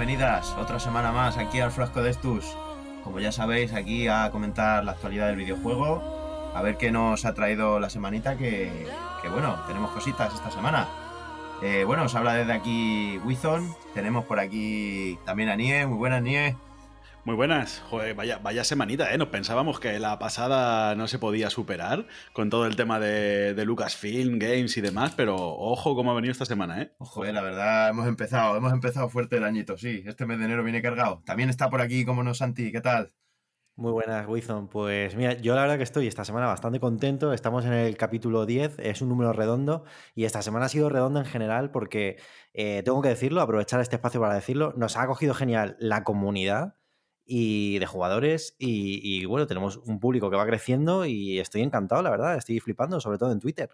bienvenidas otra semana más aquí al Frasco de Estus. Como ya sabéis, aquí a comentar la actualidad del videojuego, a ver qué nos ha traído la semanita, que, que bueno, tenemos cositas esta semana. Eh, bueno, os habla desde aquí Wizon, tenemos por aquí también a Nie, muy buenas Nie. Muy buenas, Joder, vaya, vaya semanita, ¿eh? Nos pensábamos que la pasada no se podía superar con todo el tema de, de Lucasfilm, Games y demás, pero ojo cómo ha venido esta semana, ¿eh? Ojo, eh, la verdad, hemos empezado, hemos empezado fuerte el añito, sí. Este mes de enero viene cargado. También está por aquí, como no, Santi, ¿qué tal? Muy buenas, Wilson. Pues mira, yo la verdad que estoy esta semana bastante contento. Estamos en el capítulo 10, es un número redondo y esta semana ha sido redonda en general porque, eh, tengo que decirlo, aprovechar este espacio para decirlo, nos ha acogido genial la comunidad y de jugadores y, bueno, tenemos un público que va creciendo y estoy encantado, la verdad, estoy flipando, sobre todo en Twitter.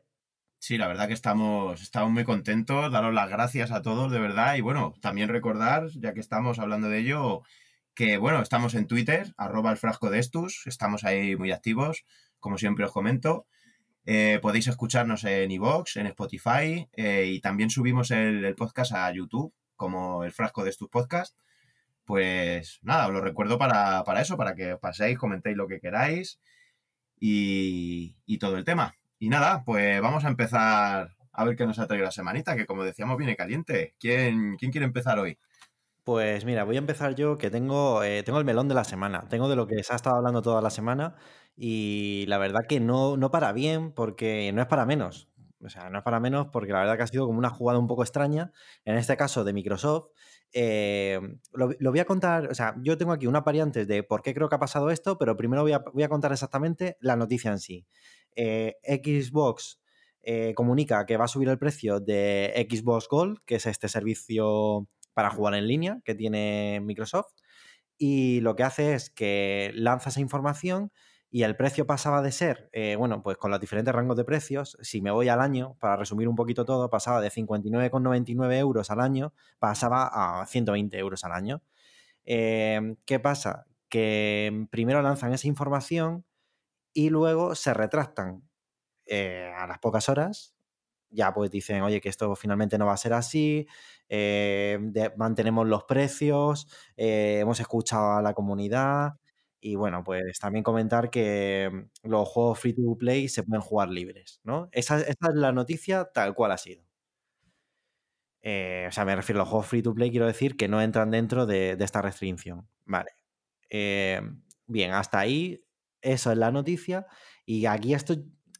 Sí, la verdad que estamos, estamos muy contentos, daros las gracias a todos, de verdad. Y bueno, también recordar, ya que estamos hablando de ello, que bueno, estamos en Twitter, arroba el frasco de Estus, estamos ahí muy activos, como siempre os comento. Eh, podéis escucharnos en iVoox, en Spotify, eh, y también subimos el, el, podcast a YouTube, como el frasco de Estus Podcast. Pues nada, os lo recuerdo para, para eso, para que paséis, comentéis lo que queráis y, y todo el tema. Y nada, pues vamos a empezar a ver qué nos ha traído la semanita, que como decíamos viene caliente. ¿Quién, quién quiere empezar hoy? Pues mira, voy a empezar yo, que tengo, eh, tengo el melón de la semana. Tengo de lo que se ha estado hablando toda la semana y la verdad que no, no para bien porque no es para menos. O sea, no es para menos porque la verdad que ha sido como una jugada un poco extraña, en este caso de Microsoft. Eh, lo, voy a contar, o sea, yo tengo aquí una variante de por qué creo que ha pasado esto, pero primero voy a, voy a contar exactamente la noticia en sí. Eh, Xbox eh, comunica que va a subir el precio de Xbox Gold, que es este servicio para jugar en línea que tiene Microsoft, y lo que hace es que lanza esa información y el precio pasaba de ser, eh, bueno, pues con los diferentes rangos de precios, si me voy al año, para resumir un poquito todo, pasaba de 59,99 euros al año, pasaba a 120 euros al año. Eh, ¿Qué pasa? Que primero lanzan esa información y luego se retractan eh, a las pocas horas. Ya pues dicen, oye, que esto finalmente no va a ser así, eh, de, mantenemos los precios, hemos escuchado a la comunidad, y bueno, pues también comentar que mm, los juegos free to play se pueden jugar libres, ¿no? Esa, esa es la noticia tal cual ha sido. Eh, o sea, me refiero a los juegos free to play, quiero decir que no entran dentro de, esta restricción. Vale. Eh, bien, hasta ahí, eso es la noticia. Y aquí esto,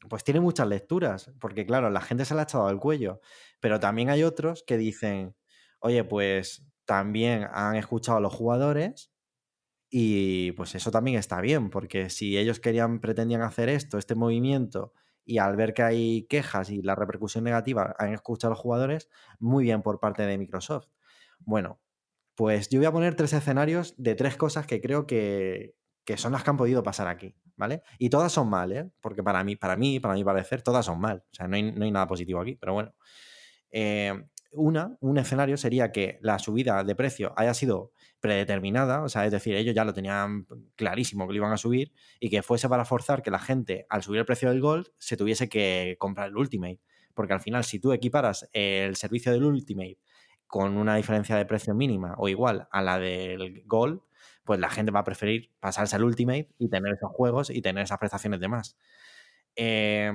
pues tiene muchas lecturas, porque claro, la gente se le ha echado al cuello, pero también hay otros que dicen, oye, pues también han escuchado a los jugadores y pues eso también está bien, porque si ellos querían, pretendían hacer esto, este movimiento, y al ver que hay quejas y la repercusión negativa han escuchado a los jugadores, muy bien por parte de Microsoft. Bueno, pues yo voy a poner tres escenarios de tres cosas que creo que, que son las que han podido pasar aquí, ¿vale? Y todas son mal, ¿eh? Porque para mí, para mí, para mi parecer, todas son mal. O sea, no hay, no hay nada positivo aquí, pero bueno. Eh, una, un escenario sería que la subida de precio haya sido predeterminada, o sea, es decir, ellos ya lo tenían clarísimo que lo iban a subir y que fuese para forzar que la gente, al subir el precio del Gold, se tuviese que comprar el Ultimate. Porque al final, si tú equiparas el servicio del Ultimate con una diferencia de precio mínima o igual a la del Gold, pues la gente va a preferir pasarse al Ultimate y tener esos juegos y tener esas prestaciones de más. Eh,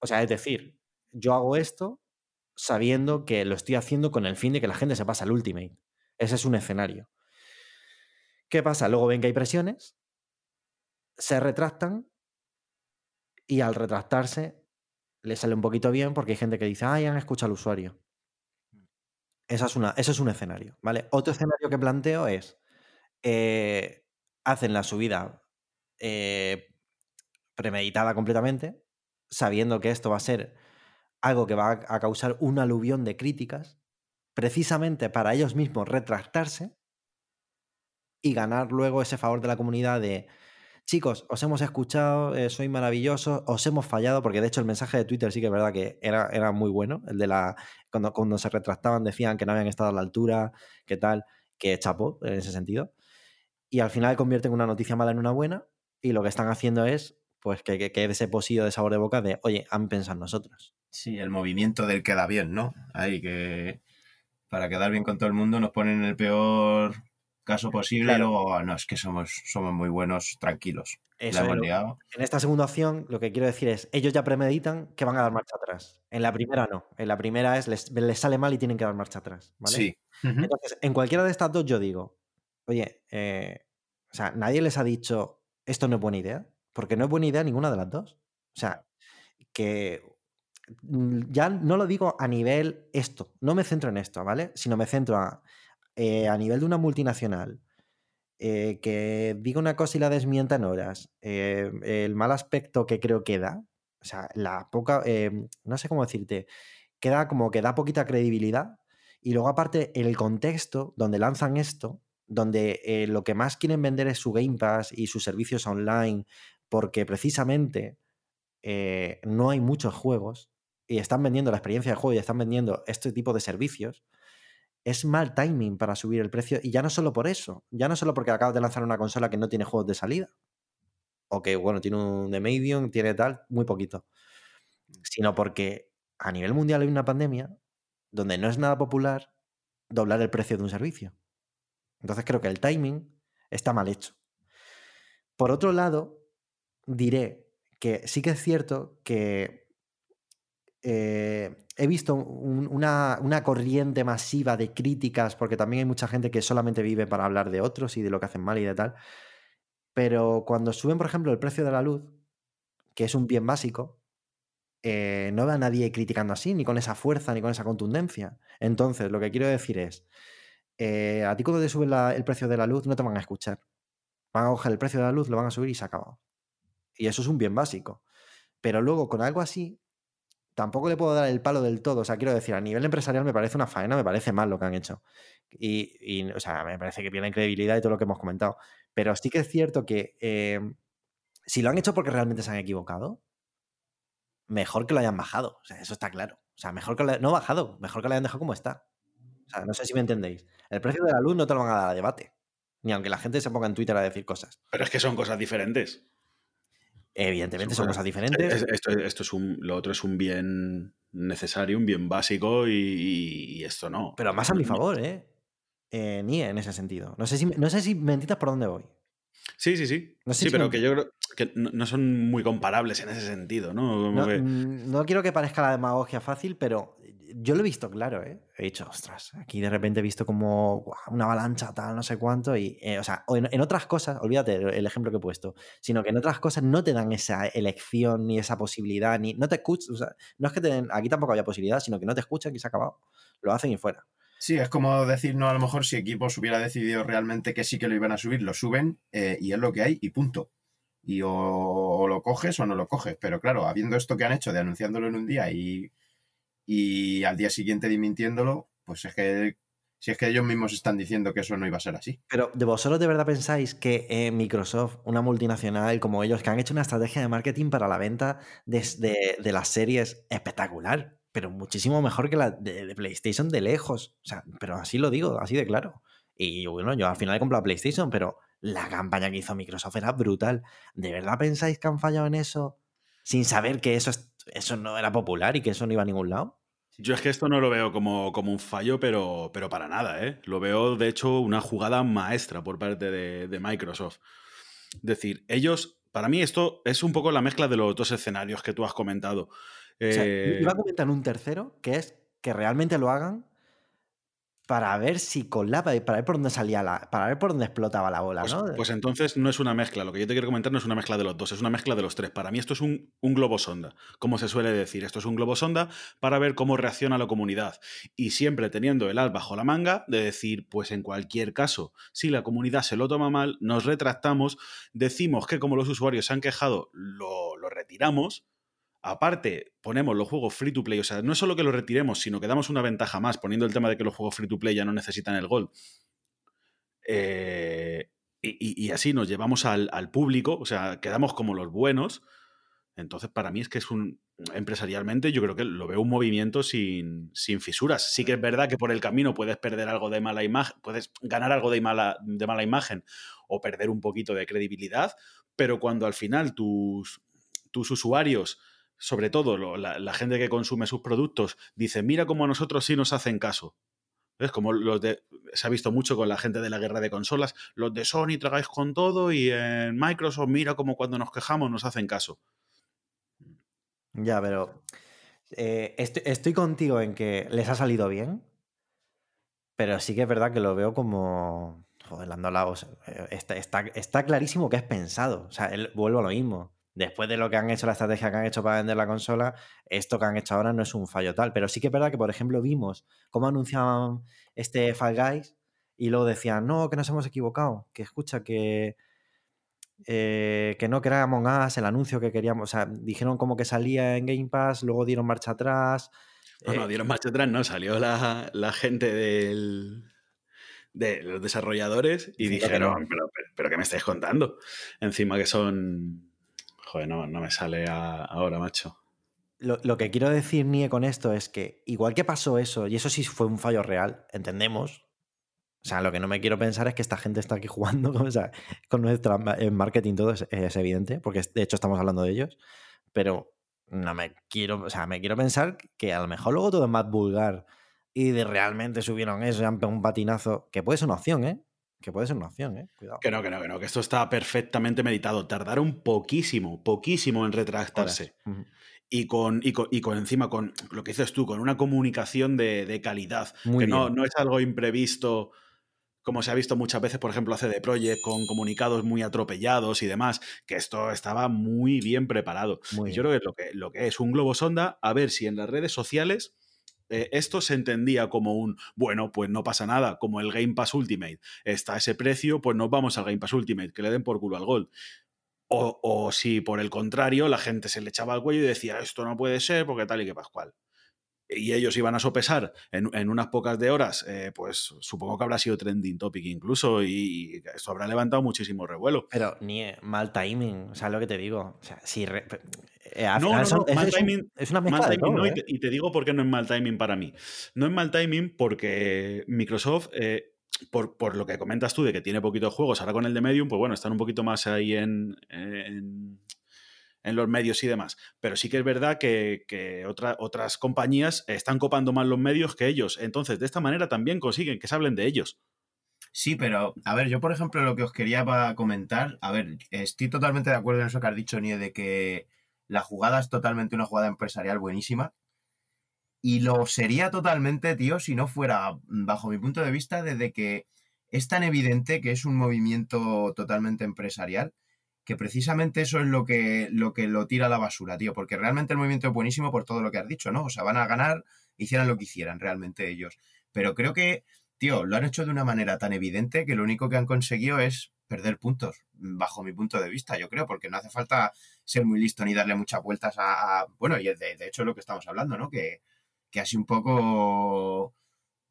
o sea, es decir, yo hago esto sabiendo que lo estoy haciendo con el fin de que la gente se pase al Ultimate. Ese es un escenario. ¿Qué pasa? Luego ven que hay presiones, se retractan y al retractarse le sale un poquito bien porque hay gente que dice, ay, han escuchado al usuario. Esa es una, eso es un escenario, ¿vale? Otro escenario que planteo es, eh, hacen la subida eh, premeditada completamente, sabiendo que esto va a ser algo que va a, a causar un aluvión de críticas, precisamente para ellos mismos retractarse y ganar luego ese favor de la comunidad de, chicos, os hemos escuchado, eh, sois maravillosos, os hemos fallado, porque de hecho el mensaje de Twitter sí que es verdad que era, era muy bueno, el de la, cuando, cuando se retractaban decían que no habían estado a la altura, que tal, que chapó en ese sentido. Y al final convierten una noticia mala en una buena y lo que están haciendo es pues que, que quede ese posillo de sabor de boca de, oye, han pensado en nosotros. Sí, el movimiento del queda bien, ¿no? Ahí que para quedar bien con todo el mundo nos ponen en el peor caso posible Claro. y luego, "Ah, no, es que somos, somos muy buenos, tranquilos. Eso La es hemos lo- liado. En esta segunda opción, lo que quiero decir es, ellos ya premeditan que van a dar marcha atrás. En la primera no. En la primera es, les, les sale mal y tienen que dar marcha atrás. ¿vale? Sí. Entonces, en cualquiera de estas dos yo digo, oye, eh, o sea, nadie les ha dicho esto no es buena idea, porque no es buena idea ninguna de las dos. O sea, que mm, ya no lo digo a nivel esto, no me centro en esto, ¿vale? Sino me centro a, eh, a nivel de una multinacional eh, que diga una cosa y la desmienta en horas, eh, el mal aspecto que creo que da, o sea, la poca, no sé cómo decirte, queda como que da poquita credibilidad y luego aparte el contexto donde lanzan esto, donde lo que más quieren vender es su Game Pass y sus servicios online, porque precisamente no hay muchos juegos y están vendiendo la experiencia de juego y están vendiendo este tipo de servicios, es mal timing para subir el precio y ya no solo por eso, ya no solo porque acabas de lanzar una consola que no tiene juegos de salida, o que bueno, tiene un de Medium, tiene tal, muy poquito, sino porque a nivel mundial hay una pandemia donde no es nada popular doblar el precio de un servicio. Entonces creo que el timing está mal hecho. Por otro lado, diré que sí que es cierto que eh, he visto un- una, corriente masiva de críticas, porque también hay mucha gente que solamente vive para hablar de otros y de lo que hacen mal y de tal. Pero cuando suben, por ejemplo, el precio de la luz, que es un bien básico, eh, no veo a nadie criticando así, ni con esa fuerza, ni con esa contundencia. Entonces, lo que quiero decir es, eh, a ti cuando te suben el precio de la luz, no te van a escuchar. Van a coger el precio de la luz, lo van a subir y se acabado. Y eso es un bien básico. Pero luego, con algo así, tampoco le puedo dar el palo del todo. O sea, quiero decir, a nivel empresarial me parece una faena, me parece mal lo que han hecho. Y, o sea, me parece que pierden credibilidad y todo lo que hemos comentado. Pero sí que es cierto que eh, si lo han hecho porque realmente se han equivocado, mejor que lo hayan bajado. O sea, eso está claro. O sea, mejor que lo, no bajado, mejor que lo hayan dejado como está. O sea, no sé si me entendéis. El precio de la luz no te lo van a dar a debate. Ni aunque la gente se ponga en Twitter a decir cosas. Pero es que son cosas diferentes. Evidentemente Son cosas- diferentes. Es- Esto, esto es un, lo otro es un bien necesario, un bien básico y, y- y esto no. Pero más a mi favor, ¿eh? eh ni en ese sentido. No sé si, no sé si me entiendes por dónde voy. Sí, sí, sí. No sé sí, si pero me- que yo creo que no, son muy comparables en ese sentido, ¿no? Como No, que- mm, no quiero que parezca la demagogia fácil, pero yo lo he visto claro, ¿eh? He dicho, ostras, aquí de repente he visto como una avalancha, tal, no sé cuánto, y, eh, o sea, en otras cosas, olvídate el ejemplo que he puesto, sino que en otras cosas no te dan esa elección, ni esa posibilidad, ni no te escuchan, o sea, no es que te den, aquí tampoco había posibilidad, sino que no te escuchan y se ha acabado. Lo hacen y fuera. Sí, es como decir, no, a lo mejor si equipos hubiera decidido realmente que sí que lo iban a subir, lo suben eh, y es lo que hay y punto. Y o, o lo coges o no lo coges. Pero claro, habiendo esto que han hecho de anunciándolo en un día y, y al día siguiente dimintiéndolo, pues es que si es que ellos mismos están diciendo que eso no iba a ser así. Pero ¿de vosotros de verdad pensáis que eh, Microsoft, una multinacional como ellos, que han hecho una estrategia de marketing para la venta de, de- de las series espectacular, pero muchísimo mejor que la de, de PlayStation de lejos? O sea, pero así lo digo, así de claro. Y bueno, yo al final he comprado PlayStation, pero la campaña que hizo Microsoft era brutal. ¿De verdad pensáis que han fallado en eso sin saber que eso, es- eso no era popular y que eso no iba a ningún lado? Yo es que esto no lo veo como, como un fallo, pero, pero para nada, ¿eh? Lo veo, de hecho, una jugada maestra por parte de, de Microsoft. Es decir, ellos, para mí esto es un poco la mezcla de los dos escenarios que tú has comentado. O sea, Eh, iba a comentar un tercero, que es que realmente lo hagan para ver si colaba y para ver por dónde salía la. para ver por dónde explotaba la bola, Pues, ¿no? pues entonces no es una mezcla. Lo que yo te quiero comentar no es una mezcla de los dos, es una mezcla de los tres. Para mí esto es un, un globo sonda, como se suele decir. Esto es un globo sonda para ver cómo reacciona la comunidad. Y siempre teniendo el as bajo la manga de decir, pues en cualquier caso, si la comunidad se lo toma mal, nos retractamos, decimos que como los usuarios se han quejado, lo, lo retiramos. Aparte ponemos los juegos free to play, o sea, no es solo que los retiremos, sino que damos una ventaja más, poniendo el tema de que los juegos free to play ya no necesitan el gol. Eh, y, así nos llevamos al, público, o sea, quedamos como los buenos. Entonces, para mí es que es un. Empresarialmente, yo creo que lo veo un movimiento sin, sin fisuras. Sí que es verdad que por el camino puedes perder algo de mala imagen, puedes ganar algo de mala, de mala imagen o perder un poquito de credibilidad, pero cuando al final tus, tus usuarios sobre todo la, gente que consume sus productos, dice, mira cómo a nosotros sí nos hacen caso. Es como los de, se ha visto mucho con la gente de la guerra de consolas, los de Sony tragáis con todo y en Microsoft mira como cuando nos quejamos nos hacen caso. Ya, pero eh, estoy, contigo en que les ha salido bien, pero sí que es verdad que lo veo como... Joder, eh, está, está, está, clarísimo que es pensado. O sea, vuelvo a lo mismo después de lo que han hecho, la estrategia que han hecho para vender la consola, esto que han hecho ahora no es un fallo tal. Pero sí que es verdad que, por ejemplo, vimos cómo anunciaban este Fall Guys y luego decían, no, que nos hemos equivocado, que escucha, que, eh, que no, que era Among Us, el anuncio que queríamos. O sea, dijeron como que salía en Game Pass, luego dieron marcha atrás. No, no, eh, dieron marcha atrás, no, salió la, gente del, de los desarrolladores y dijeron, pero, pero, ¿qué me estáis contando? Encima que son Joder, no, me sale ahora, macho. Lo, que quiero decir, Nie, con esto es que, igual que pasó eso, y eso sí fue un fallo real, entendemos. O sea, lo que no me quiero pensar es que esta gente está aquí jugando con nuestra marketing, todo es, evidente, porque de hecho estamos hablando de ellos. Pero no me quiero, o sea, me quiero pensar que a lo mejor luego todo es más vulgar y de realmente subieron eso y han pegado un patinazo, que puede ser una opción, ¿eh? Que puede ser una opción, ¿eh? Cuidado. Que no, que no, que no, que esto está perfectamente meditado. Tardaron poquísimo, poquísimo en retractarse. Y con, y con, encima, con lo que dices tú, con una comunicación de, calidad. que no, no, es algo imprevisto, como se ha visto muchas veces, por ejemplo, hace de Project, con comunicados muy atropellados y demás, que esto estaba muy bien preparado. y yo creo que lo, que lo que es un globo sonda, a ver si en las redes sociales eh, esto se entendía como un, bueno, pues no pasa nada, como el Game Pass Ultimate está ese precio, pues nos vamos al Game Pass Ultimate, que le den por culo al Gold. O, o, si por el contrario la gente se le echaba al cuello y decía, esto no puede ser porque tal y que pascual y ellos iban a sopesar en, unas pocas de horas, eh, pues supongo que habrá sido trending topic incluso y, esto habrá levantado muchísimo revuelo. Pero ni mal timing, o sea, lo que te digo. O sea, si eh, no, no, no, mal timing, es una mezcla de todo, ¿eh? y, te, digo por qué no es mal timing para mí. No es mal timing porque Microsoft... por, por, lo que comentas tú de que tiene poquitos juegos, ahora con el de Medium, pues bueno, están un poquito más ahí en, en los medios y demás. Pero sí que es verdad que, otras compañías están copando más los medios que ellos. Entonces, de esta manera también consiguen que se hablen de ellos. Sí, pero a ver, yo por ejemplo lo que os quería comentar, a ver, estoy totalmente de acuerdo en eso que has dicho, Nie, de que la jugada es totalmente una jugada empresarial buenísima. Y lo sería totalmente, tío, si no fuera, bajo mi punto de vista, desde que es tan evidente que es un movimiento totalmente empresarial que precisamente eso es lo que, lo que lo tira a la basura, tío, porque realmente el movimiento es buenísimo por todo lo que has dicho, ¿no? O sea, van a ganar, hicieran lo que hicieran realmente ellos. Pero creo que, tío, lo han hecho de una manera tan evidente que lo único que han conseguido es perder puntos, bajo mi punto de vista, yo creo, porque no hace falta ser muy listo ni darle muchas vueltas a... bueno, y de, de, hecho es lo que estamos hablando, ¿no? Que, que así un poco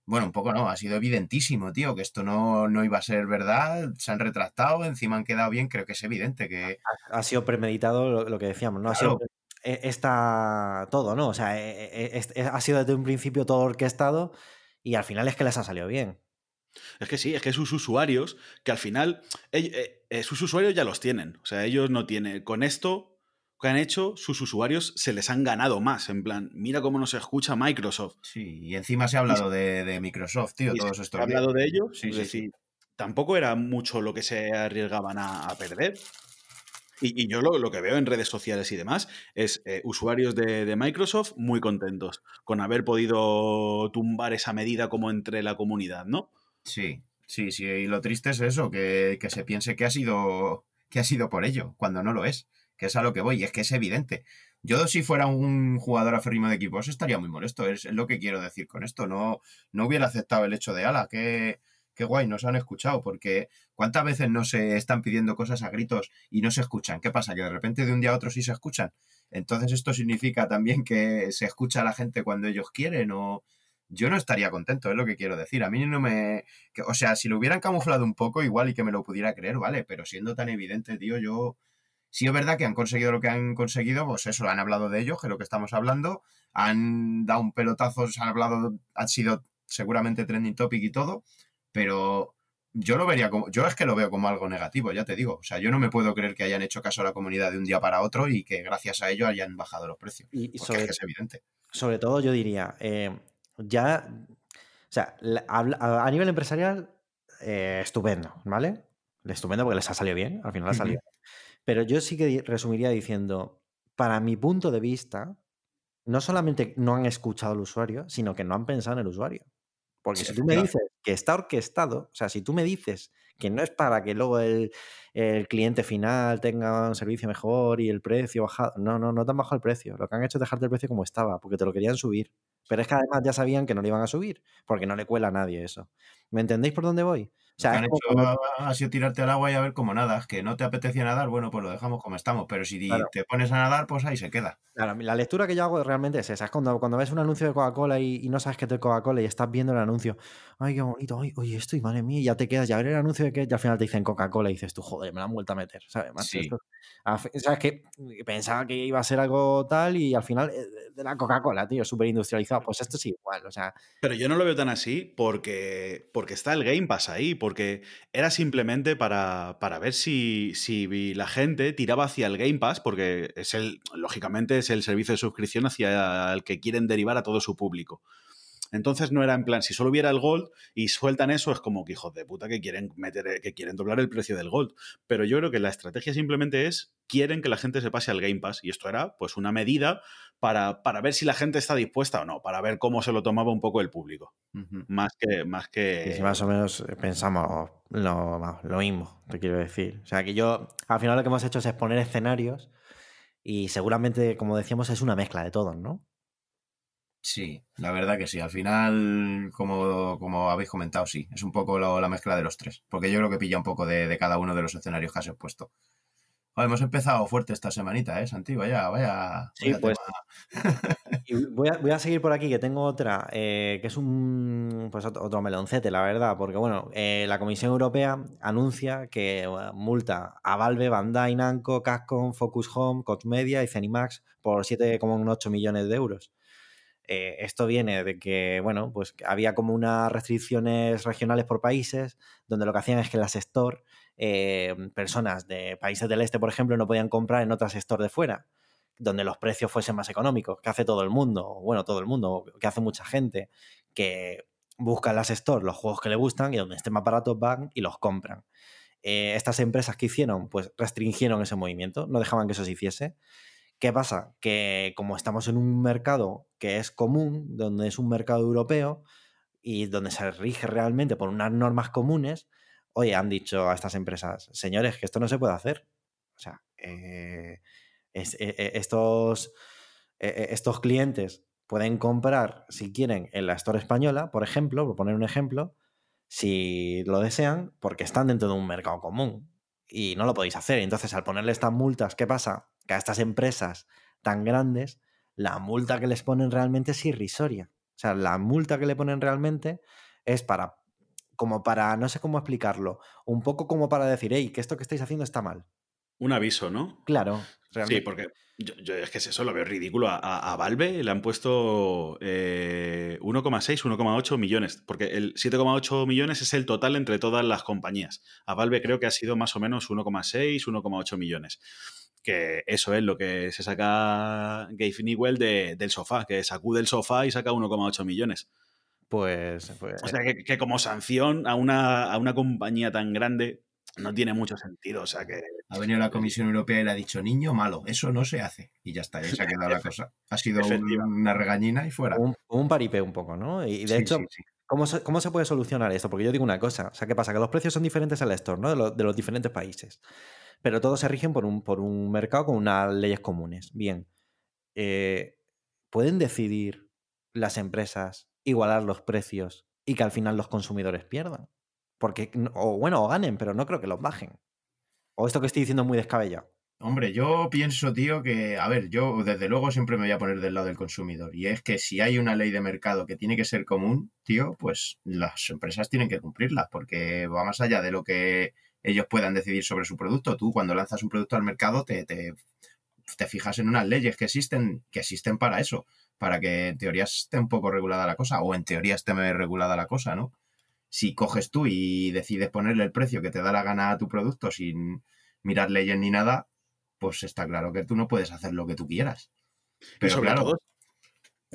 bueno, un poco no, ha sido evidentísimo, tío, que esto no, no, iba a ser verdad, se han retractado, encima han quedado bien, creo que es evidente que... Ha, sido premeditado lo, que decíamos, ¿no? Ha sido e, está todo, ¿no? O sea, e, e, ha sido desde un principio todo orquestado y al final es que les ha salido bien. Es que sí, es que sus usuarios, que al final, eh, eh, sus usuarios ya los tienen, o sea, ellos no tienen, con esto que han hecho, sus usuarios se les han ganado más. En plan, mira cómo nos escucha Microsoft. Sí, y encima se ha hablado de, Microsoft, tío, todos estos. Se ha hablado de ello, sí, es decir, tampoco era mucho lo que se arriesgaban a, perder. Y, yo lo, que veo en redes sociales y demás es eh, usuarios de, Microsoft muy contentos con haber podido tumbar esa medida como entre la comunidad, ¿no? Sí, sí, sí. Y lo triste es eso, que, que se piense que ha sido que ha sido por ello, cuando no lo es que es a lo que voy, y es que es evidente. Yo si fuera un jugador aférrimo de equipos estaría muy molesto, es, lo que quiero decir con esto, no, no hubiera aceptado el hecho de, ala, qué, qué guay, nos han escuchado, porque ¿cuántas veces no se están pidiendo cosas a gritos y no se escuchan? ¿Qué pasa? Que de repente de un día a otro sí se escuchan. Entonces, ¿esto significa también que se escucha a la gente cuando ellos quieren? O yo no estaría contento, es lo que quiero decir. A mí no me. o sea, si lo hubieran camuflado un poco, igual y que me lo pudiera creer, vale, pero siendo tan evidente, tío, yo. Sí, es verdad que han conseguido lo que han conseguido, pues eso, han hablado de ello, que es lo que estamos hablando, han dado un pelotazo, han hablado, han sido seguramente trending topic y todo, pero yo lo vería como, yo es que lo veo como algo negativo, ya te digo. O sea, yo no me puedo creer que hayan hecho caso a la comunidad de un día para otro y que gracias a ello hayan bajado los precios. Y, sobre, es, evidente. Sobre todo, yo diría, eh, ya, o sea, a, nivel empresarial, eh, estupendo, ¿vale? Estupendo porque les ha salido bien, al final ha salido. Pero yo sí que resumiría diciendo, para mi punto de vista, no solamente no han escuchado al usuario, sino que no han pensado en el usuario. Porque si tú me dices que está orquestado, o sea, si tú me dices que no es para que luego el, cliente final tenga un servicio mejor y el precio bajado, no, no, no te han bajado el precio. Lo que han hecho es dejarte el precio como estaba, porque te lo querían subir. Pero es que además ya sabían que no lo iban a subir, porque no le cuela a nadie eso. ¿Me entendéis por dónde voy? O sea, han hecho ha sido tirarte al agua y a ver cómo nadas. Que no te apetecía nadar, bueno, pues lo dejamos como estamos. Pero si te pones a nadar, pues ahí se queda. Claro, la lectura que yo hago realmente es esa. Es cuando, cuando ves un anuncio de Coca-Cola y, no sabes que es de Coca-Cola y estás viendo el anuncio. Ay, qué bonito. Ay, oye, esto y madre mía. Y ya te quedas, ya ver el anuncio de que y al final te dicen Coca-Cola y dices tú, joder, me la han vuelto a meter. ¿Sabes? sí. ¿Sabes que Pensaba que iba a ser algo tal y al final eh, de la Coca-Cola, tío, súper industrializado. Pues esto es igual, o sea. Pero yo no lo veo tan así porque, porque está el Game Pass ahí, porque era simplemente para, para ver si, si, la gente tiraba hacia el Game Pass, porque es el, lógicamente es el servicio de suscripción hacia el que quieren derivar a todo su público. Entonces no era en plan, si solo hubiera el Gold y sueltan eso, es como que hijos de puta que quieren meter, que quieren doblar el precio del Gold. Pero yo creo que la estrategia simplemente es, quieren que la gente se pase al Game Pass. Y esto era pues una medida para, para ver si la gente está dispuesta o no, para ver cómo se lo tomaba un poco el público. Más que. Más que... más o menos pensamos lo, lo mismo, te quiero decir. O sea que yo, al final lo que hemos hecho es exponer escenarios. Y seguramente, como decíamos, es una mezcla de todos, ¿no? Sí, la verdad que sí. Al final, como, como habéis comentado, sí. Es un poco la mezcla de los tres. Porque yo creo que pilla un poco de, cada uno de los escenarios que has expuesto. hemos empezado fuerte esta semanita, ¿eh, Santi? Vaya, vaya. Sí, pues. voy, a, voy, a, seguir por aquí, que tengo otra, eh, que es un pues otro meloncete, la verdad. Porque, bueno, eh, la Comisión Europea anuncia que multa a Valve, Bandai, Namco, Capcom, Focus Home, Coach Media y Zenimax por 7,8 millones de euros. Eh, esto viene de que, bueno, pues había como unas restricciones regionales por países, donde lo que hacían es que las store, eh, personas de países del este, por ejemplo, no podían comprar en otras store de fuera, donde los precios fuesen más económicos, que hace todo el mundo, bueno, todo el mundo, que hace mucha gente, que busca en las store los juegos que le gustan y donde estén más baratos van y los compran. Eh, estas empresas que hicieron, pues restringieron ese movimiento, no dejaban que eso se hiciese. ¿Qué pasa? Que como estamos en un mercado que es común, donde es un mercado europeo y donde se rige realmente por unas normas comunes, oye, han dicho a estas empresas, señores, que esto no se puede hacer. O sea, eh, e, e, estos, e, estos clientes pueden comprar, si quieren, en la Store española, por ejemplo, por poner un ejemplo, si lo desean, porque están dentro de un mercado común y no lo podéis hacer. Entonces, al ponerle estas multas, ¿qué pasa? Que a estas empresas tan grandes, la multa que les ponen realmente es irrisoria. O sea, la multa que le ponen realmente es para, como para, no sé cómo explicarlo, un poco como para decir, hey, que esto que estáis haciendo está mal. Un aviso, ¿no? Claro. Realmente. Sí, porque yo, es que es eso, lo veo ridículo. A, Valve le han puesto 1,6, eh, 1,8 millones, porque el 7,8 millones es el total entre todas las compañías. A Valve creo que ha sido más o menos 1,6, 1,8 millones que eso es lo que se saca Gabe Newell del sofá, que sacude el sofá y saca 1,8 millones. Pues, pues, O sea, que, como sanción a una, a una, compañía tan grande no tiene mucho sentido. O sea, que... Ha venido la Comisión Europea y le ha dicho, niño malo, eso no se hace. Y ya está, ya se ha quedado la cosa. Ha sido una regañina y fuera. Un, un paripé un poco, ¿no? Y de hecho... ¿Cómo se, ¿Cómo se, puede solucionar esto? Porque yo digo una cosa, o sea, ¿qué pasa? Que los precios son diferentes al store, ¿no? de los diferentes países pero todos se rigen por un, por un mercado con unas leyes comunes. Bien, eh, ¿pueden decidir las empresas igualar los precios y que al final los consumidores pierdan? Porque, o bueno, o ganen, pero no creo que los bajen. O esto que estoy diciendo es muy descabellado. Hombre, yo pienso, tío, que, a ver, yo desde luego siempre me voy a poner del lado del consumidor. Y es que si hay una ley de mercado que tiene que ser común, tío, pues las empresas tienen que cumplirla, porque va más allá de lo que ellos puedan decidir sobre su producto. Tú cuando lanzas un producto al mercado te, te, te fijas en unas leyes que existen, que existen para eso, para que en teoría esté un poco regulada la cosa, o en teoría esté regulada la cosa, ¿no? Si coges tú y decides ponerle el precio que te da la gana a tu producto sin mirar leyes ni nada, pues está claro que tú no puedes hacer lo que tú quieras. Pero sobre claro, todo-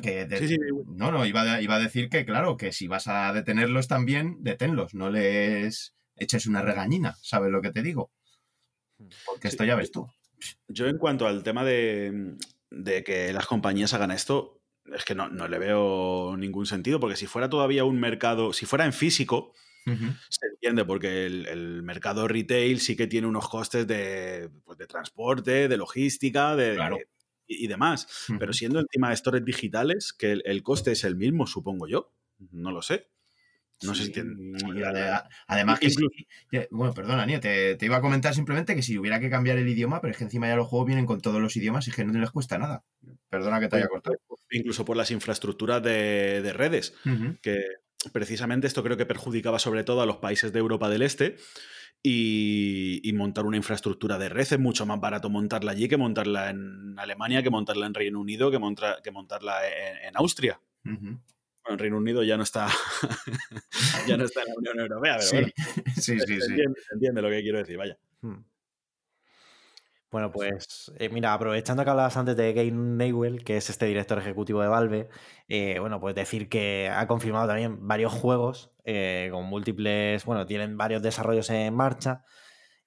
que de- Sí, sí, no, no, iba, a- iba a decir que claro, que si vas a detenerlos también, deténlos, no les eches una regañina, ¿sabes lo que te digo? Porque Sí. esto ya ves tú. Yo en cuanto al tema de, de que las compañías hagan esto, es que no, no le veo ningún sentido, porque si fuera todavía un mercado, si fuera en físico, se entiende, porque el, el mercado retail sí que tiene unos costes de, pues, de transporte, de logística, de, Claro. de- y, y demás. Pero siendo encima de stores digitales, que el, el coste es el mismo, supongo yo. No lo sé. No sé si Sí, tiene- y ade- además que sí- bueno, perdona, Nio, te, te iba a comentar simplemente que si hubiera que cambiar el idioma, pero es que encima ya los juegos vienen con todos los idiomas y que no les cuesta nada. Perdona que te haya cortado. Incluso por las infraestructuras de, de redes. Que precisamente esto creo que perjudicaba sobre todo a los países de Europa del Este y, y montar una infraestructura de red es mucho más barato montarla allí que montarla en Alemania, que montarla en Reino Unido, que, montra- que montarla en, en Austria. Bueno, en Reino Unido ya no está ya no está en la Unión Europea, pero Sí, bueno, sí, sí, se, sí. entiende, se entiende lo que quiero decir, vaya. Hmm. Bueno, pues eh, mira, aprovechando que hablabas antes de Gabe Newell, que es este director ejecutivo de Valve, eh, bueno, pues decir que ha confirmado también varios juegos eh, con múltiples, bueno, tienen varios desarrollos en marcha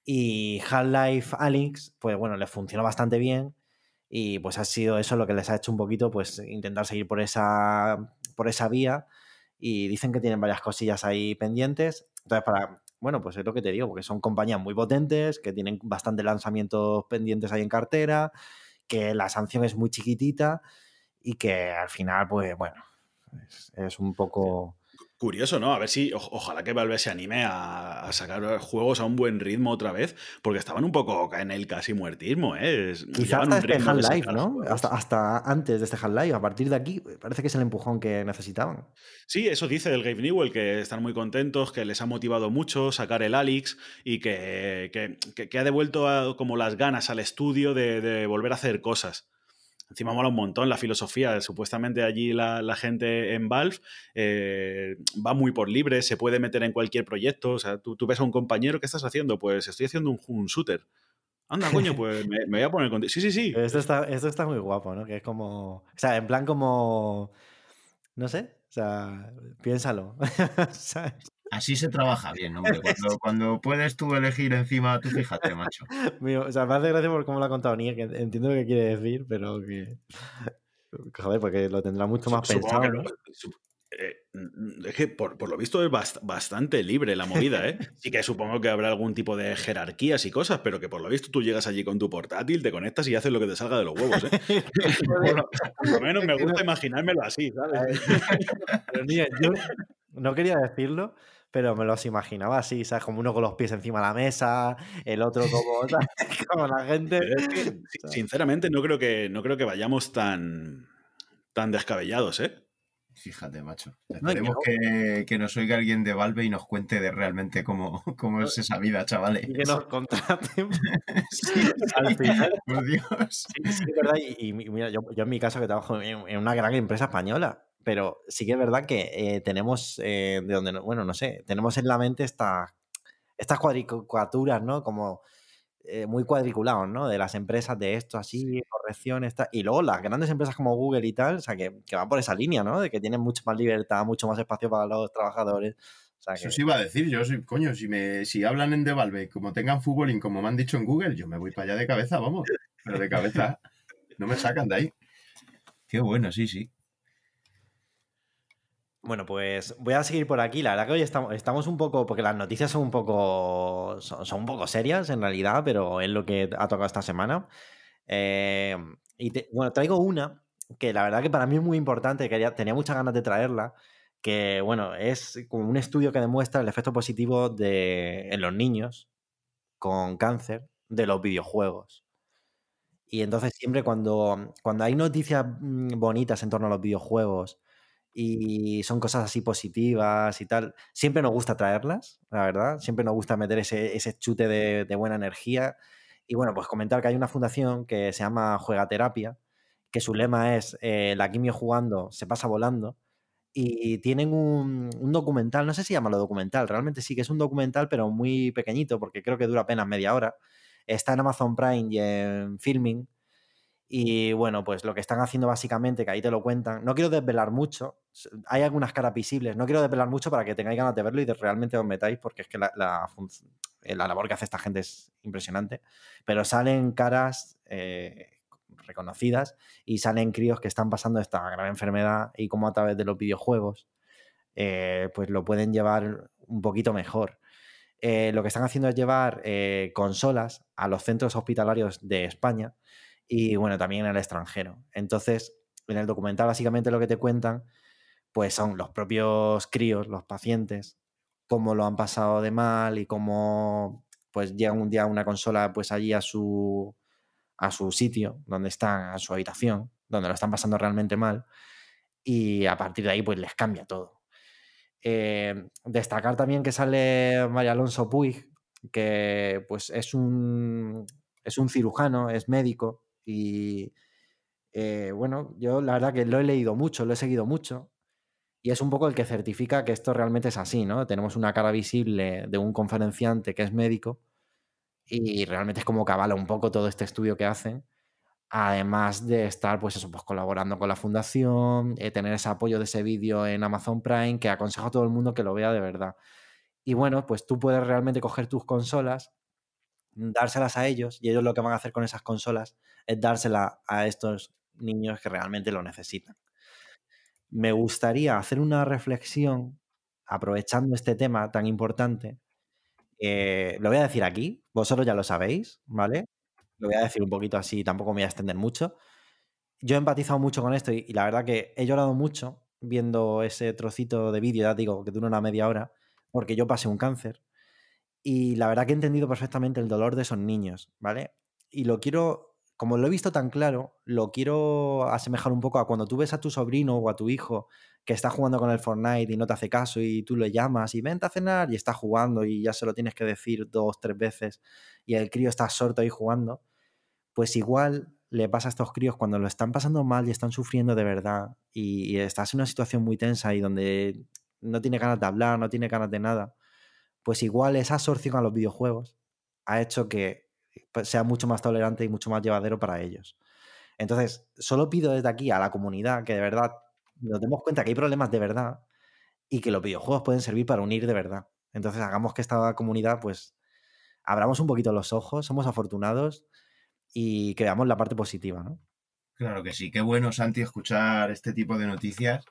y Half-Life Alyx, pues bueno, les funcionó bastante bien y pues ha sido eso lo que les ha hecho un poquito, pues intentar seguir por esa, por esa vía y dicen que tienen varias cosillas ahí pendientes. Entonces, para, bueno, pues es lo que te digo, porque son compañías muy potentes, que tienen bastante lanzamientos pendientes ahí en cartera, que la sanción es muy chiquitita y que al final, pues bueno, es, es un poco... Curioso, ¿no? A ver si, o- ojalá que Valve se anime a, a sacar juegos a un buen ritmo otra vez, porque estaban un poco en el casi muertismo, ¿eh? Es- Quizá hasta este Half-Life, ¿no? Hasta, hasta antes de este Half-Life, a partir de aquí, parece que es el empujón que necesitaban. Sí, eso dice el Gabe Newell, que están muy contentos, que les ha motivado mucho sacar el Alix y que, que- que- que ha devuelto a- como las ganas al estudio de, de volver a hacer cosas. Encima mola un montón la filosofía. Supuestamente allí la, la gente en Valve eh, va muy por libre, se puede meter en cualquier proyecto. O sea, tú, tú ves a un compañero, ¿qué estás haciendo? Pues estoy haciendo un, un shooter. Anda, coño, pues me, me voy a poner contigo. Sí, sí, sí. Esto está, esto está muy guapo, ¿no? Que es como... O sea, en plan como... No sé, o sea, piénsalo. ¿sabes? Así se trabaja bien, hombre. Cuando, cuando puedes tú elegir encima, tú fíjate, macho. Mío, o sea, me hace gracia por cómo lo ha contado Nier, que entiendo lo que quiere decir, pero que... Joder, porque lo tendrá mucho más Supongo pensado, ¿no? eh, mm, es que por, por lo visto es bast- bastante libre la movida, ¿eh? Sí que supongo que habrá algún tipo de jerarquías y cosas, pero que por lo visto tú llegas allí con tu portátil, te conectas y haces lo que te salga de los huevos, ¿eh? por, lo, por lo menos me gusta imaginármelo así, ¿sabes? Pero, Nier, yo no quería decirlo, pero me los imaginaba así, ¿sabes? Como uno con los pies encima de la mesa, el otro como, ¿sabes? como la gente... Es que, sinceramente, no creo que, no creo que vayamos tan, tan descabellados, ¿eh? Fíjate, macho. No, y que Esperemos no. que, que nos oiga alguien de Valve y nos cuente de realmente cómo, cómo es esa vida, chavales. Y que nos contraten. Sí, Al final, por Dios. Sí, sí, es verdad. Y, y mira, yo, yo en mi caso que trabajo en, en una gran empresa española, pero sí que es verdad que eh, tenemos, eh, de donde, no- bueno, no sé, tenemos en la mente esta- estas cuadricaturas, ¿no? Como eh, muy cuadriculados, ¿no? De las empresas de esto así, correcciones, tal. Y luego las grandes empresas como Google y tal, o sea, que, que van por esa línea, ¿no? De que tienen mucho más libertad, mucho más espacio para los trabajadores. O sea, Eso sí iba a decir, yo soy, coño, si me, si hablan en Valve, como tengan fútbolín, como me han dicho en Google, yo me voy para allá de cabeza, vamos. Pero de cabeza. No me sacan de ahí. Qué bueno, sí, sí. Bueno, pues voy a seguir por aquí. La verdad que hoy estamos, estamos un poco, porque las noticias son un poco, son, un poco serias en realidad, pero es lo que ha tocado esta semana. Eh, y bueno, traigo una que la verdad que para mí es muy importante, quería, tenía muchas ganas de traerla, que bueno, es como un estudio que demuestra el efecto positivo de, en los niños con cáncer de los videojuegos. Y entonces siempre cuando, cuando hay noticias mm, bonitas en torno a los videojuegos y son cosas así positivas y tal, siempre nos gusta traerlas, la verdad. Siempre nos gusta meter ese, ese chute de, buena energía. Y bueno, pues comentar que hay una fundación que se llama Juega Terapia, que su lema es eh, la quimio jugando se pasa volando. Y tienen un, un documental, no sé si llamarlo documental, realmente sí que es un documental, pero muy pequeñito, porque creo que dura apenas media hora. Está en Amazon Prime y en Filming. Y bueno, pues lo que están haciendo básicamente, que ahí te lo cuentan, no quiero desvelar mucho, hay algunas caras visibles, no quiero desvelar mucho para que tengáis ganas de verlo y de realmente os metáis, porque es que la, la eh, la labor que hace esta gente es impresionante, pero salen caras eh, reconocidas y salen críos que están pasando esta gran enfermedad y cómo a través de los videojuegos eh, pues lo pueden llevar un poquito mejor. Lo que están haciendo es llevar consolas a los centros hospitalarios de España y bueno, también en el extranjero. Entonces, en el documental básicamente lo que te cuentan pues son los propios críos, los pacientes, cómo lo han pasado de mal y cómo pues llega un día una consola pues allí a su a su sitio, donde están, a su habitación, donde lo están pasando realmente mal y a partir de ahí pues les cambia todo. Eh, destacar también que sale María Alonso Puig, que pues es un, es un cirujano, es médico y eh, bueno, yo la verdad que lo he leído mucho, lo he seguido mucho y es un poco el que certifica que esto realmente es así, ¿no? Tenemos una cara visible de un conferenciante que es médico y realmente es como que avala un poco todo este estudio que hacen Además de estar, pues eso, pues colaborando con la fundación, eh, tener ese apoyo de ese vídeo en Amazon Prime, que aconsejo a todo el mundo que lo vea de verdad. Y bueno, pues tú puedes realmente coger tus consolas, dárselas a ellos, y ellos lo que van a hacer con esas consolas es dársela a estos niños que realmente lo necesitan. Me gustaría hacer una reflexión, aprovechando este tema tan importante. lo voy a decir aquí, vosotros ya lo sabéis, ¿vale? Lo voy a decir un poquito así, tampoco me voy a extender mucho. Yo he empatizado mucho con esto y, la verdad que he llorado mucho viendo ese trocito de vídeo, ya digo, que dura una media hora, porque yo pasé un cáncer y la verdad que he entendido perfectamente el dolor de esos niños, ¿vale? Y lo quiero, como lo he visto tan claro, lo quiero asemejar un poco a cuando tú ves a tu sobrino o a tu hijo que está jugando con el Fortnite y no te hace caso y tú le llamas y vente a cenar y está jugando y ya se lo tienes que decir dos, tres veces y el crío está sordo ahí jugando, pues igual le pasa a estos críos cuando lo están pasando mal y están sufriendo de verdad y, y estás en una situación muy tensa y donde no tiene ganas de hablar, no tiene ganas de nada, pues igual esa absorción a los videojuegos ha hecho que pues, sea mucho más tolerante y mucho más llevadero para ellos. Entonces, solo pido desde aquí a la comunidad que de verdad nos demos cuenta que hay problemas de verdad y que los videojuegos pueden servir para unir de verdad. Entonces, hagamos que esta comunidad, pues, abramos un poquito los ojos, somos afortunados y que veamos la parte positiva, ¿no? Claro que sí, qué bueno, Santi, escuchar este tipo de noticias.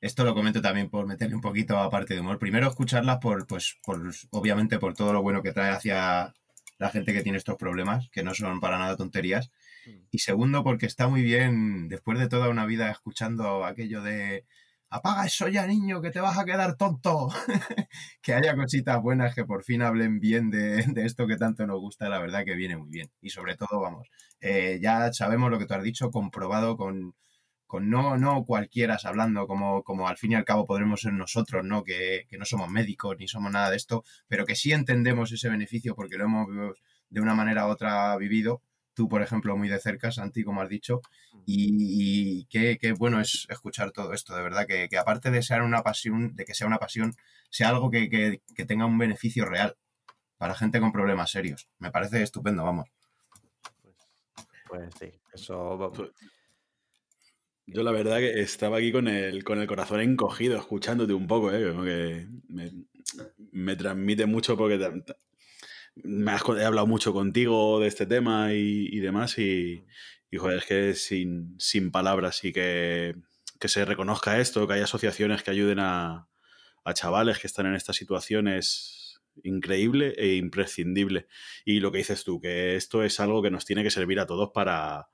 Esto lo comento también por meterle un poquito a parte de humor. Primero, escucharlas por, pues, por, obviamente, por todo lo bueno que trae hacia la gente que tiene estos problemas, que no son para nada tonterías. Y segundo, porque está muy bien, después de toda una vida escuchando aquello de apaga eso ya, niño, que te vas a quedar tonto. que haya cositas buenas que por fin hablen bien de, de, esto que tanto nos gusta, la verdad que viene muy bien. Y sobre todo, vamos, eh, ya sabemos lo que tú has dicho, comprobado con, con no, no cualquiera hablando, como, como al fin y al cabo podremos ser nosotros, ¿no? Que, que no somos médicos ni somos nada de esto, pero que sí entendemos ese beneficio porque lo hemos de una manera u otra vivido tú, por ejemplo, muy de cerca, Santi, como has dicho, y, y qué, qué, bueno es escuchar todo esto, de verdad, que, que, aparte de ser una pasión, de que sea una pasión, sea algo que, que, que, tenga un beneficio real para gente con problemas serios. Me parece estupendo, vamos. Pues, pues sí, eso... Yo la verdad que estaba aquí con el, con el corazón encogido, escuchándote un poco, ¿eh? Que me, me transmite mucho porque me has he hablado mucho contigo de este tema y, y demás y, y, joder, es que sin, sin palabras y que, que, se reconozca esto, que haya asociaciones que ayuden a, a, chavales que están en esta situación es increíble e imprescindible. Y lo que dices tú, que esto es algo que nos tiene que servir a todos para,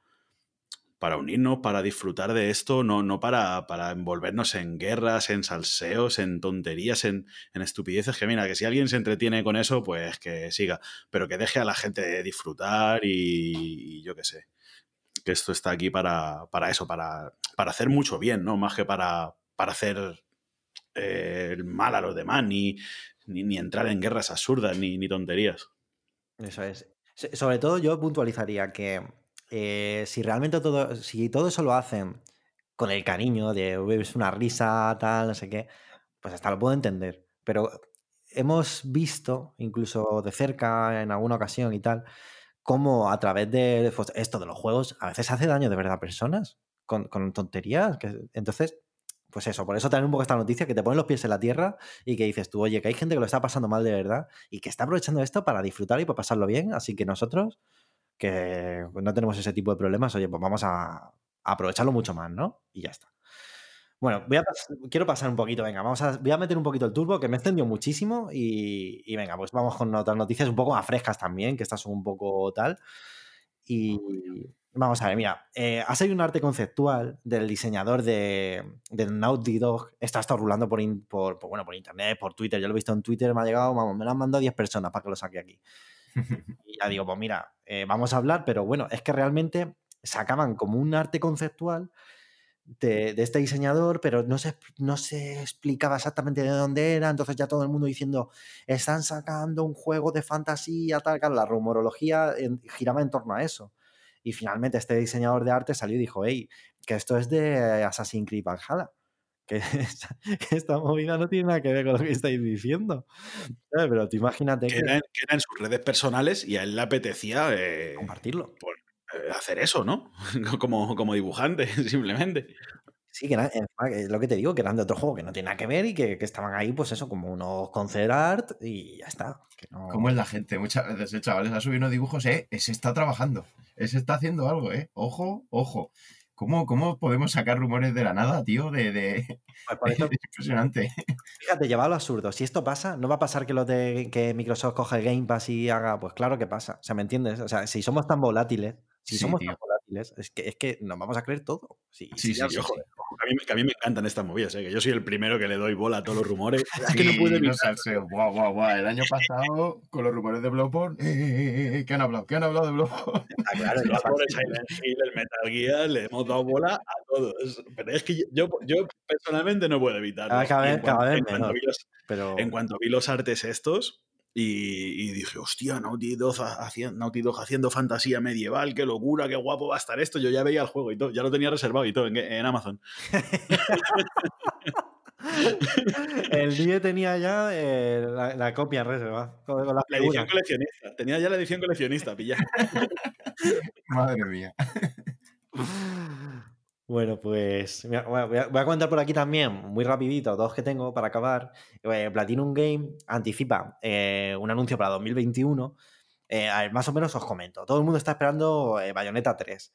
para unirnos, para disfrutar de esto, no, no para, para, envolvernos en guerras, en salseos, en tonterías, en, en, estupideces. Que mira, que si alguien se entretiene con eso, pues que siga, pero que deje a la gente disfrutar y, yo qué sé. que esto está aquí para, para eso, para, para, hacer mucho bien, ¿no? Más que para, para hacer eh, mal a los demás, ni, ni, entrar en guerras absurdas, ni, ni tonterías. Eso es. Sobre todo yo puntualizaría que eh, si realmente todo, si todo eso lo hacen con el cariño de es una risa, tal, no sé qué, pues hasta lo puedo entender. Pero hemos visto, incluso de cerca en alguna ocasión y tal, cómo a través de pues, esto de los juegos a veces hace daño de verdad a personas con, tonterías. entonces, pues eso, por eso también un poco esta noticia que te ponen los pies en la tierra y que dices tú, oye, que hay gente que lo está pasando mal de verdad y que está aprovechando esto para disfrutar y para pasarlo bien. Así que nosotros, que no tenemos ese tipo de problemas, oye, pues vamos a, aprovecharlo mucho más, ¿no? Y ya está. Bueno, voy a quiero pasar un poquito, venga, vamos a, voy a meter un poquito el turbo, que me encendió muchísimo y, venga, pues vamos con otras noticias un poco más frescas también, que estas son un poco tal. Y vamos a ver, mira, eh, ha salido un arte conceptual del diseñador de, de Naughty Dog. Esto ha estado rulando por, por, bueno, por internet, por Twitter. Yo lo he visto en Twitter, me ha llegado, vamos, me lo han mandado 10 personas para que lo saque aquí. y ya digo, pues mira, eh, vamos a hablar, pero bueno, es que realmente sacaban como un arte conceptual de, este diseñador, pero no se, no se explicaba exactamente de dónde era, entonces ya todo el mundo diciendo, están sacando un juego de fantasía, tal, claro, la rumorología giraba en torno a eso. Y finalmente este diseñador de arte salió y dijo, hey, que esto es de Assassin's Creed Valhalla. Que, esta movida no tiene nada que ver con lo que estáis diciendo. Pero tú imagínate que... Era, en sus redes personales y a él le apetecía... Eh, compartirlo. Eh, hacer eso, ¿no? como, como dibujante, simplemente. Sí, que es lo que te digo, que eran de otro juego que no tiene nada que ver y que, estaban ahí, pues eso, como unos concept art y ya está. ¿Cómo es la gente? Muchas veces el chaval ha subido unos dibujos, eh, ese está trabajando, ese está haciendo algo, eh. Ojo, ojo. ¿Cómo, ¿Cómo podemos sacar rumores de la nada, tío? De, de... Pues es impresionante. Fíjate, llevado lo absurdo. Si esto pasa, no va a pasar que lo de que Microsoft coja el Game Pass y haga. Pues claro que pasa. O sea, ¿me entiendes? O sea, si somos tan volátiles, si somos tan volátiles, es que, es que nos vamos a creer todo. Sí, sí, sí, a, mí, me encantan estas movidas, ¿eh? que yo soy el primero que le doy bola a todos los rumores. es que no puede evitarse. Guau, guau, guau. El año pasado, con los rumores de Bloodborne, eh, eh, eh, ¿qué han hablado? ¿Qué han hablado de Bloodborne? Ah, claro, el Silent Hill, el Metal Gear, le hemos dado bola a todos. Pero es que yo, yo personalmente no puedo evitarlo. Cada vez, cada vez menos. pero... en cuanto vi los artes estos, y, dije, hostia, Naughty Dog, haciendo, haciendo fantasía medieval, qué locura, qué guapo va a estar esto. Yo ya veía el juego y todo, ya lo tenía reservado y todo en, Amazon. el día tenía ya eh, la, copia reservada. la, edición coleccionista. Tenía ya la edición coleccionista, pilla. Madre mía. Bueno, pues voy a, contar por aquí también, muy rapidito, dos que tengo para acabar. Eh, Platinum Game anticipa eh, un anuncio para 2021. Eh, más o menos os comento. Todo el mundo está esperando Bayonetta 3.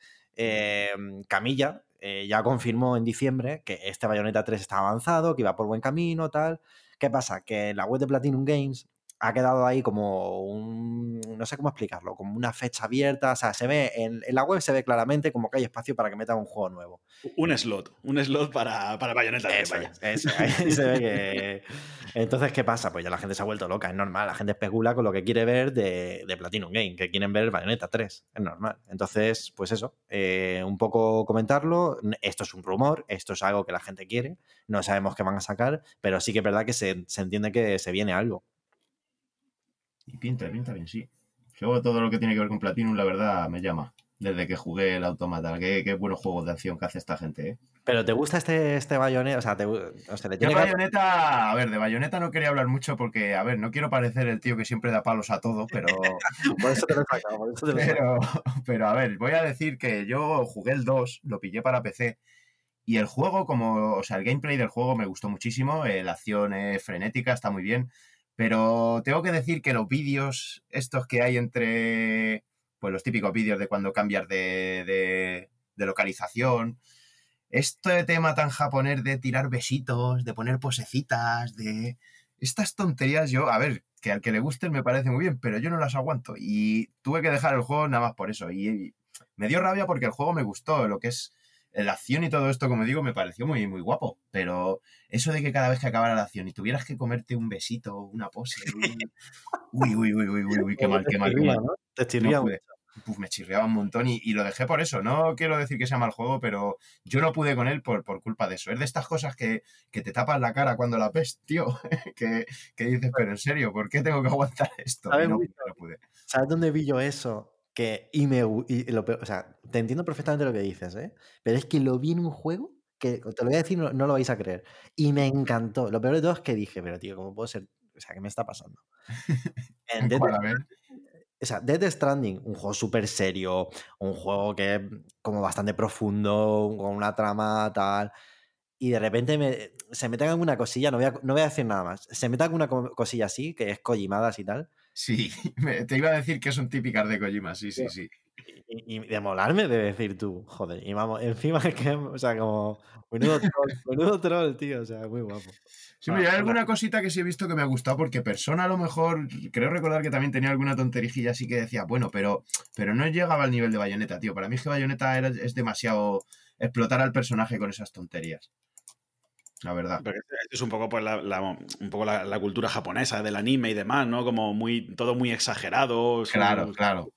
Camilla ya confirmó en diciembre que este Bayonetta 3 está avanzado, que iba por buen camino, tal. ¿Qué pasa? Que la web de Platinum Games ha quedado ahí como un, no sé cómo explicarlo, como una fecha abierta, o sea, se ve, en, la web se ve claramente como que hay espacio para que metan un juego nuevo. Un slot, un slot para, para Bayonetta. vaya. ahí se ve que... Entonces, ¿qué pasa? Pues ya la gente se ha vuelto loca, es normal, la gente especula con lo que quiere ver de, de Platinum Game, que quieren ver Bayonetta 3, es normal. Entonces, pues eso, eh, un poco comentarlo, esto es un rumor, esto es algo que la gente quiere, no sabemos qué van a sacar, pero sí que es verdad que se, se entiende que se viene algo. Y pinta, pinta bien, sí. Luego todo lo que tiene que ver con Platinum, la verdad, me llama. Desde que jugué el Automata. Qué, qué buenos juegos de acción que hace esta gente, ¿eh? Pero ¿te gusta este, este bayoneta? O sea, te, o sea, tiene bayoneta, a ver, de bayoneta no quería hablar mucho porque, a ver, no quiero parecer el tío que siempre da palos a todo, pero. por eso te lo he sacado, por eso te lo he pero, pero, a ver, voy a decir que yo jugué el 2, lo pillé para PC. Y el juego, como, o sea, el gameplay del juego me gustó muchísimo. Eh, la acción es frenética, está muy bien. Pero tengo que decir que los vídeos, estos que hay entre, pues los típicos vídeos de cuando cambias de, localización, este tema tan japonés de tirar besitos, de poner posecitas, de estas tonterías, yo, a ver, que al que le gusten me parece muy bien, pero yo no las aguanto. Y tuve que dejar el juego nada más por eso. y me dio rabia porque el juego me gustó, lo que es la acción y todo esto, como digo, me pareció muy, muy guapo. Pero eso de que cada vez que acabara la acción y tuvieras que comerte un besito, una pose. Uy, uy, uy, uy, uy, uy qué mal, qué mal, qué mal. Te chirría me chirriaba un montón y, y lo dejé por eso. No quiero decir que sea mal juego, pero yo no pude con él por, por culpa de eso. Es de estas cosas que, que te tapas la cara cuando la ves, tío. que, que dices, pero en serio, ¿por qué tengo que aguantar esto? ¿Sabes, no, no pude. ¿Sabes dónde vi yo eso? Que, y me, y lo o sea, te entiendo perfectamente lo que dices, ¿eh? Pero es que lo vi en un juego que te lo voy a decir, no, no lo vais a creer. Y me encantó. Lo peor de todo es que dije, pero tío, ¿cómo puedo ser? O sea, ¿qué me está pasando? En Death Stranding, un juego súper serio, un juego que es como bastante profundo, con una trama tal. Y de repente me- se mete alguna cosilla, no voy, a, no voy a decir nada más. Se mete alguna co- cosilla así, que es Kojimadas y tal. Sí, me- te iba a decir que son típicas de Kojima, sí, sí, sí. Y, y de molarme, de decir tú, joder. Y vamos, encima es que, o sea, como, menudo troll, menudo troll, tío, o sea, muy guapo. Sí, pero hay alguna cosita que sí he visto que me ha gustado, porque Persona a lo mejor, creo recordar que también tenía alguna tonterijilla así que decía, bueno, pero, pero no llegaba al nivel de Bayonetta, tío. Para mí es que Bayonetta era, es demasiado explotar al personaje con esas tonterías. La verdad. Pero esto es un poco, pues, la, la- un poco la, la cultura japonesa del anime y demás, ¿no? Como muy, todo muy exagerado, Claro, claro.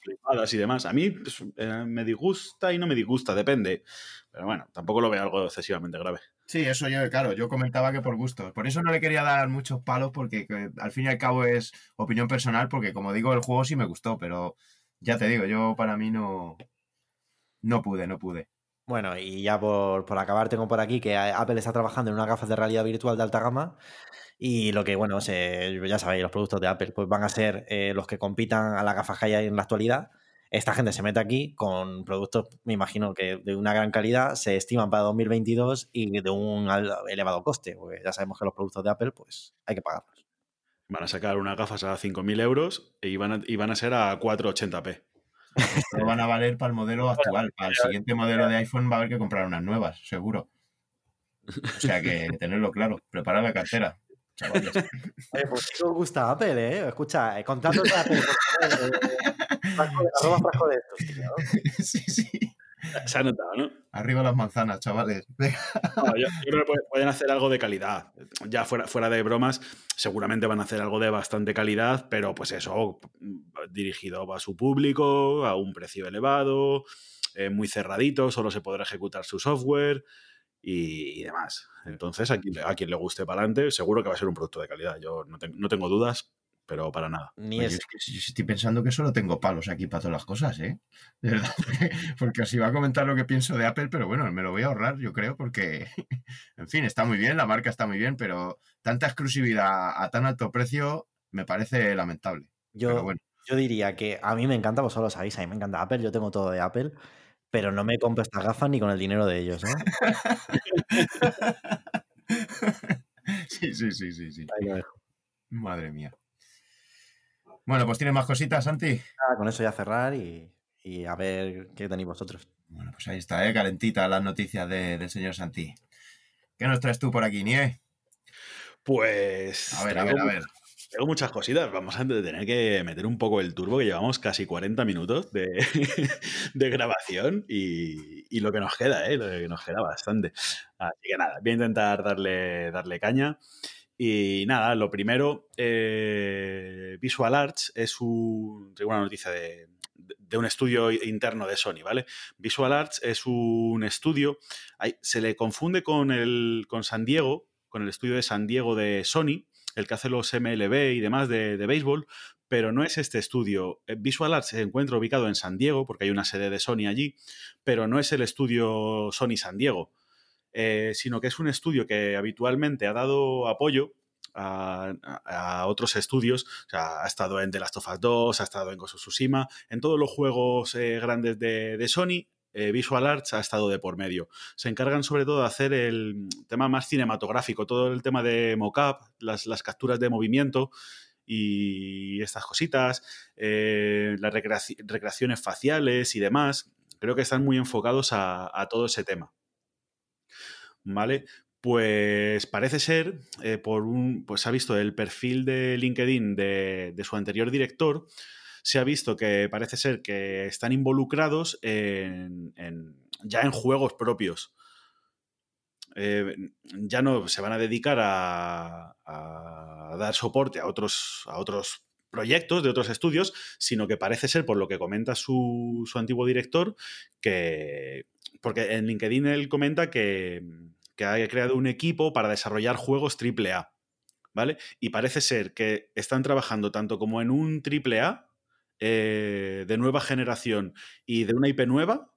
y demás. A mí pues, eh, me disgusta y no me disgusta, depende. Pero bueno, tampoco lo veo algo excesivamente grave. Sí, eso yo, claro, yo comentaba que por gusto. Por eso no le quería dar muchos palos, porque que, al fin y al cabo es opinión personal, porque como digo, el juego sí me gustó, pero ya te digo, yo para mí no, no pude, no pude. Bueno, y ya por, por acabar, tengo por aquí que Apple está trabajando en unas gafas de realidad virtual de alta gama. Y lo que, bueno, se- ya sabéis, los productos de Apple pues van a ser eh, los que compitan a las gafas que hay en la actualidad. Esta gente se mete aquí con productos, me imagino que de una gran calidad, se estiman para 2022 y de un elevado coste, porque ya sabemos que los productos de Apple, pues hay que pagarlos. Van a sacar unas gafas a 5.000 euros y van a, y van a ser a 480p. No van a valer para el modelo actual. Para el siguiente modelo de iPhone va a haber que comprar unas nuevas, seguro. O sea que tenerlo claro. Prepara la cartera, chavales. Oye, pues os gusta Apple, ¿eh? Escucha, eh, contratos de Apple, por favor, eh, frasco de- arroba frasco de estos, tío. Sí, sí. Se ha notado, ¿no? Arriba las manzanas, chavales. No, yo, yo creo que pueden- hacer algo de calidad. Ya fuera, fuera de bromas, seguramente van a hacer algo de bastante calidad, pero pues eso, dirigido a su público, a un precio elevado, eh, muy cerradito, solo se podrá ejecutar su software y, y demás. Entonces, a quien, a quien le guste para adelante, seguro que va a ser un producto de calidad. Yo no tengo dudas, pero para nada. Ni Oye, es, yo estoy pensando que solo tengo palos aquí para todas las cosas, ¿eh? De verdad, porque, porque os iba a comentar lo que pienso de Apple, pero bueno, me lo voy a ahorrar, yo creo, porque, en fin, está muy bien, la marca está muy bien, pero tanta exclusividad a tan alto precio me parece lamentable. yo, Pero bueno, yo diría que a mí me encanta, vosotros lo sabéis, a mí me encanta Apple, yo tengo todo de Apple, pero no me compro estas gafas ni con el dinero de ellos, ¿eh? sí, sí, sí, sí, sí. Ahí lo dejo. Madre mía. Bueno, pues tienes más cositas, Santi. Nada, con eso ya cerrar y, y a ver qué tenéis vosotros. Bueno, pues ahí está, ¿eh? Calentita las noticias de- del señor Santi. ¿Qué nos traes tú por aquí, Nie? Pues. A ver, a ver, a ver. Tengo muchas cositas. Vamos a tener que meter un poco el turbo, que llevamos casi 40 minutos de, de grabación y, y lo que nos queda, ¿eh? Lo que nos queda bastante. Así que nada, voy a intentar darle, darle caña. Y nada, lo primero, eh, Visual Arts es un, tengo una noticia de, un estudio interno de Sony, ¿vale? Visual Arts es un estudio, se le confunde con, el, con San Diego, con el estudio de San Diego de Sony, el que hace los MLB y demás de, de béisbol, pero no es este estudio. Eh, Visual Arts se encuentra ubicado en San Diego, porque hay una sede de Sony allí, pero no es el estudio Sony San Diego, eh, sino que es un estudio que habitualmente ha dado apoyo a, otros estudios, o sea, ha estado en The Last of Us 2, ha estado en Ghost of en todos los juegos eh, grandes de, Sony, eh, Visual Arts ha estado de por medio. Se encargan sobre todo de hacer el tema más cinematográfico, todo el tema de mocap, las, las capturas de movimiento y estas cositas, las recreaci- recreaciones faciales y demás. Creo que están muy enfocados a todo ese tema. ¿Vale? Pues parece ser, eh, por un, pues se ha visto el perfil de LinkedIn de, de su anterior director, se ha visto que parece ser que están involucrados en, ya en juegos propios. Eh, ya no se van a dedicar a, a dar soporte a otros, a otros proyectos de otros estudios, sino que parece ser, por lo que comenta su, su antiguo director, que. Porque en LinkedIn él comenta que, que ha creado un equipo para desarrollar juegos AAA. ¿Vale? Y parece ser que están trabajando tanto como en un AAA eh, de nueva generación y de una IP nueva,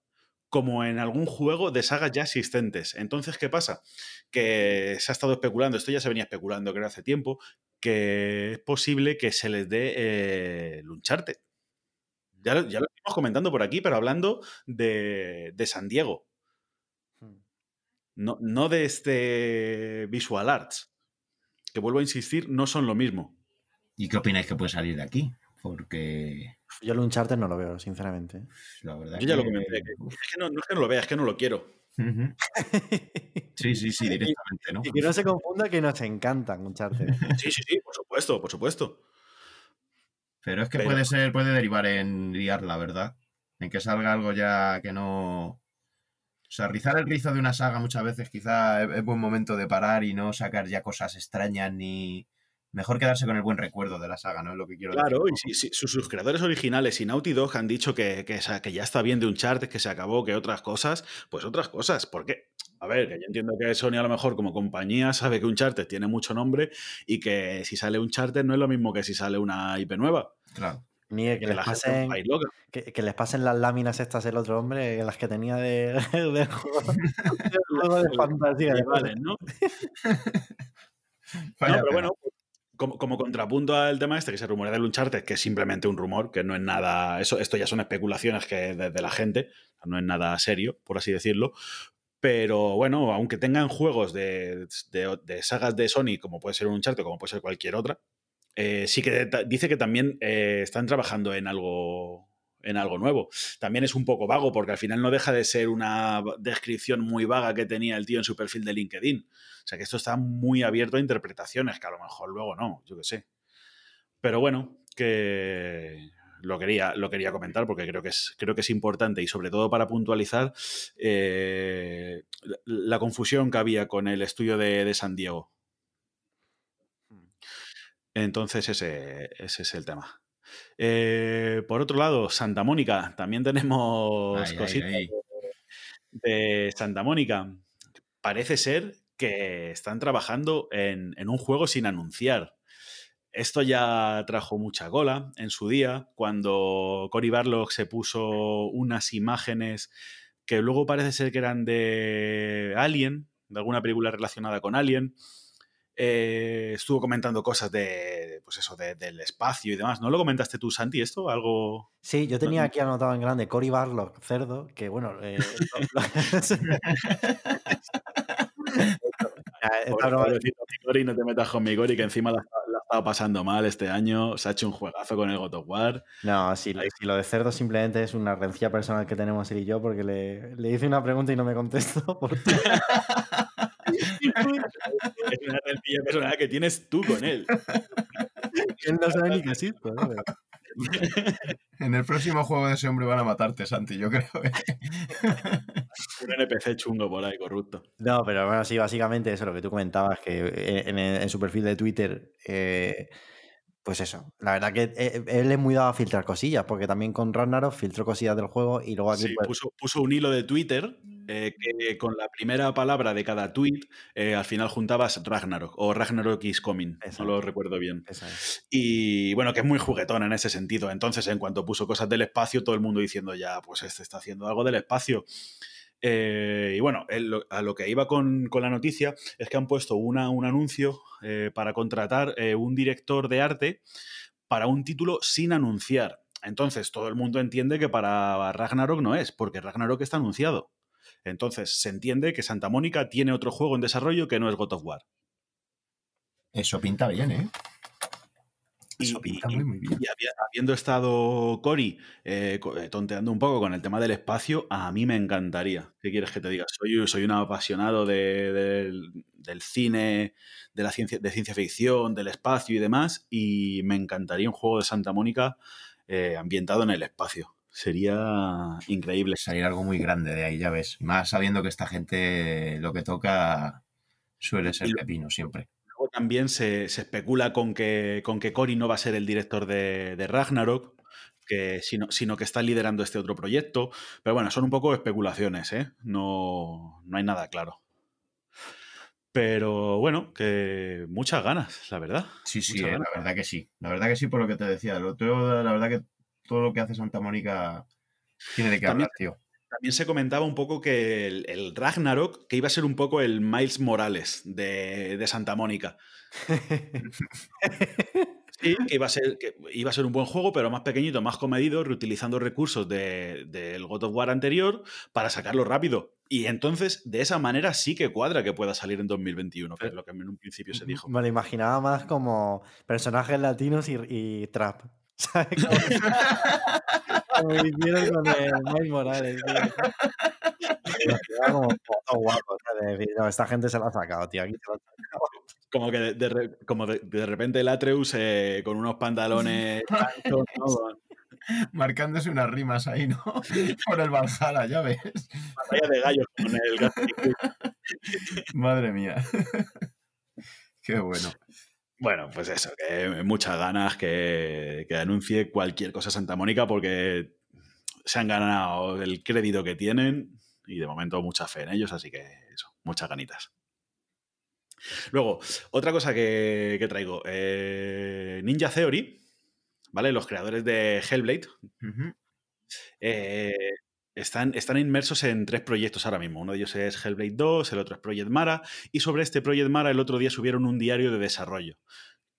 como en algún juego de sagas ya existentes. Entonces, ¿qué pasa? Que se ha estado especulando, esto ya se venía especulando creo hace tiempo, que es posible que se les dé eh. Ya, lo- ya lo estamos comentando por aquí, pero hablando de, de San Diego, Hmm. no, no de este Visual Arts, que vuelvo a insistir, no son lo mismo. ¿Y qué opináis que puede salir de aquí? Porque Yo el Uncharted no lo veo, sinceramente. la verdad Yo ya lo que- comenté, que- Uf. Es que no, no es que no lo vea, es que no lo quiero. Sí, sí, sí, directamente, ¿no? y que no se confunda que nos encantan Uncharted. Sí, sí, sí, por supuesto, por supuesto. Pero es que Pero- puede ser, puede derivar en liarla, ¿verdad? En que salga algo ya que no. O sea, rizar el rizo de una saga muchas veces quizá es, es buen momento de parar y no sacar ya cosas extrañas ni. Mejor quedarse con el buen recuerdo de la saga, ¿no? Es lo que quiero Claro, decir. y si, si sus, creadores originales y Naughty Dog han dicho que, que, ya está bien de Uncharted, que se acabó, que otras cosas, pues otras cosas. Porque, a ver, que yo entiendo que Sony a lo mejor como compañía sabe que Uncharted tiene mucho nombre y que si sale Uncharted no es lo mismo que si sale una IP nueva. Claro. Ni que, Que les pasen, que, que les pasen las láminas estas el otro hombre, las que tenía de, juego, del juego de fantasía. Vale, ¿no? No, pero bueno, como, como contrapunto al tema este que se rumorea del Uncharted, que es simplemente un rumor, que no es nada. Eso, esto ya son especulaciones que de, de la gente, no es nada serio, por así decirlo. Pero bueno, aunque tengan juegos de, de- sagas de Sony, como puede ser un Uncharted, como puede ser cualquier otra, eh, sí que dice que también eh, están trabajando en algo en algo nuevo. También es un poco vago porque al final no deja de ser una descripción muy vaga que tenía el tío en su perfil de LinkedIn. O sea que esto está muy abierto a interpretaciones, que a lo mejor luego no, yo qué sé. Pero bueno, que lo quería, lo quería comentar porque creo que, es, creo que es importante y sobre todo para puntualizar eh, la, la confusión que había con el estudio de, de San Diego. Entonces ese, ese es el tema. Eh, por otro lado, Santa Mónica, también tenemos Ay, cositas ay. de Santa Mónica. Parece ser que están trabajando en, en un juego sin anunciar. Esto ya trajo mucha cola en su día, cuando Cory Barlog se puso unas imágenes que luego parece ser que eran de Alien, de alguna película relacionada con Alien. Eh, estuvo comentando cosas de, pues eso, de- del espacio y demás. ¿No lo comentaste tú, Santi, esto? Algo... Sí, yo tenía aquí anotado en grande Cory Barlock, cerdo, que bueno. eh, esta broma- no te metas con mi Cory, que encima la, la ha estado pasando mal este año. Se ha hecho un juegazo con el God of War. No, si, lo- si lo de cerdo simplemente es una rencilla personal que tenemos él y yo, porque le, le hice una pregunta y no me contestó. Es una sencilla personal que tienes tú con él. él no sabe ni. ¿no? Pero- En el próximo juego de ese hombre van a matarte, Santi, yo creo. ¿eh? Un NPC chungo por ahí, corrupto. No, pero bueno, sí, básicamente eso, lo que tú comentabas, que en, en- en su perfil de Twitter, eh, pues eso, la verdad que eh, él es muy dado a filtrar cosillas, porque también con Ragnarok filtró cosillas del juego y luego aquí Sí, pues, puso, puso un hilo de Twitter eh, que con la primera palabra de cada tweet eh, al final juntabas Ragnarok o Ragnarok is coming. Exacto. No lo recuerdo bien. es. Y bueno, que es muy juguetón en ese sentido. Entonces, en cuanto puso cosas del espacio, todo el mundo diciendo ya, pues este está haciendo algo del espacio. Eh, y bueno, a lo que iba con, con la noticia es que han puesto una, un anuncio eh, para contratar eh, un director de arte para un título sin anunciar. Entonces, todo el mundo entiende que para Ragnarok no es, porque Ragnarok está anunciado. Entonces, se entiende que Santa Mónica tiene otro juego en desarrollo que no es God of War. Eso pinta bien, ¿eh? Eso Y- pinta y- muy, muy bien. Y había- habiendo estado Cory eh, eh, tonteando un poco con el tema del espacio, a mí me encantaría. ¿Qué quieres que te diga? Soy, soy un apasionado de- del, del cine, de la ciencia, de ciencia ficción, del espacio y demás, y me encantaría un juego de Santa Mónica eh, ambientado en el espacio. Sería increíble. Salir algo muy grande de ahí, ya ves. Más sabiendo que esta gente lo que toca suele ser Y pepino siempre. Luego también se, se especula con que, con que Cory no va a ser el director de, de Ragnarok, que, sino, sino que está liderando este otro proyecto. Pero bueno, son un poco especulaciones, ¿eh? No, no hay nada claro. Pero bueno, que muchas ganas, la verdad. Sí, sí, eh, la verdad que sí. La verdad que sí, por lo que te decía. Lo otro, la verdad que todo lo que hace Santa Mónica tiene de qué hablar, tío. También se comentaba un poco que el, el Ragnarok, que iba a ser un poco el Miles Morales de, de Santa Mónica. Sí, que iba a, ser, que iba a ser un buen juego, pero más pequeñito, más comedido, reutilizando recursos de- del God of War anterior para sacarlo rápido. Y entonces, de esa manera sí que cuadra que pueda salir en 2021, que es lo que en un principio se dijo. Me lo imaginaba más como personajes latinos y, y trap. ¿Sabes? Como, como hicieron con el Miles Morales, tío. Como todo guapo, no, esta gente se la ha sacado, tío. Aquí se la ha sacado. Como que de, de como de, de repente el Atreus eh, con unos pantalones anchos, ¿no? Marcándose unas rimas ahí, ¿no? Por el Valhalla, ya ves. Batalla de gallos con el. Madre mía. Qué bueno. Bueno, pues eso, que muchas ganas que, que anuncie cualquier cosa Santa Mónica porque se han ganado el crédito que tienen y de momento mucha fe en ellos, así que eso, muchas ganitas. Luego, otra cosa que, que traigo, eh, Ninja Theory, ¿vale? Los creadores de Hellblade eh, están, están inmersos en tres proyectos ahora mismo. Uno de ellos es Hellblade 2, el otro es Project Mara, y sobre este Project Mara el otro día subieron un diario de desarrollo,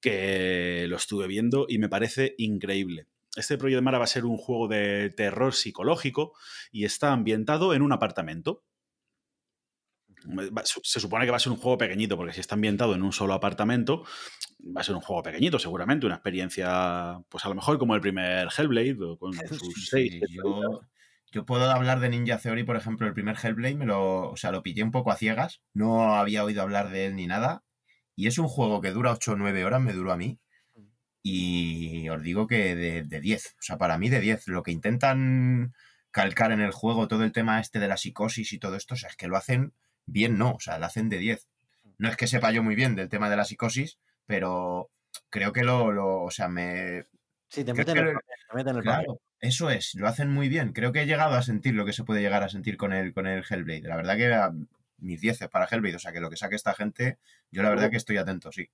que lo estuve viendo y me parece increíble. Este Project Mara va a ser un juego de terror psicológico y está ambientado en un apartamento. Se supone que va a ser un juego pequeñito, porque si está ambientado en un solo apartamento, va a ser un juego pequeñito, seguramente, una experiencia, pues a lo mejor como el primer Hellblade, o con Sí, sus seis. yo, yo puedo hablar de Ninja Theory, por ejemplo, el primer Hellblade, me lo, o sea, lo pillé un poco a ciegas, no había oído hablar de él ni nada, y es un juego que dura 8 o 9 horas, me duró a mí, y os digo que de, de 10, o sea, para mí de 10, lo que intentan calcar en el juego, todo el tema este de la psicosis y todo esto, o sea, es que lo hacen bien, no, o sea, lo hacen de 10. No es que sepa yo muy bien del tema de la psicosis, pero creo que lo, lo o sea, me, Sí, te meten el el- papel, te meten el papel. Claro, eso es, lo hacen muy bien. Creo que he llegado a sentir lo que se puede llegar a sentir con el, con el Hellblade. La verdad que ah, mis 10 para Hellblade, o sea que lo que saque esta gente, yo la verdad que estoy atento, sí.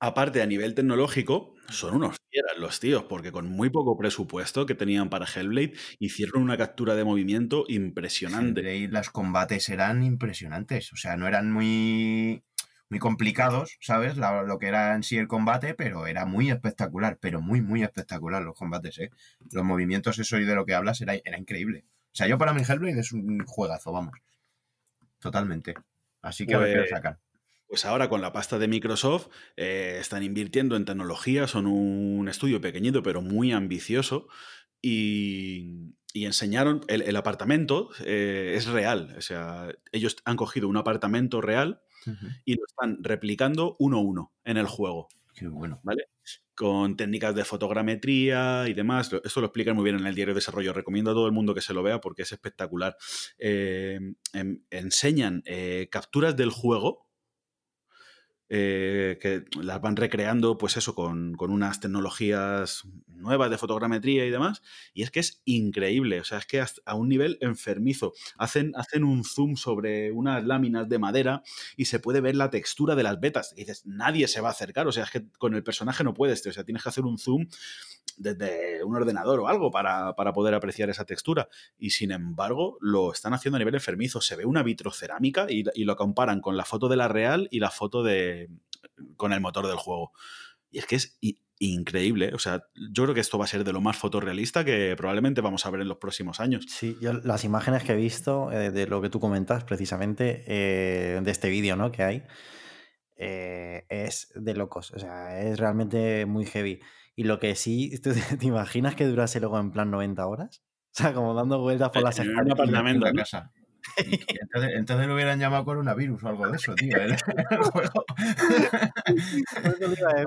Aparte, a nivel tecnológico, son unos fieras los tíos, porque con muy poco presupuesto que tenían para Hellblade, hicieron una captura de movimiento impresionante. Hellblade, los combates eran impresionantes, o sea, no eran muy, muy complicados, ¿sabes? La- lo que era en sí el combate, pero era muy espectacular, pero muy, muy espectacular los combates, ¿eh? Los movimientos, eso y de lo que hablas, era, era increíble. O sea, yo para mí Hellblade es un juegazo, vamos. Totalmente. Así que a ver qué Pues- sacan. Pues ahora con la pasta de Microsoft eh, están invirtiendo en tecnología, son un estudio pequeñito pero muy ambicioso y, y enseñaron, el, el apartamento eh, es real, o sea, ellos han cogido un apartamento real y lo están replicando uno a uno en el juego. Qué bueno. ¿vale? Con técnicas de fotogrametría y demás. Esto lo explican muy bien en el diario de desarrollo. Recomiendo a todo el mundo que se lo vea porque es espectacular. Eh, enseñan eh, capturas del juego. Eh, que las van recreando, pues eso, con, con unas tecnologías nuevas de fotogrametría y demás. Y es que es increíble, o sea, es que a un nivel enfermizo. Hacen, hacen un zoom sobre unas láminas de madera y se puede ver la textura de las vetas. Y dices, nadie se va a acercar, o sea, es que con el personaje no puedes, o sea, tienes que hacer un zoom desde un ordenador o algo para, para poder apreciar esa textura. Y sin embargo, lo están haciendo a nivel enfermizo. Se ve una vitrocerámica y, y lo comparan con la foto de la real y la foto de con el motor del juego. Y es que es i- increíble. O sea, yo creo que esto va a ser de lo más fotorrealista que probablemente vamos a ver en los próximos años. Sí, yo las imágenes que he visto eh, de lo que tú comentas precisamente eh, de este vídeo ¿no? que hay eh, es de locos, o sea, es realmente muy heavy. Y lo que sí, ¿tú te, imaginas que durase luego en plan 90 horas? O sea, como dando vueltas por las En un escaleras. apartamento, ¿no? casa. Entonces, entonces lo hubieran llamado coronavirus o algo de eso, tío. El, el juego.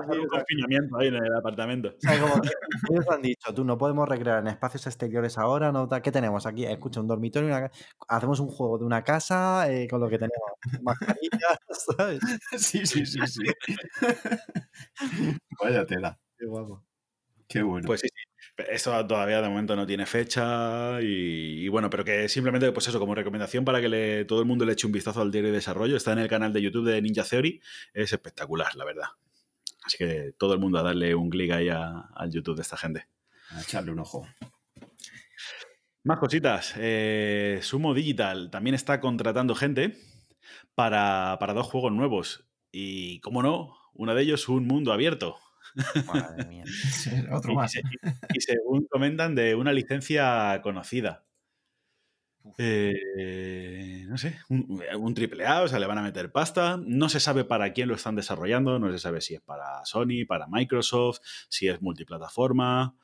Un confinamiento ahí en el apartamento. O sea, como ellos han dicho, tú no podemos recrear en espacios exteriores ahora, no. ¿Qué tenemos aquí? Escucha, un dormitorio, una hacemos un juego de una casa eh, con lo que tenemos. Mascarillas, ¿sabes? Sí, sí, sí, sí. Vaya tela. Qué guapo. Qué bueno. Pues sí, sí. Esto todavía de momento no tiene fecha y, y bueno, pero que simplemente, pues eso, como recomendación para que le- todo el mundo le eche un vistazo al diario de desarrollo, está en el canal de YouTube de Ninja Theory, es espectacular, la verdad. Así que todo el mundo a darle un clic ahí a- al YouTube de esta gente. A echarle un ojo. Más cositas. Eh, Sumo Digital también está contratando gente para, para dos juegos nuevos. Y, como no, uno de ellos un mundo abierto. Madre mía. Otro Y, más. y según comentan, de una licencia conocida. Eh, no sé, un, un triple A, o sea, le van a meter pasta. No se sabe para quién lo están desarrollando, no se sabe si es para Sony, para Microsoft, si es multiplataforma.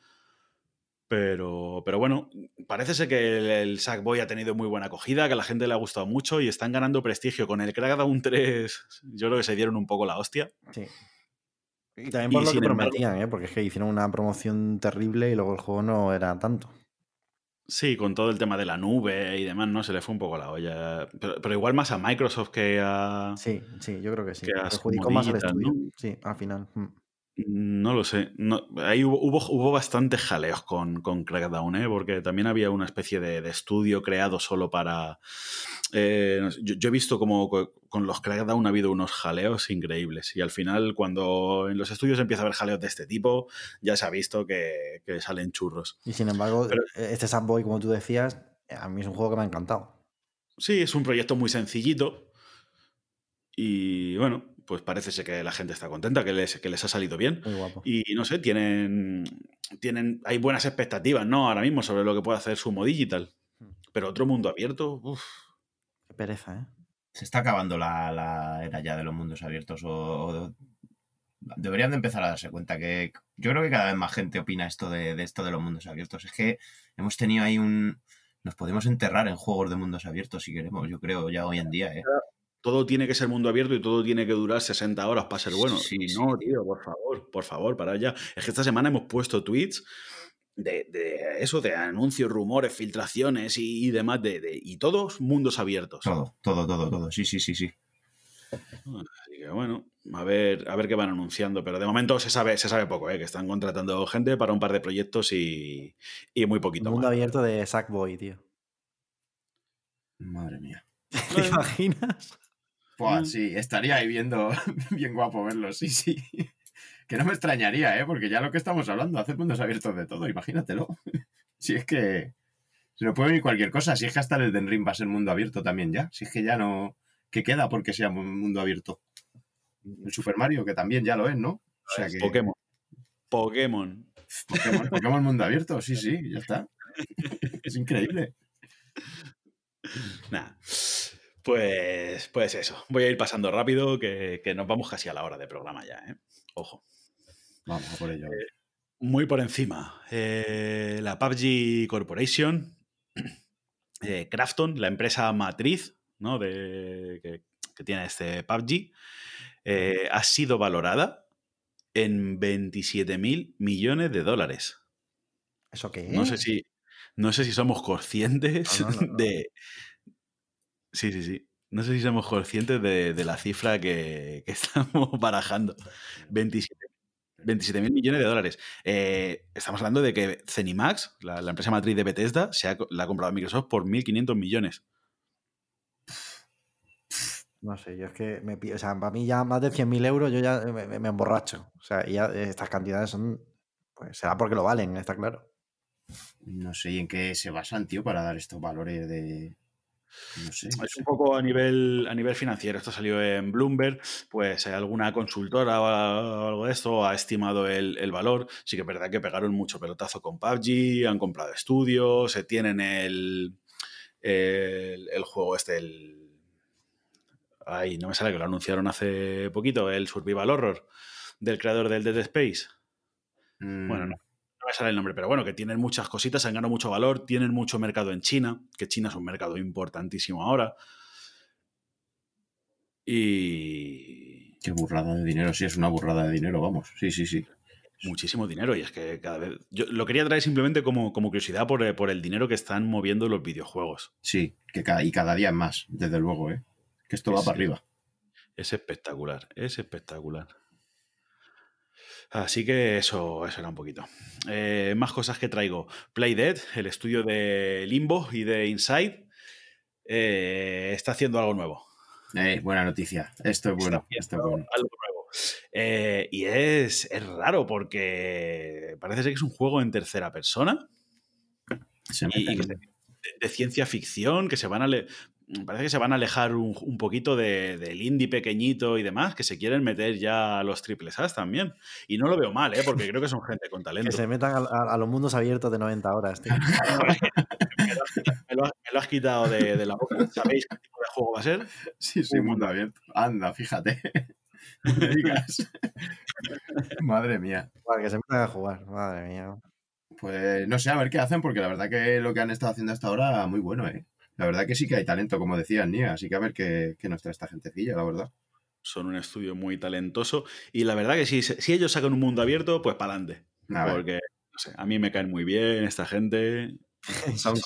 Pero, pero bueno, parece ser que el, el Sackboy ha tenido muy buena acogida, que a la gente le ha gustado mucho y están ganando prestigio. Con el Crackdown 3, yo creo que se dieron un poco la hostia. Sí. Y también Y por lo que embargo- prometían, ¿eh? porque es que hicieron una promoción terrible y luego el juego no era tanto. Sí, con todo el tema de la nube y demás, ¿no? Se le fue un poco la olla. Pero, pero igual más a Microsoft que a. Sí, sí, yo creo que sí. Que Perjudicó más al estudio. ¿no? Sí, al final. mm. No lo sé. No, ahí hubo, hubo, hubo bastantes jaleos con, con Crackdown, ¿eh? porque también había una especie de, de estudio creado solo para. eh, yo, yo he visto como co- con los Crackdown ha habido unos jaleos increíbles. Y al final, cuando en los estudios empieza a haber jaleos de este tipo, ya se ha visto que, que salen churros. Y sin embargo, Pero- eh, este Sackboy, como tú decías, a mí es un juego que me ha encantado. Sí, es un proyecto muy sencillito. Y bueno, pues parece ser que la gente está contenta, que les, que les ha salido bien. Muy guapo. Y no sé, tienen, tienen. Hay buenas expectativas, ¿no? Ahora mismo sobre lo que puede hacer Sumo Digital. Pero otro mundo abierto, uff. Qué pereza, ¿eh? Se está acabando la, la era ya de los mundos abiertos. O, o- deberían de empezar a darse cuenta que yo creo que cada vez más gente opina esto de, de esto de los mundos abiertos. Es que hemos tenido ahí un. Nos podemos enterrar en juegos de mundos abiertos si queremos, yo creo, ya hoy en día, ¿eh? Todo tiene que ser mundo abierto y todo tiene que durar 60 horas para ser bueno. Sí, y sí. no, tío, por favor, por favor, para ya. Es que esta semana hemos puesto tweets de, de eso, de anuncios, rumores, filtraciones y, y demás, de, de- y todos mundos abiertos. Todo, todo, todo, todo. Sí, sí, sí, sí. Así que bueno, a ver, a ver qué van anunciando. Pero de momento se sabe, se sabe poco, ¿eh? que están contratando gente para un par de proyectos y, y muy poquito Mundo más. abierto de Sackboy, tío. Madre mía. ¿Te imaginas? Buah, Mm. sí, estaría ahí viendo bien guapo verlo, sí, sí. Que no me extrañaría, ¿eh? Porque ya lo que estamos hablando, hacer mundos abiertos de todo, imagínatelo. Si es que se nos puede venir cualquier cosa, si es que hasta el Den Ring va a ser mundo abierto también ya. Si es que ya no... ¿Qué queda porque sea un mundo abierto? El Super Mario, que también ya lo es, ¿no? O sea que... Pokémon. Pokémon. Pokémon, Pokémon mundo abierto, sí, sí, ya está. Es increíble. Nada. Pues, pues eso. Voy a ir pasando rápido, que, que nos vamos casi a la hora de programa ya, ¿eh? Ojo. Vamos a por ello. Muy por encima. eh, la PUBG Corporation, eh, Krafton, la empresa matriz ¿no? de, que, que tiene este PUBG, eh, ha sido valorada en 27 mil millones de dólares. ¿Eso qué es? No sé si, no sé si somos conscientes no, no. de. Sí, sí, sí. No sé si somos conscientes de, de la cifra que, que estamos barajando. 27 mil millones de dólares. Eh, estamos hablando de que Cenimax, la, la empresa matriz de Bethesda, se ha, la ha comprado Microsoft por 1.500 millones. No sé, yo es que me O sea, para mí ya más de 100.000 euros yo ya me, me- me emborracho. O sea, y ya estas cantidades son... Pues será porque lo valen, está claro. No sé, ¿y en qué se basan, tío, para dar estos valores de... No sé, no Es sé. un poco a nivel, a nivel financiero. Esto salió en Bloomberg. Pues eh, alguna consultora o algo de esto ha estimado el, el valor. Sí que es verdad que pegaron mucho pelotazo con PUBG, han comprado estudios, se tienen el, el, el juego este, el... Ay, no me sale que lo anunciaron hace poquito, el Survival Horror del creador del Dead Space. Mm, Bueno, no, no me sale el nombre, pero bueno, que tienen muchas cositas, han ganado mucho valor, tienen mucho mercado en China, que China es un mercado importantísimo ahora. Y, Qué burrada de dinero, sí, es una burrada de dinero, vamos. Sí, sí, sí. Muchísimo dinero. Y es que cada vez. Yo lo quería traer simplemente como, como curiosidad por, eh, por el dinero que están moviendo los videojuegos. Sí, que cada, y cada día más, desde luego, ¿eh? Que esto va para arriba. Es espectacular, es espectacular. Así que eso, eso era un poquito. Eh, más cosas que traigo. Playdead, el estudio de Limbo y de Inside, eh, está haciendo algo nuevo. Eh, buena noticia. Esto es bueno, esto es bueno. algo nuevo. Eh, y es, es raro porque parece ser que es un juego en tercera persona Se y, de, de ciencia ficción que se van a ale- parece que se van a alejar un, un poquito de- del indie pequeñito y demás, que se quieren meter ya a los triples A's también. Y no lo veo mal, ¿eh? porque creo que son gente con Que talento. se metan a, a- a los mundos abiertos de 90 horas, tío. Me lo, has- me lo has- me lo has quitado de, de la boca. ¿Sabéis qué tipo de juego va a ser? Sí, sí, Un mundo abierto. Anda, fíjate. Me. Madre mía. Para que se metan a jugar, madre mía. Pues no sé, a ver qué hacen, porque la verdad que lo que han estado haciendo hasta ahora, muy bueno, ¿eh? La verdad que sí que hay talento, como decía Nia, así que a ver qué, qué nos trae esta gentecilla, la verdad. Son un estudio muy talentoso. Y la verdad que si, si ellos sacan un mundo abierto, pues para adelante. Porque, no sé, a mí me caen muy bien esta gente. Son.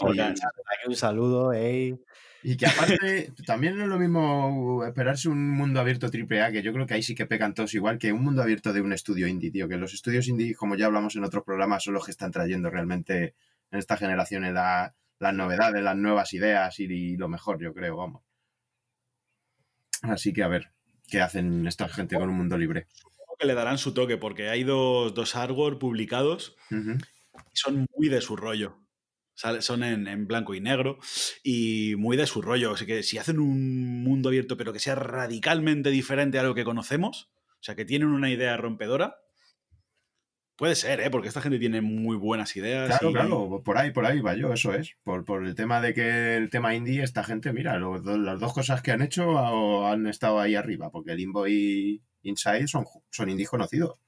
Un saludo, ey. Y que aparte, también no es lo mismo esperarse un mundo abierto AAA, que yo creo que ahí sí que pecan todos igual, que un mundo abierto de un estudio indie, tío. Que los estudios indie, como ya hablamos en otros programas, son los que están trayendo realmente en esta generación la- las novedades, las nuevas ideas y, y lo mejor, yo creo, vamos. Así que a ver, ¿qué hacen esta gente con un mundo libre? Supongo que le darán su toque, porque hay dos, dos hardware publicados y son muy de su rollo. Son en, en blanco y negro y muy de su rollo. Así que si hacen un mundo abierto, pero que sea radicalmente diferente a lo que conocemos, o sea, que tienen una idea rompedora, puede ser, ¿eh? Porque esta gente tiene muy buenas ideas. Claro, y- claro, por ahí, por ahí va yo, eso es. Por, por el tema de que el tema indie, esta gente, mira, do- las dos cosas que han hecho han estado ahí arriba, porque Limbo y Inside son, son indies conocidos.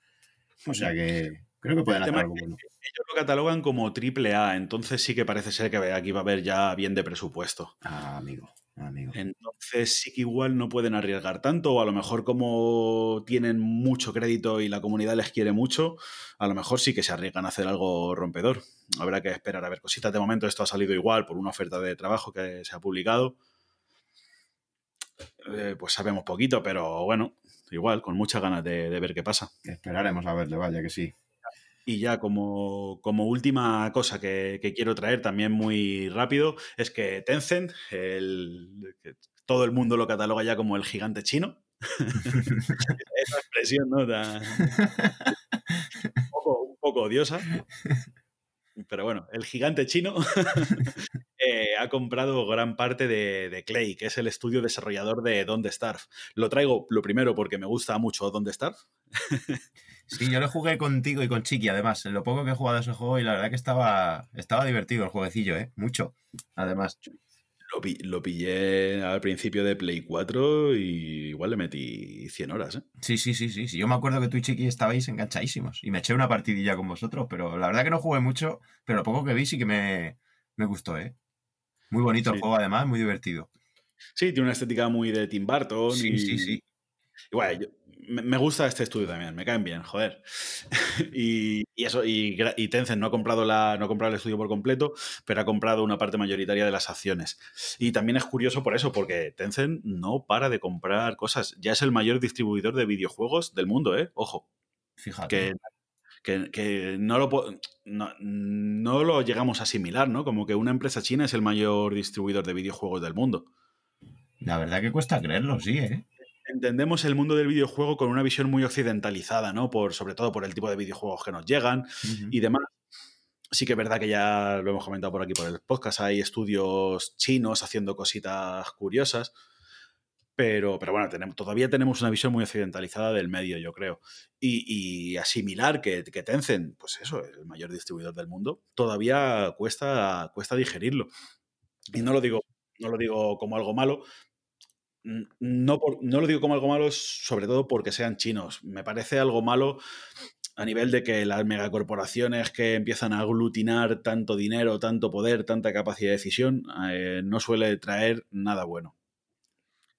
O sea que creo que pueden hacer algo bueno. Ellos lo catalogan como triple A, entonces sí que parece ser que aquí va a haber ya bien de presupuesto. Ah, amigo, amigo. Entonces sí que igual no pueden arriesgar tanto, o a lo mejor como tienen mucho crédito y la comunidad les quiere mucho, a lo mejor sí que se arriesgan a hacer algo rompedor. Habrá que esperar a ver cositas. De momento esto ha salido igual por una oferta de trabajo que se ha publicado. Eh, pues sabemos poquito, pero bueno, igual, con muchas ganas de, de ver qué pasa. Esperaremos a verle, vaya que sí. Y ya como, como última cosa que, que quiero traer también muy rápido es que Tencent, el, que todo el mundo lo cataloga ya como el gigante chino. Esa expresión, ¿no? Tan- un, poco, un poco odiosa. Pero bueno, el gigante chino eh, ha comprado gran parte de, de Clay, que es el estudio desarrollador de Don't Starve. Lo traigo lo primero porque me gusta mucho Don't Starve. Sí, yo lo jugué contigo y con Chiqui, además, en lo poco que he jugado a ese juego y la verdad que estaba, estaba divertido el jueguecillo, ¿eh? Mucho, además. Lo, pi- lo pillé al principio de Play 4 y igual le metí 100 horas. ¿eh? Sí, sí, sí, sí, sí. Yo me acuerdo que tú y Chiqui estabais enganchadísimos y me eché una partidilla con vosotros, pero la verdad que no jugué mucho, pero lo poco que vi sí que me, me gustó, ¿eh? Muy bonito el juego, además, muy divertido. Sí, tiene una estética muy de Tim Burton. Sí, y, sí, sí. y bueno, yo- me, gusta este estudio también, me caen bien, joder. y, y eso, y, y Tencent no ha, comprado la, no ha comprado el estudio por completo, pero ha comprado una parte mayoritaria de las acciones. Y también es curioso por eso, porque Tencent no para de comprar cosas. Ya es el mayor distribuidor de videojuegos del mundo, ¿eh? Ojo. Fíjate. que, que- que no, lo, no, no lo llegamos a asimilar, ¿no? Como que una empresa china es el mayor distribuidor de videojuegos del mundo. La verdad que cuesta creerlo, sí, ¿eh? Entendemos el mundo del videojuego con una visión muy occidentalizada, ¿no? Por, sobre todo por el tipo de videojuegos que nos llegan y demás. Sí que es verdad que ya lo hemos comentado por aquí por el podcast, hay estudios chinos haciendo cositas curiosas, pero, pero bueno, tenemos, todavía tenemos una visión muy occidentalizada del medio, yo creo. Y, y asimilar que, que Tencent, pues eso, el mayor distribuidor del mundo, todavía cuesta, cuesta digerirlo. Y no lo digo, no lo digo como algo malo, no, por- no lo digo como algo malo, sobre todo porque sean chinos. Me parece algo malo a nivel de que las megacorporaciones que empiezan a aglutinar tanto dinero, tanto poder, tanta capacidad de decisión, eh, no suele traer nada bueno.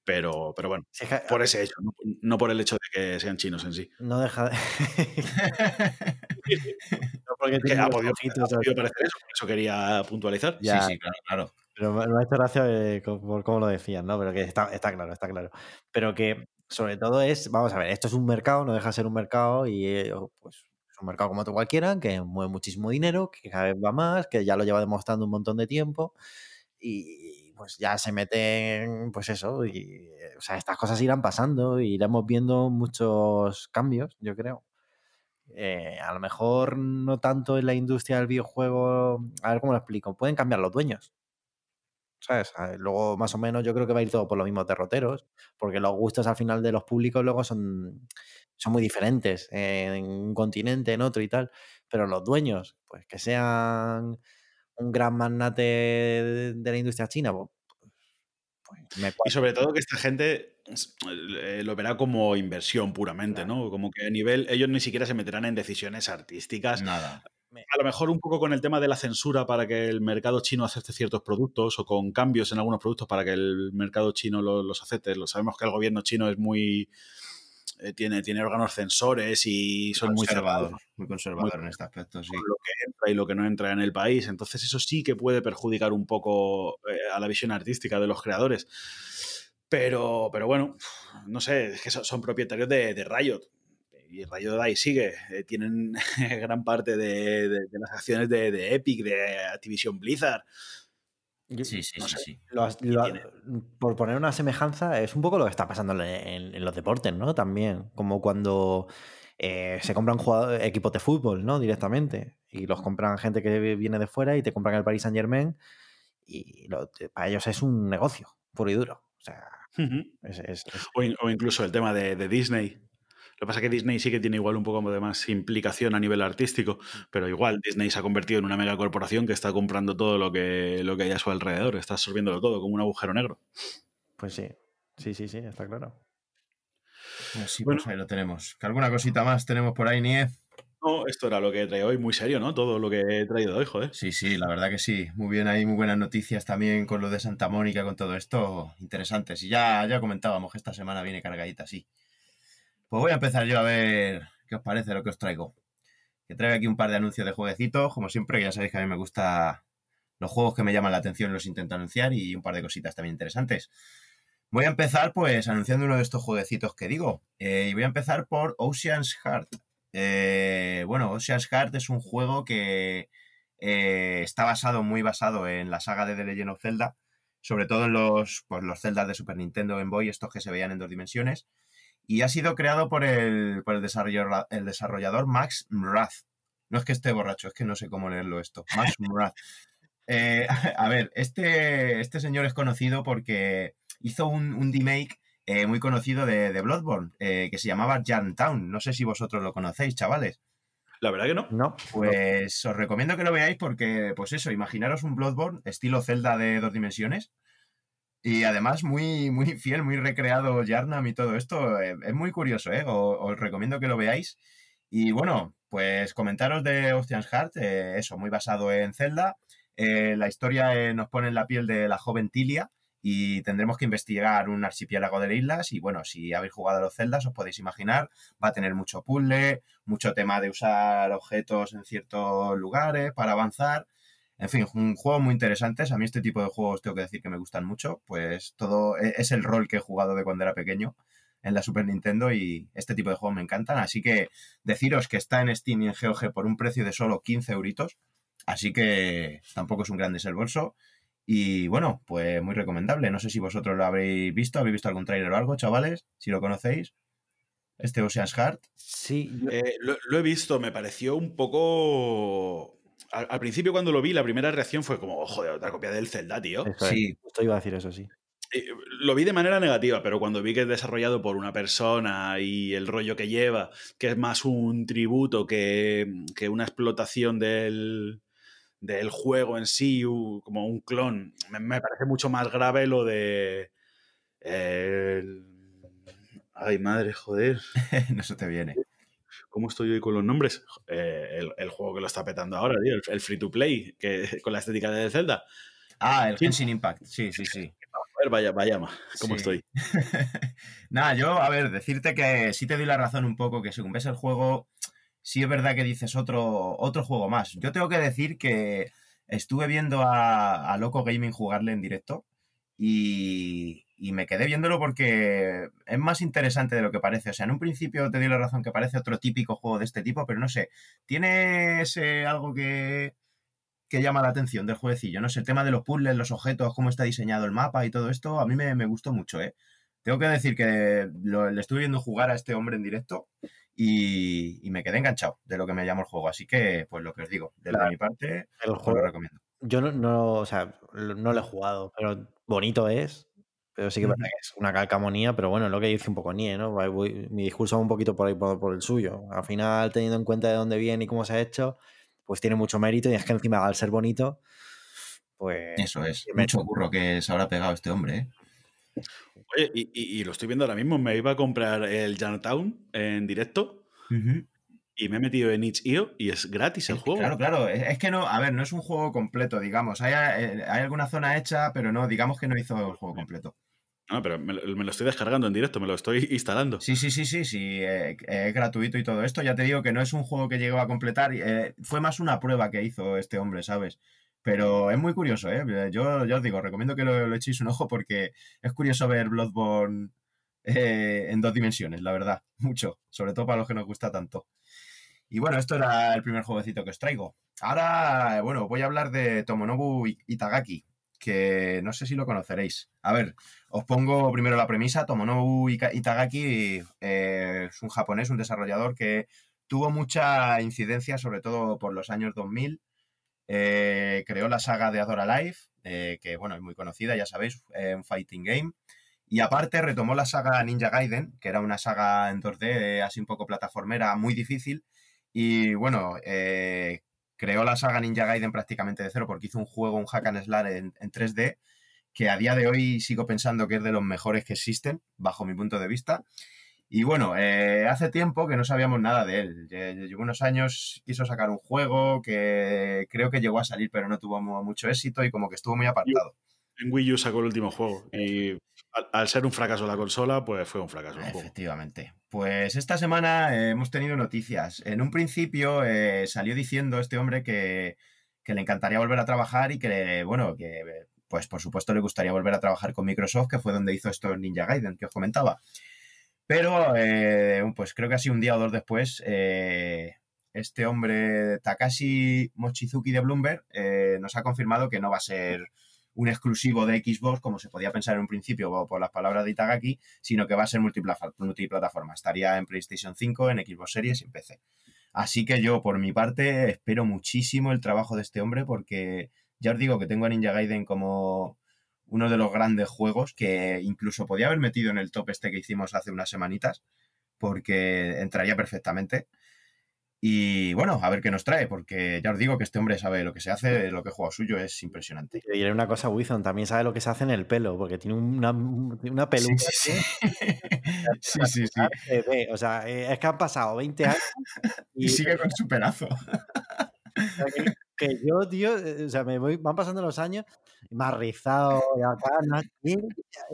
pero, pero bueno, Si es que- por ese hecho, no, no por el hecho de que sean chinos en sí. no deja de... No porque ha podido, ha podido parecer eso, por eso quería puntualizar. Ya. Sí, sí, claro, claro. Pero me, ha hecho gracia eh, por cómo lo decían, ¿no? Pero que está, claro, está claro. Pero que sobre todo es, vamos a ver, esto es un mercado, no deja de ser un mercado y eh, pues es un mercado como otro cualquiera, que mueve muchísimo dinero, que cada vez va más, que ya lo lleva demostrando un montón de tiempo y pues ya se meten, pues eso, y eh, o sea, estas cosas irán pasando y iremos viendo muchos cambios, yo creo. Eh, a lo mejor no tanto en la industria del videojuego, a ver cómo lo explico, pueden cambiar los dueños. Luego, más o menos, yo creo que va a ir todo por los mismos derroteros, porque los gustos al final de los públicos luego son, son muy diferentes en un continente, en otro y tal. Pero los dueños, pues que sean un gran magnate de, la industria china, pues, pues me Y sobre todo que esta gente eh, lo verá como inversión puramente, Claro. ¿no? Como que a nivel, ellos ni siquiera se meterán en decisiones artísticas. Nada. A lo mejor un poco con el tema de la censura para que el mercado chino acepte ciertos productos o con cambios en algunos productos para que el mercado chino lo- los acepte. Lo sabemos que el gobierno chino es muy... eh, tiene, tiene órganos censores y son muy cerrados muy conservador en este aspecto, sí. con lo que entra y lo que no entra en el país. Entonces eso sí que puede perjudicar un poco eh, a la visión artística de los creadores. Pero, pero bueno, no sé, es que son, son propietarios de, de Riot. Y Riot ahí sigue. eh, tienen gran parte de, de- de las acciones de, de Epic, de Activision Blizzard. Sí, sí, no sí, sé. sí. lo has- lo- tiene. por poner una semejanza, es un poco lo que está pasando en, en- en los deportes, ¿no? También, como cuando eh, se compran jugadores- equipos de fútbol, ¿no? Directamente. Y los compran gente que viene de fuera y te compran el Paris Saint Germain. Y lo- para ellos es un negocio, puro y duro. O sea, Ujú. es, es- es- o, in- o incluso el tema de, de Disney. Lo que pasa es que Disney sí que tiene igual un poco de más implicación a nivel artístico, pero igual Disney se ha convertido en una megacorporación que está comprando todo lo que, lo que hay a su alrededor, está absorbiéndolo todo como un agujero negro. pues sí. Sí, sí, sí, está claro. Así Bueno. pues ahí lo tenemos. ¿Que alguna cosita más tenemos por ahí, Nie? No, esto era lo que he traído hoy, muy serio, ¿no? Todo lo que he traído hoy, joder. Sí, sí, la verdad que sí. Muy bien, hay muy buenas noticias también con lo de Santa Mónica, con todo esto. Interesantes. Y ya, ya comentábamos que esta semana viene cargadita, sí. Pues voy a empezar yo a ver qué os parece lo que os traigo. Que traigo aquí un par de anuncios de jueguecitos. Como siempre, ya sabéis que a mí me gusta los juegos que me llaman la atención, los intento anunciar y un par de cositas también interesantes. Voy a empezar pues anunciando uno de estos jueguecitos que digo. Eh, y voy a empezar por Ocean's Heart. Eh, bueno, Ocean's Heart es un juego que eh, está basado, muy basado en la saga de The Legend of Zelda, sobre todo en los, pues, los Zeldas de Super Nintendo Game Boy, estos que se veían en dos dimensiones, y ha sido creado por el, por el, desarrollador, el desarrollador Max Mrath. No es que esté borracho, es que no sé cómo leerlo esto. Max Mrath. Eh, a ver, este, este señor es conocido porque hizo un, un remake eh, muy conocido de, de Bloodborne, eh, que se llamaba Town. No sé si vosotros lo conocéis, chavales. La verdad que no. No, Pues os recomiendo que lo veáis porque, pues eso, imaginaros un Bloodborne estilo Zelda de dos dimensiones. Y además muy, muy fiel, muy recreado Yarnam y todo esto. eh, es muy curioso, ¿eh? Os, recomiendo que lo veáis. Y bueno, pues comentaros de Ocean's Heart, eh, eso, muy basado en Zelda. Eh, la historia nos pone en la piel de la joven Tilia y tendremos que investigar un archipiélago de islas. Y bueno, si habéis jugado a los Zeldas, os podéis imaginar, va a tener mucho puzzle, mucho tema de usar objetos en ciertos lugares para avanzar. En fin, un juego muy interesante. A mí este tipo de juegos tengo que decir que me gustan mucho. Pues todo e- es el rol que he jugado de cuando era pequeño en la Super Nintendo y este tipo de juegos me encantan. Así que deciros que está en Steam y en GOG por un precio de solo 15 euritos. Así que tampoco es un gran desembolso. Y bueno, pues muy recomendable. No sé si vosotros lo habréis visto, habéis visto algún tráiler o algo, chavales, si lo conocéis. Este Ocean's Heart. sí, yo- Eh, lo, lo he visto, me pareció un poco... Al, al principio cuando lo vi, la primera reacción fue como, "Oh, joder, otra copia del Zelda, tío. eso sí. justo iba a decir eso, sí. Eh, Lo vi de manera negativa, pero cuando vi que es desarrollado por una persona y el rollo que lleva, que es más un tributo que, que una explotación del, del juego en sí, u- como un clon, me, me parece mucho más grave lo de... el- Ay, madre, joder. no se te viene. ¿Cómo estoy hoy con los nombres? Eh, el, el juego que lo está petando ahora, tío, el, el free to play, que, con la estética de Zelda. Ah, el Sí. Genshin Impact. Sí, sí, sí. A ver, vaya, vaya, ¿cómo Sí. estoy? Nada, yo, a ver, decirte que sí te doy la razón un poco, que según ves el juego, sí es verdad que dices otro, otro juego más. Yo tengo que decir que estuve viendo a, a Loco Gaming jugarle en directo y, y me quedé viéndolo porque es más interesante de lo que parece. O sea, en un principio te doy la razón que parece otro típico juego de este tipo, pero no sé, tiene ese algo que, que llama la atención del jueguecillo. No sé, el tema de los puzzles, los objetos, cómo está diseñado el mapa y todo esto, a mí me, me gustó mucho, ¿eh? Tengo que decir que lo- le estuve viendo jugar a este hombre en directo y, y me quedé enganchado de lo que me llamó el juego. Así que, pues lo que os digo, desde Claro. mi parte, El os lo juego, recomiendo. yo no, no, o sea, no lo he jugado, pero bonito es. Pero sí que es una calcamonía, pero bueno, es lo que dice un poco Nie, ¿no? Voy- voy- mi discurso va un poquito por ahí por, por el suyo. Al final, teniendo en cuenta de dónde viene y cómo se ha hecho, pues tiene mucho mérito y es que encima al ser bonito, pues Eso es, mucho curro que se habrá pegado este hombre, ¿eh? Oye, y, y- y lo estoy viendo ahora mismo. Me iba a comprar el Town en directo y me he metido en itch.io y es gratis el Es- juego. Claro, claro. Es es que no, a ver, no es un juego completo, digamos. Hay, eh, hay alguna zona hecha, pero no, digamos que no hizo el juego completo. No, pero me, lo- estoy descargando en directo, me lo estoy instalando. Sí, sí, sí, sí, sí, eh, es gratuito y todo esto. Ya te digo que no es un juego que llegó a completar, eh, fue más una prueba que hizo este hombre, ¿sabes? Pero es muy curioso, ¿eh? Yo, yo os digo, recomiendo que lo, lo echéis un ojo porque es curioso ver Bloodborne eh, en dos dimensiones, la verdad, mucho, sobre todo para los que nos gusta tanto. Y bueno, esto era el primer jueguecito que os traigo. Ahora, bueno, voy a hablar de Tomonobu Itagaki, que no sé si lo conoceréis. A ver, os pongo primero la premisa. Tomonobu Itagaki eh, es un japonés, un desarrollador que tuvo mucha incidencia, sobre todo por los años 2000. Eh, creó la saga de Adora Life, eh, que bueno, es muy conocida, ya sabéis, un fighting game. Y aparte retomó la saga Ninja Gaiden, que era una saga en 2D, eh, así un poco plataformera, muy difícil. Y bueno, eh, creó la saga Ninja Gaiden prácticamente de cero porque hizo un juego, un hack and slash en, en 3D, que a día de hoy sigo pensando que es de los mejores que existen, bajo mi punto de vista. Y bueno, eh, hace tiempo que no sabíamos nada de él. Lle- Llevó unos años, quiso sacar un juego que creo que llegó a salir, pero no tuvo mu- mucho éxito y como que estuvo muy apartado. En Wii U sacó el último juego y al, ser un fracaso la consola, pues fue un fracaso. Efectivamente. Pues esta semana eh, hemos tenido noticias. En un principio eh, salió diciendo este hombre que, que le encantaría volver a trabajar y que, bueno, que pues por supuesto le gustaría volver a trabajar con Microsoft, que fue donde hizo esto Ninja Gaiden que os comentaba. Pero, eh, pues creo que así un día o dos después, este hombre, Takashi Mochizuki de Bloomberg, nos ha confirmado que no va a ser un exclusivo de Xbox, como se podía pensar en un principio por las palabras de Itagaki, sino que va a ser multiplataforma. Estaría en PlayStation 5, en Xbox Series y en PC. Así que yo, por mi parte, espero muchísimo el trabajo de este hombre porque ya os digo que tengo a Ninja Gaiden como uno de los grandes juegos que incluso podía haber metido en el top este que hicimos hace unas semanitas porque entraría perfectamente. Y bueno, a ver qué nos trae, porque ya os digo que este hombre sabe lo que se hace, lo que juega suyo es impresionante. Te diré una cosa, Wizon, también sabe lo que se hace en el pelo, porque tiene una, una peluca. Sí, sí, sí. O sea, eh, es que han pasado 20 años y, Y sigue con su pedazo. o sea, que, que yo, tío, eh, o sea, me voy, van pasando los años, y más rizado, y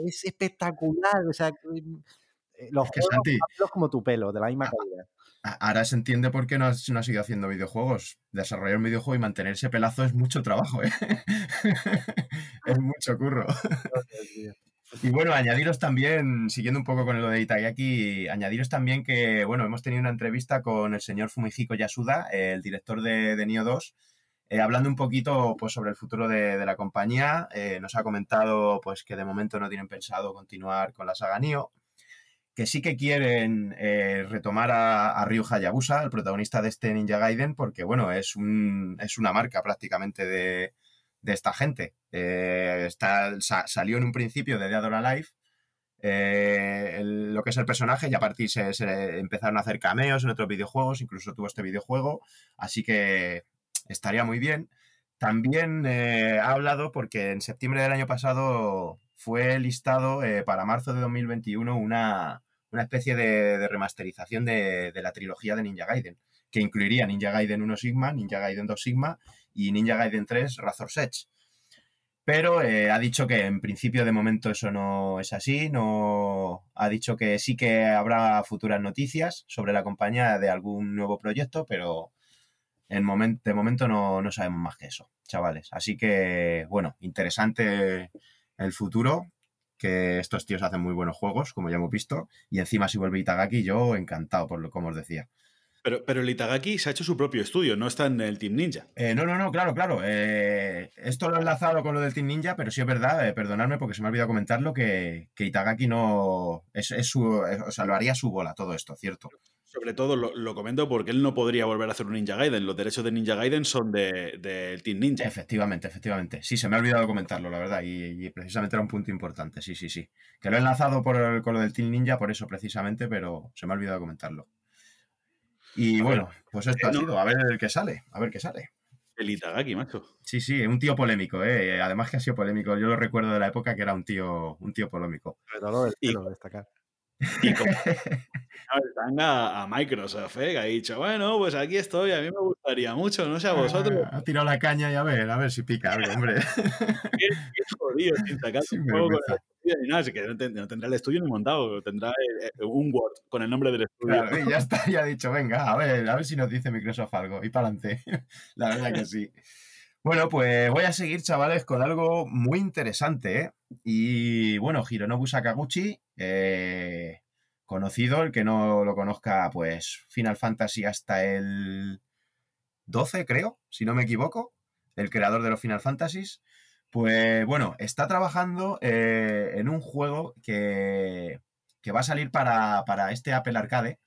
es espectacular. O sea, eh, los Es que, juegos Santi, como tu pelo, de la misma calidad. Ahora se entiende por qué no has, no has ido haciendo videojuegos. Desarrollar un videojuego y mantener ese pelazo es mucho trabajo, ¿eh? es mucho curro. Y bueno, añadiros también, siguiendo un poco con lo de Itagaki, añadiros también que, bueno, hemos tenido una entrevista con el señor Fumihiko Yasuda, el director de, de Neo 2, eh, hablando un poquito pues, sobre el futuro de, la compañía. Eh, nos ha comentado pues, que de momento no tienen pensado continuar con la saga Neo, que sí que quieren eh, retomar a, a Ryu Hayabusa, el protagonista de este Ninja Gaiden, porque, bueno, es, un, es una marca prácticamente de, de esta gente. Eh, está, sa- salió en un principio de Dead or Alive, eh, lo que es el personaje, y a partir se, empezaron a hacer cameos en otros videojuegos, incluso tuvo este videojuego, así que estaría muy bien. También ha hablado porque en septiembre del año pasado fue listado para marzo de 2021 una, una especie de, remasterización de, la trilogía de Ninja Gaiden, que incluiría Ninja Gaiden 1 Sigma, Ninja Gaiden 2 Sigma y Ninja Gaiden 3 Razor's Edge. Pero eh, ha dicho que en principio de momento eso no es así. No ha dicho que sí que habrá futuras noticias sobre la compañía de algún nuevo proyecto, pero en de momento no sabemos más que eso, chavales. Así que, bueno, interesante el futuro, que estos tíos hacen muy buenos juegos, como ya hemos visto, y encima si vuelve Itagaki, yo encantado, por lo como os decía. Pero, pero el Itagaki se ha hecho su propio estudio, no está en el Team Ninja. Eh, no, no, no, claro, claro. Eh, esto lo he enlazado con lo del Team Ninja, pero sí es verdad, eh, perdonadme porque se me ha olvidado comentarlo, que, que Itagaki no. Es, es su. es- o sea, lo haría su bola todo esto, ¿cierto? Sobre todo lo, lo comento porque él no podría volver a hacer un Ninja Gaiden. Los derechos de Ninja Gaiden son de- del Team Ninja. Efectivamente, efectivamente. Sí, se me ha olvidado comentarlo, la verdad, y, y precisamente era un punto importante, sí, sí, sí. Que lo he enlazado por el- con lo del Team Ninja, por eso precisamente, pero se me ha olvidado comentarlo. Y A bueno, pues esto eh, ha no- sido, a ver qué sale, a ver qué sale. El Itagaki, macho. Sí, sí, un tío polémico, ¿eh? Además que ha sido polémico. Yo lo recuerdo de la época que era un tío, un tío polémico. Sobre todo lo del Y- destacar. Y como a Microsoft, ¿eh? que ha dicho, bueno, pues aquí estoy, a mí me gustaría mucho, no sé a vosotros. Ah, Ha tirado la caña y a ver, a ver si pica algo, hombre. Qué, qué jodido, sin sacar un juego con ni nada, así que no, ten- no tendrá el estudio ni montado, tendrá eh, eh, un Word con el nombre del estudio. Claro, y ya está, ya ha dicho, venga, a ver, a ver si nos dice Microsoft algo. Y para adelante. La verdad que sí. Bueno, pues voy a seguir, chavales, con algo muy interesante, ¿eh? Y bueno, Hironobu Sakaguchi, eh, conocido, el que no lo conozca, pues Final Fantasy hasta el 12, creo, si no me equivoco, el creador de los Final Fantasies. Pues bueno, está trabajando eh, en un juego que, que va a salir para, para este Apple Arcade,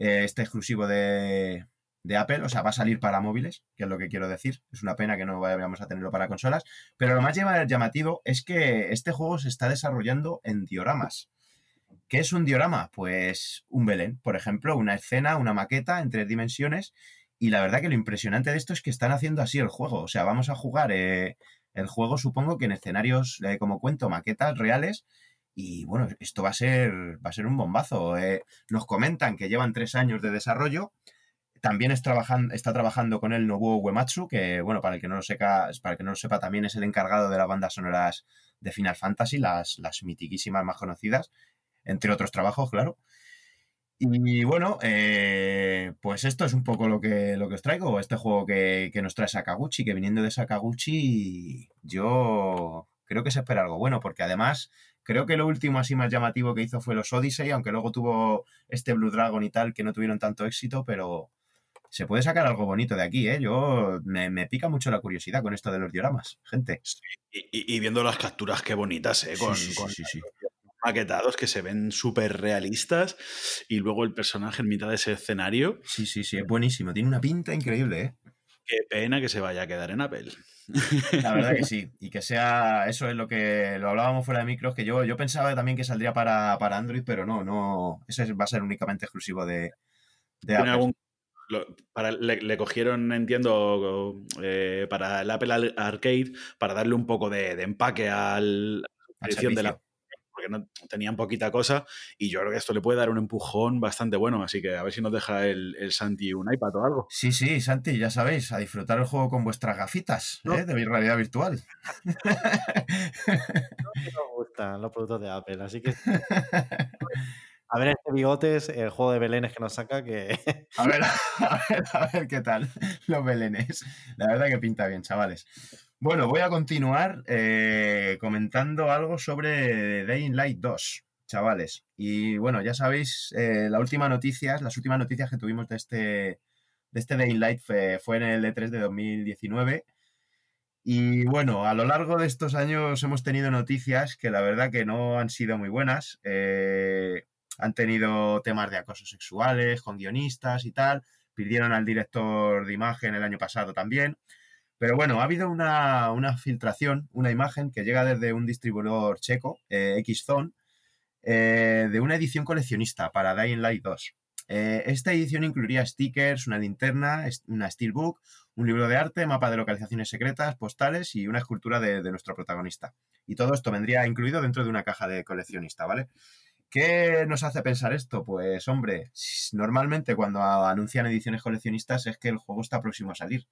eh, este exclusivo de, de Apple, o sea, va a salir para móviles, que es lo que quiero decir. Es una pena que no vayamos a tenerlo para consolas, pero lo más llama- llamativo es que este juego se está desarrollando en dioramas. ¿Qué es un diorama? Pues un Belén, por ejemplo, una escena, una maqueta en tres dimensiones. Y la verdad que lo impresionante de esto es que están haciendo así el juego. O sea, vamos a jugar eh, el juego, supongo que en escenarios, eh, como cuento, maquetas reales. Y bueno, esto va a ser, va a ser un bombazo. Eh, nos comentan que llevan tres años de desarrollo. También es está trabajando con el Nobuo Uematsu, que, bueno, para el que no lo sepa, para el que no lo sepa, también es el encargado de las bandas sonoras de Final Fantasy, las, las mitiquísimas más conocidas, entre otros trabajos, claro. Y bueno, eh, pues esto es un poco lo que, lo que os traigo, este juego que, que nos trae Sakaguchi, que viniendo de Sakaguchi, yo creo que se espera algo bueno, porque además creo que lo último así más llamativo que hizo fue los Odyssey, aunque luego tuvo este Blue Dragon y tal, que no tuvieron tanto éxito, pero se puede sacar algo bonito de aquí, ¿eh? Yo me, me pica mucho la curiosidad con esto de los dioramas, gente. Y, y- y viendo las capturas, qué bonitas, ¿eh? Con, sí, sí, con sí, sí. maquetados que se ven súper realistas y luego el personaje en mitad de ese escenario. Sí, sí, sí, es buenísimo. Tiene una pinta increíble, ¿eh? Qué pena que se vaya a quedar en Apple. La verdad que sí. Y que sea, eso es lo que lo hablábamos fuera de micros, que yo, yo pensaba también que saldría para, para Android, pero no, no. Ese es- va a ser únicamente exclusivo de, de ¿Tiene Apple. algún- lo- para, le, le cogieron, entiendo, eh, para el Apple Ar- Arcade para darle un poco de, de empaque al, a la edición de la porque no tenían poquita cosa y yo creo que esto le puede dar un empujón bastante bueno, así que a ver si nos deja el, el Santi un iPad o algo. Sí, sí, Santi, ya sabéis, a disfrutar el juego con vuestras gafitas No. ¿eh? de realidad virtual. No me gustan los productos de Apple, así que. A ver, este bigotes, el juego de belenes que nos saca, que. A ver, a ver, a ver qué tal los belenes. La verdad que pinta bien, chavales. Bueno, voy a continuar eh, comentando algo sobre Dying Light 2, chavales. Y bueno, ya sabéis, eh, la última noticias, las últimas noticias que tuvimos de este, de este Dying Light fue, en el E3 de 2019. Y bueno, a lo largo de estos años hemos tenido noticias que la verdad que no han sido muy buenas. Eh, han tenido temas de acoso sexuales con guionistas y tal. Pidieron al director de imagen el año pasado también. Pero bueno, ha habido una, una filtración, una imagen que llega desde un distribuidor checo, eh, Xzone, eh, de una edición coleccionista para Dying Light 2. Eh, esta edición incluiría stickers, una linterna, una steelbook, un libro de arte, mapa de localizaciones secretas, postales y una escultura de, de nuestro protagonista. Y todo esto vendría incluido dentro de una caja de coleccionista, ¿vale? ¿Qué nos hace pensar esto? Pues hombre, normalmente cuando anuncian ediciones coleccionistas es que el juego está próximo a salir.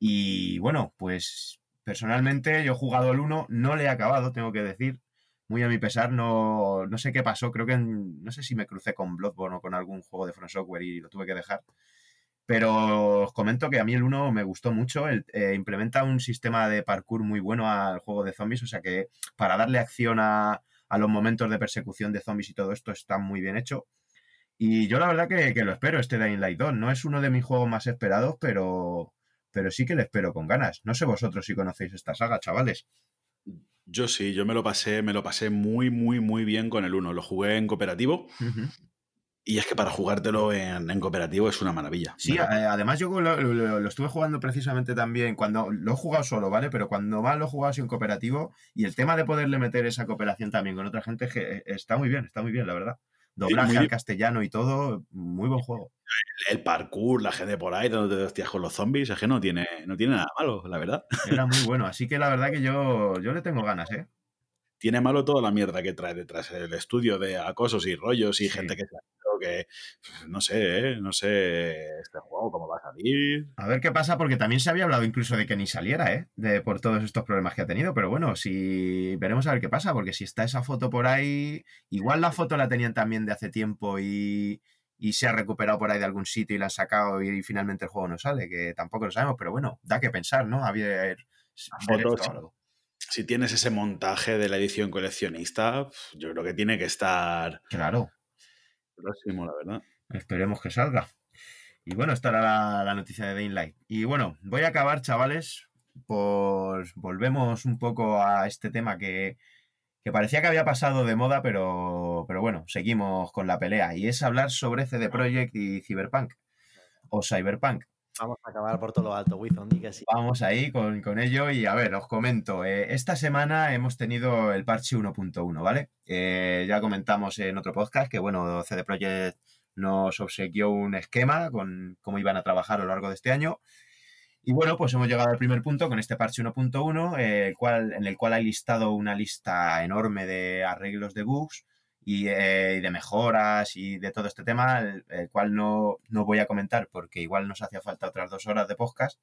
Y bueno, pues Personalmente, yo he jugado el 1, no le he acabado, tengo que decir. Muy a mi pesar, no, no sé qué pasó. Creo que no sé si me crucé con Bloodborne o con algún juego de From Software y lo tuve que dejar. Pero os comento que a mí el 1 me gustó mucho. el- eh, implementa un sistema de parkour muy bueno al juego de zombies. O sea que para darle acción a, a los momentos de persecución de zombies y todo esto está muy bien hecho. Y yo la verdad que, que lo espero, este Dying Light 2. No es uno de mis juegos más esperados, pero, pero sí que le espero con ganas. No sé vosotros si conocéis esta saga, chavales. Yo sí, yo me lo pasé, me lo pasé muy, muy, muy bien con el 1. Lo jugué en cooperativo y es que para jugártelo en, en cooperativo es una maravilla. Sí, eh, además yo lo, lo- lo estuve jugando precisamente también cuando lo he jugado solo, ¿vale? Pero cuando más lo he jugado así en cooperativo y el tema de poderle meter esa cooperación también con otra gente que eh, está muy bien, está muy bien, la verdad. Doblaje muy al castellano y todo, muy buen juego. el parkour, la gente por ahí dándote de hostias con los zombies, es que no tiene, no tiene nada malo, la verdad. Era muy bueno, así que la verdad que yo, yo le tengo ganas, ¿eh? Tiene malo toda la mierda que trae detrás el estudio de acosos y rollos y Sí. gente que se que no sé, ¿eh? no sé este juego cómo va a salir. A ver qué pasa, porque también se había hablado incluso de que ni saliera, ¿eh? De, por todos estos problemas que ha tenido. Pero bueno, si veremos a ver qué pasa, porque si está esa foto por ahí, igual la foto la tenían también de hace tiempo y, y se ha recuperado por ahí de algún sitio y la han sacado y, finalmente el juego no sale, que tampoco lo sabemos, pero bueno, da que pensar, ¿no? Había algo. Si tienes ese montaje de la edición coleccionista, yo creo que tiene que estar Claro, próximo, la verdad. esperemos que salga. Y bueno, esta era la, noticia de Daylight. Y bueno, voy a acabar, chavales, por volvemos un poco a este tema que, que parecía que había pasado de moda, pero, pero bueno, seguimos con la pelea. Y es hablar sobre CD Projekt y Cyberpunk. O Cyberpunk. Vamos a acabar por todo lo alto, Wizon, di que sí. Vamos ahí con, con ello y a ver, os comento. eh, esta semana hemos tenido el parche 1.1, ¿vale? Eh, ya comentamos en otro podcast que, bueno, CD Projekt nos obsequió un esquema con cómo iban a trabajar a lo largo de este año. Y bueno, pues hemos llegado al primer punto con este parche 1.1, eh, en el cual hay listado una lista enorme de arreglos de bugs y, eh, y de mejoras y de todo este tema, el, el cual no, no voy a comentar porque igual nos hacía falta otras dos horas de podcast.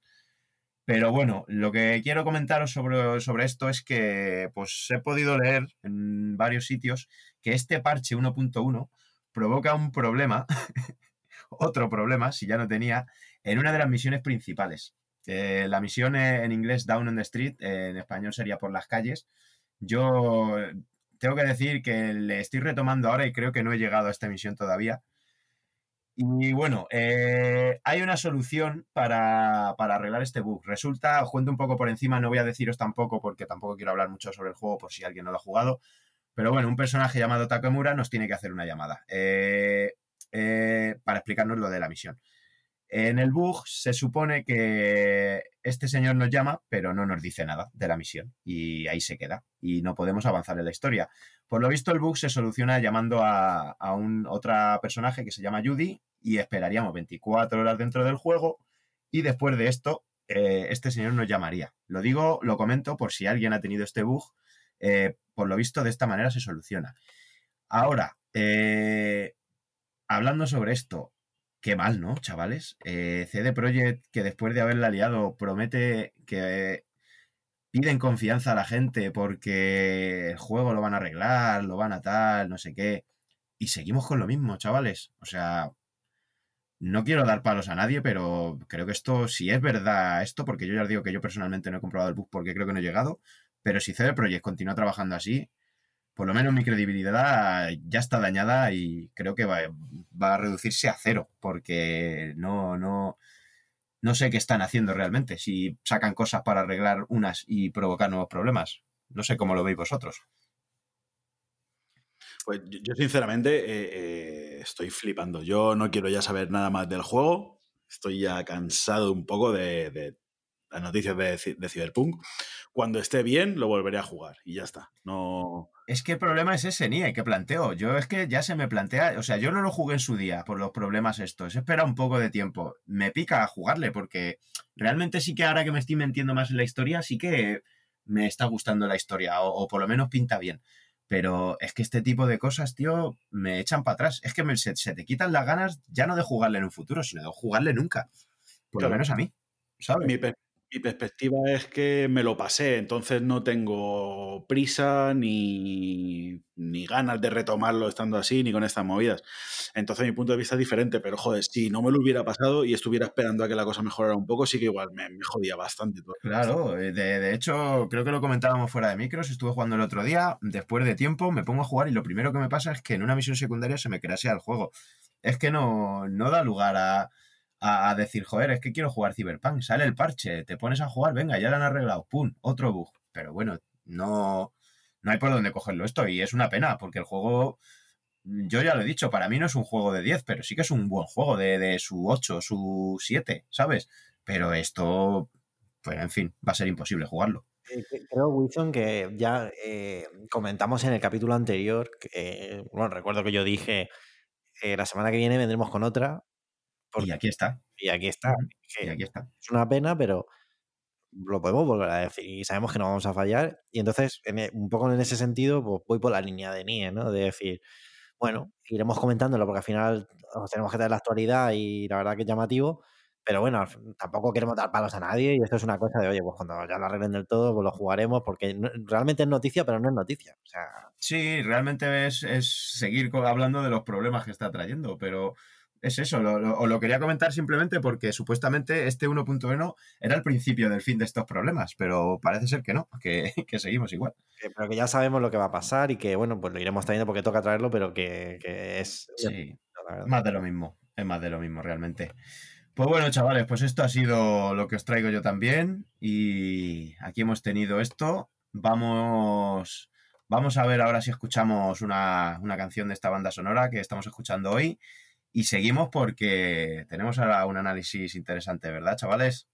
Pero bueno, lo que quiero comentaros sobre, sobre esto es que pues he podido leer en varios sitios que este parche 1.1 provoca un problema, otro problema, si ya no tenía, en una de las misiones principales. Eh, la misión en inglés Down on the Street, en español sería por las calles. Yo tengo que decir que le estoy retomando ahora y creo que no he llegado a esta misión todavía. Y bueno, eh, hay una solución para, para arreglar este bug. Resulta, os cuento un poco por encima, no voy a deciros tampoco porque tampoco quiero hablar mucho sobre el juego por si alguien no lo ha jugado. Pero bueno, un personaje llamado Takamura nos tiene que hacer una llamada eh, eh, para explicarnos lo de la misión. En el bug se supone que este señor nos llama, pero no nos dice nada de la misión. Y ahí se queda. Y no podemos avanzar en la historia. Por lo visto, el bug se soluciona llamando a, un otra personaje que se llama Judy y esperaríamos 24 horas dentro del juego. Y después de esto, eh, este señor nos llamaría. Lo digo, lo comento por si alguien ha tenido este bug. Eh, por lo visto, de esta manera se soluciona. Ahora, eh, hablando sobre esto, qué mal, ¿no, chavales? Eh, CD Projekt, que después de haberla liado, promete que piden confianza a la gente porque el juego lo van a arreglar, lo van a tal, no sé qué. Y seguimos con lo mismo, chavales. O sea, no quiero dar palos a nadie, pero creo que esto, si es verdad esto, porque yo ya os digo que yo personalmente no he comprobado el bug porque creo que no he llegado, pero si CD Projekt continúa trabajando así, por lo menos mi credibilidad ya está dañada y creo que va, va a reducirse a cero, porque no, no, no sé qué están haciendo realmente, si sacan cosas para arreglar unas y provocar nuevos problemas. No sé cómo lo veis vosotros. Pues yo, sinceramente eh, eh, estoy flipando. Yo no quiero ya saber nada más del juego. Estoy ya cansado un poco de, de las noticias de, de Cyberpunk. Cuando esté bien, lo volveré a jugar y ya está. No. Es que el problema es ese, ni que planteo. Yo es que ya se me plantea, o sea, yo no lo jugué en su día por los problemas estos. He esperado un poco de tiempo. Me pica jugarle porque realmente sí que ahora que me estoy metiendo más en la historia, sí que me está gustando la historia o, o por lo menos pinta bien. Pero es que este tipo de cosas, tío, me echan para atrás. Es que me- se, se te quitan las ganas ya no de jugarle en un futuro, sino de jugarle nunca. Por lo menos a mí, ¿sabes? Mi, mi perspectiva es que me lo pasé, entonces no tengo prisa ni, ni ganas de retomarlo estando así, ni con estas movidas. Entonces mi punto de vista es diferente, pero joder, si no me lo hubiera pasado y estuviera esperando a que la cosa mejorara un poco, sí que igual me, jodía bastante. Claro, eh, de, de hecho, creo que lo comentábamos fuera de micros, estuve jugando el otro día, después de tiempo me pongo a jugar y lo primero que me pasa es que en una misión secundaria se me crasea el juego. Es que no, no da lugar a, a, decir, joder, es que quiero jugar Cyberpunk, sale el parche, te pones a jugar, venga, ya lo han arreglado, pum, otro bug. Pero bueno, no, no hay por dónde cogerlo esto y es una pena porque el juego, yo ya lo he dicho, para mí no es un juego de 10, pero sí que es un buen juego de, de su 8, su 7, ¿sabes? Pero esto, pues en fin, va a ser imposible jugarlo. Eh, Creo, Wilson, que ya eh, comentamos en el capítulo anterior, que, bueno, recuerdo que yo dije, la semana que viene vendremos con otra, Y porque, aquí está, y aquí está, y aquí está. es una pena, pero lo podemos volver a decir y sabemos que no vamos a fallar. Y entonces, en e- un poco en ese sentido, pues voy por la línea de Nie, ¿no? De decir, bueno, iremos comentándolo porque al final os tenemos que dar la actualidad y la verdad que es llamativo. Pero bueno, tampoco queremos dar palos a nadie y esto es una cosa de, oye, pues cuando ya lo arreglen del todo, pues lo jugaremos porque no- realmente es noticia, pero no es noticia. O sea, Sí, realmente es, es seguir hablando de los problemas que está trayendo, pero es eso, lo, lo- os lo quería comentar simplemente porque supuestamente este 1.1 era el principio del fin de estos problemas, pero parece ser que no, que, que seguimos igual. pero que ya sabemos lo que va a pasar y que, bueno, pues lo iremos trayendo porque toca traerlo, pero que, que es... Sí, más de lo mismo, es más de lo mismo realmente. Pues bueno, chavales, pues esto ha sido lo que os traigo yo también y aquí hemos tenido esto. Vamos, vamos a ver ahora si escuchamos una, una canción de esta banda sonora que estamos escuchando hoy y seguimos porque tenemos ahora un análisis interesante, ¿verdad, chavales?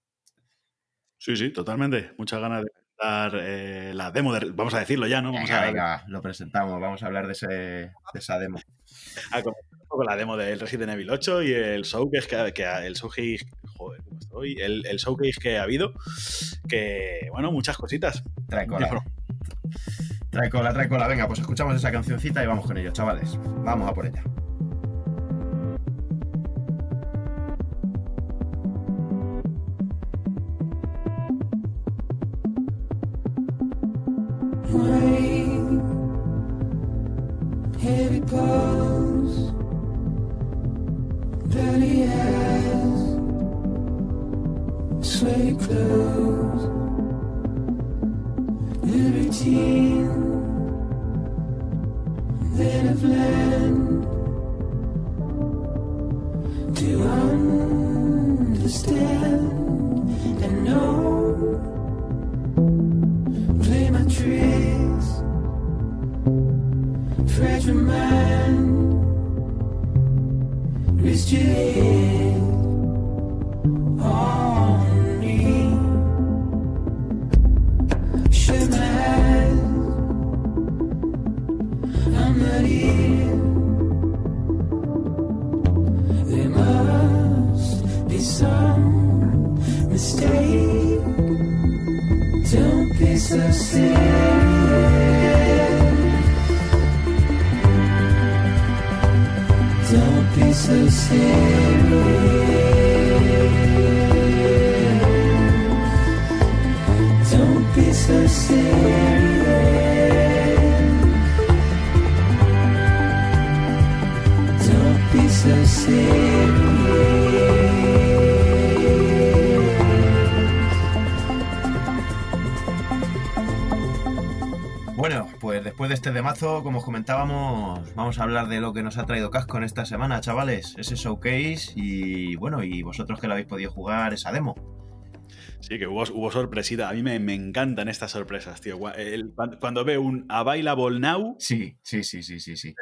Sí, sí, totalmente. Muchas ganas de dar eh, la demo, de- vamos a decirlo ya, ¿no? Vamos Venga, a, venga, lo presentamos, vamos a hablar de, ese, de esa demo. a comentar un poco la demo del Resident Evil 8 y el showcase que, que el showcase, joder, ¿cómo estoy? El, el showcase que ha habido, que, bueno, muchas cositas. Trae cola. Trae cola, trae cola. Venga, pues escuchamos esa cancioncita y vamos con ello, chavales. Vamos a por ella. Como os comentábamos, vamos a hablar de lo que nos ha traído Casco en esta semana, chavales. Ese showcase y bueno, y vosotros que lo habéis podido jugar, esa demo. Sí, que hubo, hubo sorpresita. A mí me, me encantan estas sorpresas, tío. El- cuando, veo un Available Now, Sí, sí, sí, sí, sí, sí.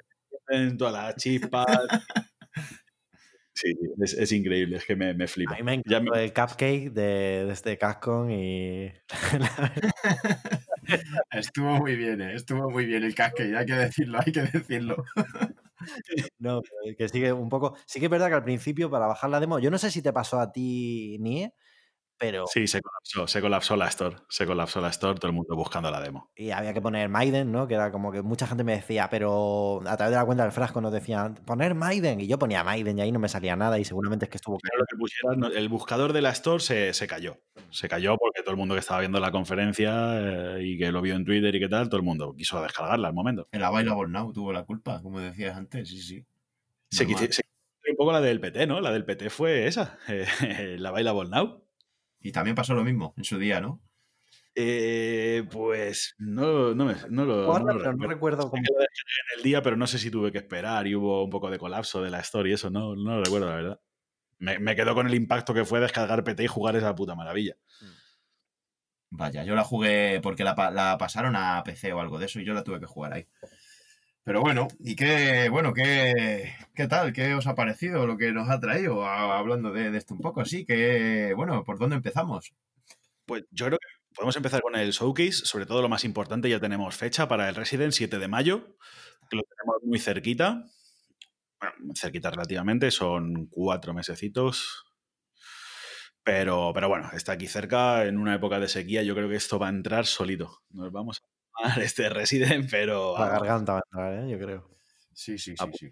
en todas las chispas. Sí, es, es increíble, es que me, me flipa. A mí me me- el cupcake de, de este Cascon y... Estuvo muy bien, ¿eh? estuvo muy bien el casque, hay que decirlo, hay que decirlo. No, que sigue un poco. Sí que es verdad que al principio, para bajar la demo, yo no sé si te pasó a ti, Nie, pero... Sí, se colapsó, se colapsó la store. Se colapsó la store, todo el mundo buscando la demo. Y había que poner Maiden, ¿no? Que era como que mucha gente me decía, pero a través de la cuenta del frasco nos decían, poner Maiden. Y yo ponía Maiden y ahí no me salía nada y seguramente es que estuvo... Pero lo que pusieran, no- el buscador de la store se, se cayó. Se cayó porque todo el mundo que estaba viendo la conferencia eh, y que lo vio en Twitter y qué tal, todo el mundo quiso descargarla al momento. El Available Now tuvo la culpa, como decías antes, sí, sí. Se se un poco la del PT, ¿no? La del PT fue esa, eh, la Bailable Now. Y también pasó lo mismo en su día, ¿no? Eh, pues no, no, me- no lo, Guarda, no lo pero no recuerdo cómo... en el día, pero no sé si tuve que esperar y hubo un poco de colapso de la story, eso no, no lo recuerdo, la verdad. Me, me quedo con el impacto que fue descargar PT y jugar esa puta maravilla. Vaya, yo la jugué porque la, la pasaron a PC o algo de eso y yo la tuve que jugar ahí. Pero bueno, ¿y qué, bueno, qué, qué tal? ¿Qué os ha parecido lo que nos ha traído? A- Hablando de, de esto un poco así, que, bueno, ¿por dónde empezamos? Pues yo creo que podemos empezar con el showcase, sobre todo lo más importante, ya tenemos fecha para el Resident 7 de mayo, que lo tenemos muy cerquita. Bueno, cerquita relativamente, son cuatro mesecitos. Pero, pero bueno, está aquí cerca, en una época de sequía, yo creo que esto va a entrar solito. Nos vamos a este Resident, pero... La garganta va a entrar, ¿eh? Yo creo. Sí, sí, Ah, sí,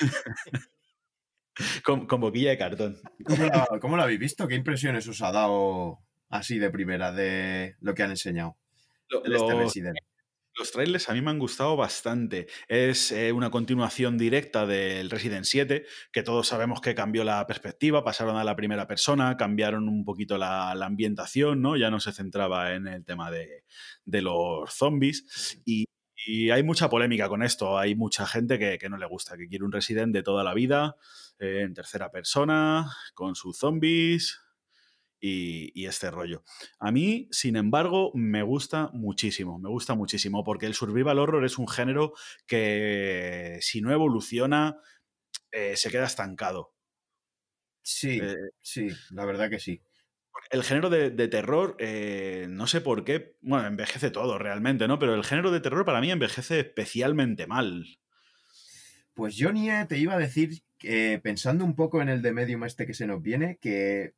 sí. con, con boquilla de cartón. ¿Cómo la, cómo la habéis visto? ¿Qué impresiones os ha dado así de primera de lo que han enseñado? Lo- este Resident? Los trailers a mí me han gustado bastante. Es eh, una continuación directa del Resident 7, que todos sabemos que cambió la perspectiva, pasaron a la primera persona, cambiaron un poquito la, la ambientación, ¿no? Ya no se centraba en el tema de, de los zombies. Y, y hay mucha polémica con esto. Hay mucha gente que, que no le gusta, que quiere un Resident de toda la vida, eh, en tercera persona, con sus zombies. Y, y este rollo. A mí, sin embargo, me gusta muchísimo, me gusta muchísimo, porque el survival horror es un género que si no evoluciona, eh, se queda estancado. Sí, Eh, sí, la verdad que sí. el género de, de terror, eh, no sé por qué, bueno, envejece todo realmente, ¿no? Pero el género de terror para mí envejece especialmente mal. Pues yo ni te iba a decir, que, pensando un poco en el de Medium este que se nos viene, que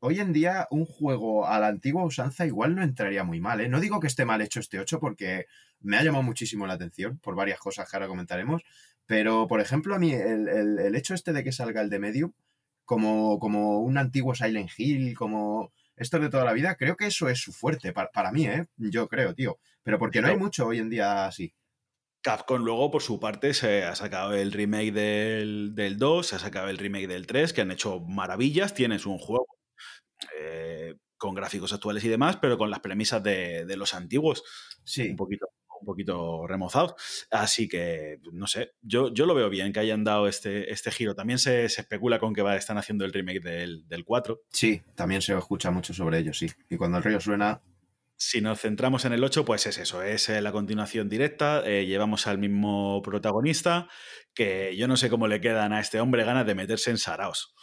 hoy en día un juego a la antigua usanza igual no entraría muy mal, ¿eh? No digo que esté mal hecho este 8 porque me ha llamado muchísimo la atención por varias cosas que ahora comentaremos, pero por ejemplo a mí el, el- el hecho este de que salga el de Medium como, como un antiguo Silent Hill, como esto de toda la vida, creo que eso es su fuerte, para, para mí, ¿eh? Yo creo, tío. Pero porque no hay mucho hoy en día así. Capcom luego, por su parte, se ha sacado el remake del, del 2, se ha sacado el remake del 3, que han hecho maravillas. Tienes un juego eh, con gráficos actuales y demás, pero con las premisas de, de los antiguos, Sí. un poquito, un poquito remozados. Así que, no sé, yo, yo lo veo bien que hayan dado este, este giro. También se, se especula con que va, están haciendo el remake del, del 4. Sí, también se escucha mucho sobre ello, sí. Y cuando el río suena, Si nos centramos en el 8, pues es eso, es eh, la continuación directa, eh, llevamos al mismo protagonista, que yo no sé cómo le quedan a este hombre ganas de meterse en Saraos.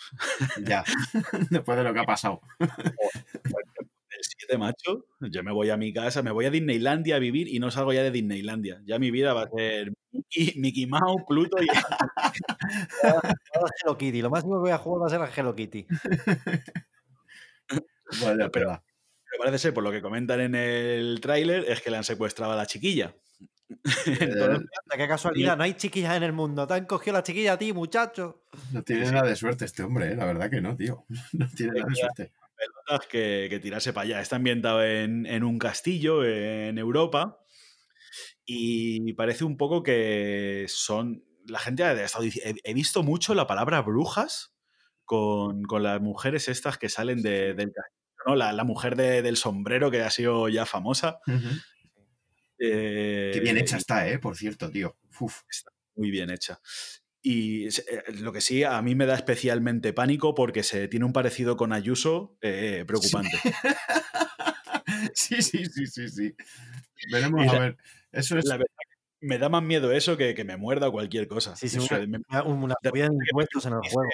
ya, después de lo que ha pasado. El 7, macho, yo me voy a mi casa, me voy a Disneylandia a vivir y no salgo ya de Disneylandia. Ya mi vida va a ser Mickey, Mickey Mouse, Pluto y... Hello Kitty. Lo máximo que voy a jugar va a ser a Hello Kitty. Vaya, Pero- parece ser, por lo que comentan en el tráiler, es que le han secuestrado a la chiquilla. Entonces, Qué casualidad, no hay chiquillas en el mundo. Te han cogido la chiquilla a ti, muchacho. no tiene nada de suerte este hombre, ¿eh? la verdad que no, tío. No tiene nada de suerte. pelotas que, que tirarse para allá. Está ambientado en, en un castillo en Europa y parece un poco que son... La gente ha estado dici- he, he visto mucho la palabra brujas con, con las mujeres estas que salen de- del castillo, ¿no? La, la mujer de- del sombrero que ha sido ya famosa. Eh, Qué bien hecha está, ¿eh? Por cierto, tío. Uf. Muy bien hecha. Y eh, lo que sí, a mí me da especialmente pánico porque se tiene un parecido con Ayuso eh, preocupante. Sí, sí, sí, sí, sí. Veremos a ver. Eso es. La verdad me da más miedo eso que, que me muerda cualquier cosa. Sí, sí, O sea, una, me- una, una en el juego.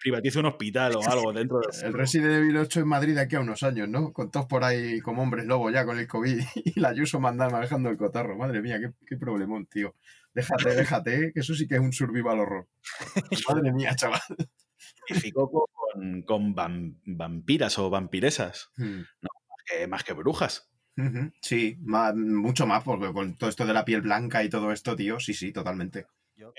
Privatice un hospital o algo dentro del El Resident Evil 8 en Madrid de aquí a unos años, ¿no? Con todos por ahí como hombres lobo ya con el COVID y la Ayuso manda manejando el cotarro. Madre mía, qué, qué problemón, tío. Déjate, déjate, que eso sí que es un survival horror. Madre mía, chaval. con, con vam- vampiras o vampiresas, Hmm. más que, más que brujas. Sí, ma- mucho más, porque con todo esto de la piel blanca y todo esto, tío, sí, sí, totalmente.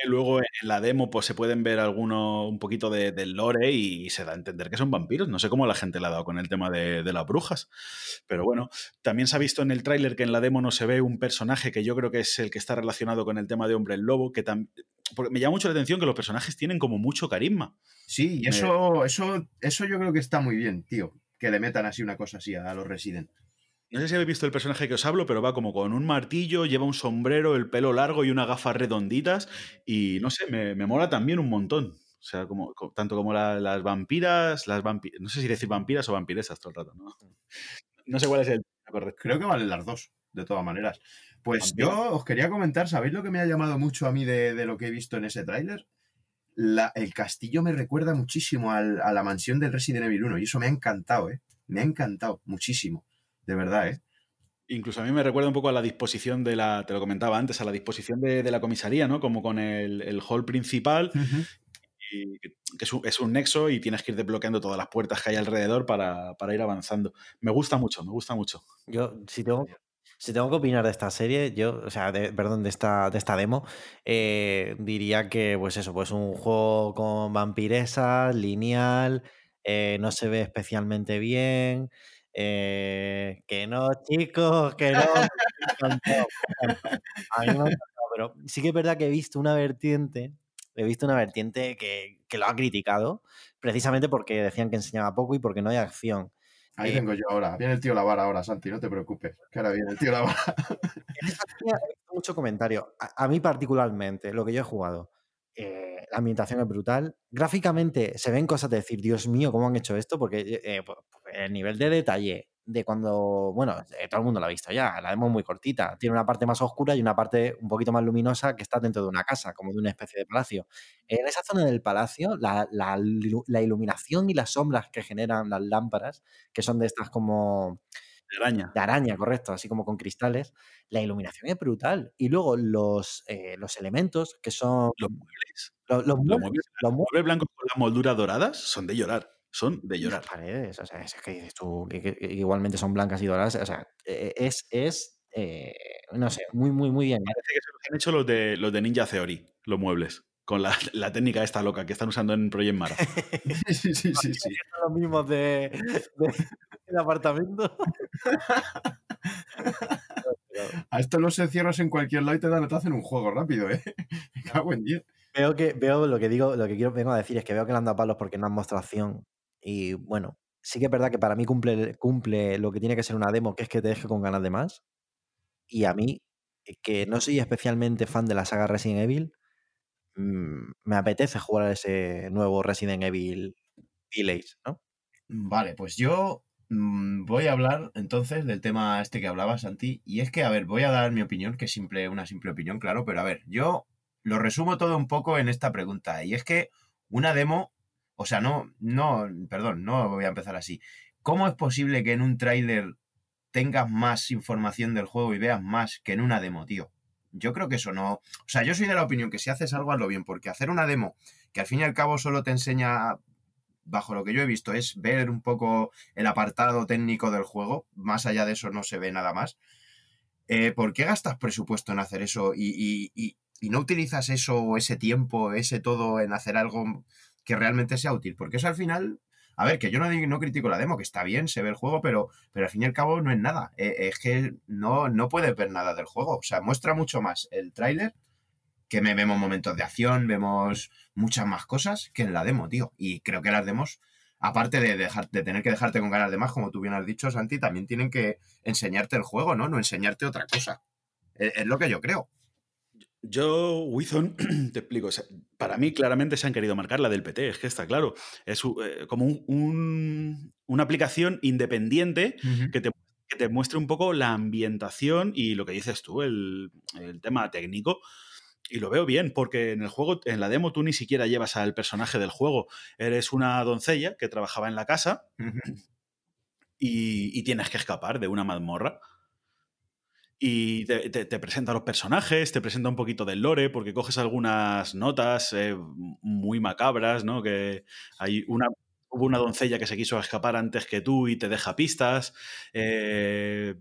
Luego en la demo pues se pueden ver alguno un poquito de, del lore y se da a entender que son vampiros. No sé cómo la gente le ha dado con el tema de, de las brujas. Pero bueno, también se ha visto en el tráiler que en la demo no se ve un personaje que yo creo que es el que está relacionado con el tema de Hombre el Lobo, que tam- porque me llama mucho la atención que los personajes tienen como mucho carisma. Sí, y Me- eso, eso, eso yo creo que está muy bien, tío. Que le metan así una cosa así a los Resident. No sé si habéis visto el personaje que os hablo, pero va como con un martillo, lleva un sombrero, el pelo largo y unas gafas redonditas. Y no sé, me, me mola también un montón. O sea, como, co- tanto como la- las vampiras, las vampi- no sé si decir vampiras o vampiresas todo el rato, ¿no? No sé cuál es el correcto. Creo que valen las dos, de todas maneras. Pues yo os quería comentar, ¿sabéis lo que me ha llamado mucho a mí de, de lo que he visto en ese tráiler? El castillo me recuerda muchísimo al- a la mansión del Resident Evil 1 y eso me ha encantado, ¿eh? Me ha encantado muchísimo, de verdad, ¿eh? Incluso a mí me recuerda un poco a la disposición de la, te lo comentaba antes, a la disposición de, de la comisaría, ¿no? Como con el, el hall principal, y que que es un, es un nexo y tienes que ir desbloqueando todas las puertas que hay alrededor para, para ir avanzando. Me gusta mucho, me gusta mucho. Yo, si tengo, si tengo que opinar de esta serie, yo, o sea, de- perdón, de esta, de esta demo, eh, diría que, pues eso, pues un juego con vampiresas, lineal, eh, no se ve especialmente bien, eh, que no, chicos, que no. A mí me ha pero sí que es verdad que he visto una vertiente, he visto una vertiente que, que lo ha criticado, precisamente porque decían que enseñaba poco y porque no hay acción. Ahí Eh, vengo yo ahora. Viene el tío Lavar ahora, Santi, no te preocupes. Que ahora viene el tío Lavar. Mucho comentario. A, a mí particularmente, lo que yo he jugado, eh, la ambientación es brutal. Gráficamente se ven cosas de decir, Dios mío, ¿cómo han hecho esto? Porque eh, pues, pues, el nivel de detalle de cuando, bueno, eh, todo el mundo lo ha visto ya, la demo es muy cortita. Tiene una parte más oscura y una parte un poquito más luminosa que está dentro de una casa, como de una especie de palacio. En esa zona del palacio, la, la la iluminación y las sombras que generan las lámparas, que son de estas como De araña. de araña, correcto, así como con cristales, la iluminación es brutal. Y luego los, eh, los elementos que son Los muebles. lo- los, Los muebles, muebles, los los muebles muebles blancos con las molduras doradas son de llorar. Son de llorar. las paredes, o sea, es que dices tú, que, que- que igualmente son blancas y doradas, o sea, eh, es, es eh, no sé, muy, muy, muy bien. Parece que se los han hecho los de, los de Ninja Theory, los muebles. Con la, la técnica esta loca que están usando en Project Mara. sí, sí, sí, sí. Los mismos de, de- del apartamento. A esto los encierras en cualquier lado y te, dan, te hacen un juego rápido, ¿eh? Me cago en 10. Veo que veo lo que digo, lo que quiero vengo a decir es que veo que le han dado palos porque no han mostrado acción. Y bueno, sí que es verdad que para mí cumple, cumple lo que tiene que ser una demo, que es que te deje con ganas de más. Y a mí, que no soy especialmente fan de la saga Resident Evil, me apetece jugar a ese nuevo Resident Evil Village, ¿no? Vale, pues yo mm, voy a hablar entonces del tema este que hablaba, Santi. Y es que, a ver, voy a dar mi opinión, que es simple, una simple opinión, claro, pero a ver, yo lo resumo todo un poco en esta pregunta. Y es que una demo, o sea, no, no, perdón, no voy a empezar así. ¿Cómo es posible que en un tráiler tengas más información del juego y veas más que en una demo, tío? Yo creo que eso no. O sea, yo soy de la opinión que si haces algo, hazlo bien, porque hacer una demo que al fin y al cabo solo te enseña bajo lo que yo he visto, es ver un poco el apartado técnico del juego. Más allá de eso no se ve nada más. Eh, ¿Por qué gastas presupuesto en hacer eso y, y- y- y no utilizas eso ese tiempo, ese todo en hacer algo que realmente sea útil? Porque eso al final... A ver, que yo no, no critico la demo, que está bien, se ve el juego, pero, pero al fin y al cabo no es nada. Eh, es que no, no puedes ver nada del juego. O sea, muestra mucho más el tráiler que me vemos momentos de acción, vemos muchas más cosas que en la demo, tío. Y creo que las demos, aparte de, dejar, de tener que dejarte con ganas de más, como tú bien has dicho, Santi, también tienen que enseñarte el juego, ¿no? No enseñarte otra cosa. Es, es lo que yo creo. Yo, Wizon, te explico. o sea, para mí, claramente se han querido marcar la del PT, es que está claro. Es eh, como un- un- una aplicación independiente que te, que te muestre un poco la ambientación y lo que dices tú, el, el tema técnico. Y lo veo bien, porque en el juego, en la demo, tú ni siquiera llevas al personaje del juego. Eres una doncella que trabajaba en la casa y, y tienes que escapar de una mazmorra. Y te, te- te presenta los personajes, te presenta un poquito del lore, porque coges algunas notas eh, muy macabras, ¿no? Que hay una. Hubo una doncella que se quiso escapar antes que tú y te deja pistas. eh,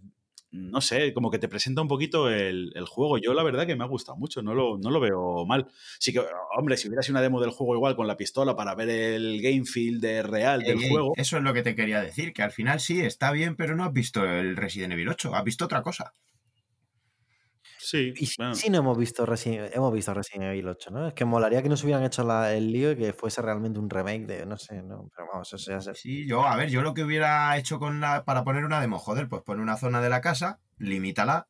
no sé, como que te presenta un poquito el, el juego. Yo la verdad que me ha gustado mucho, no lo, no lo veo mal. Sí que, hombre, si hubiera sido una demo del juego igual con la pistola para ver el game feel de real del ey, juego, Eso es lo que te quería decir, que al final sí, está bien, pero no has visto el Resident Evil 8, has visto otra cosa. Sí. Y sí, bueno. sí no hemos visto, Resident, hemos visto Resident Evil 8, ¿no? Es que molaría que nos hubieran hecho la- el lío y que fuese realmente un remake de, no sé, no, pero vamos, eso ya se... Sí, yo, a ver, yo lo que hubiera hecho con la, para poner una demo, joder, pues pon una zona de la casa, limítala.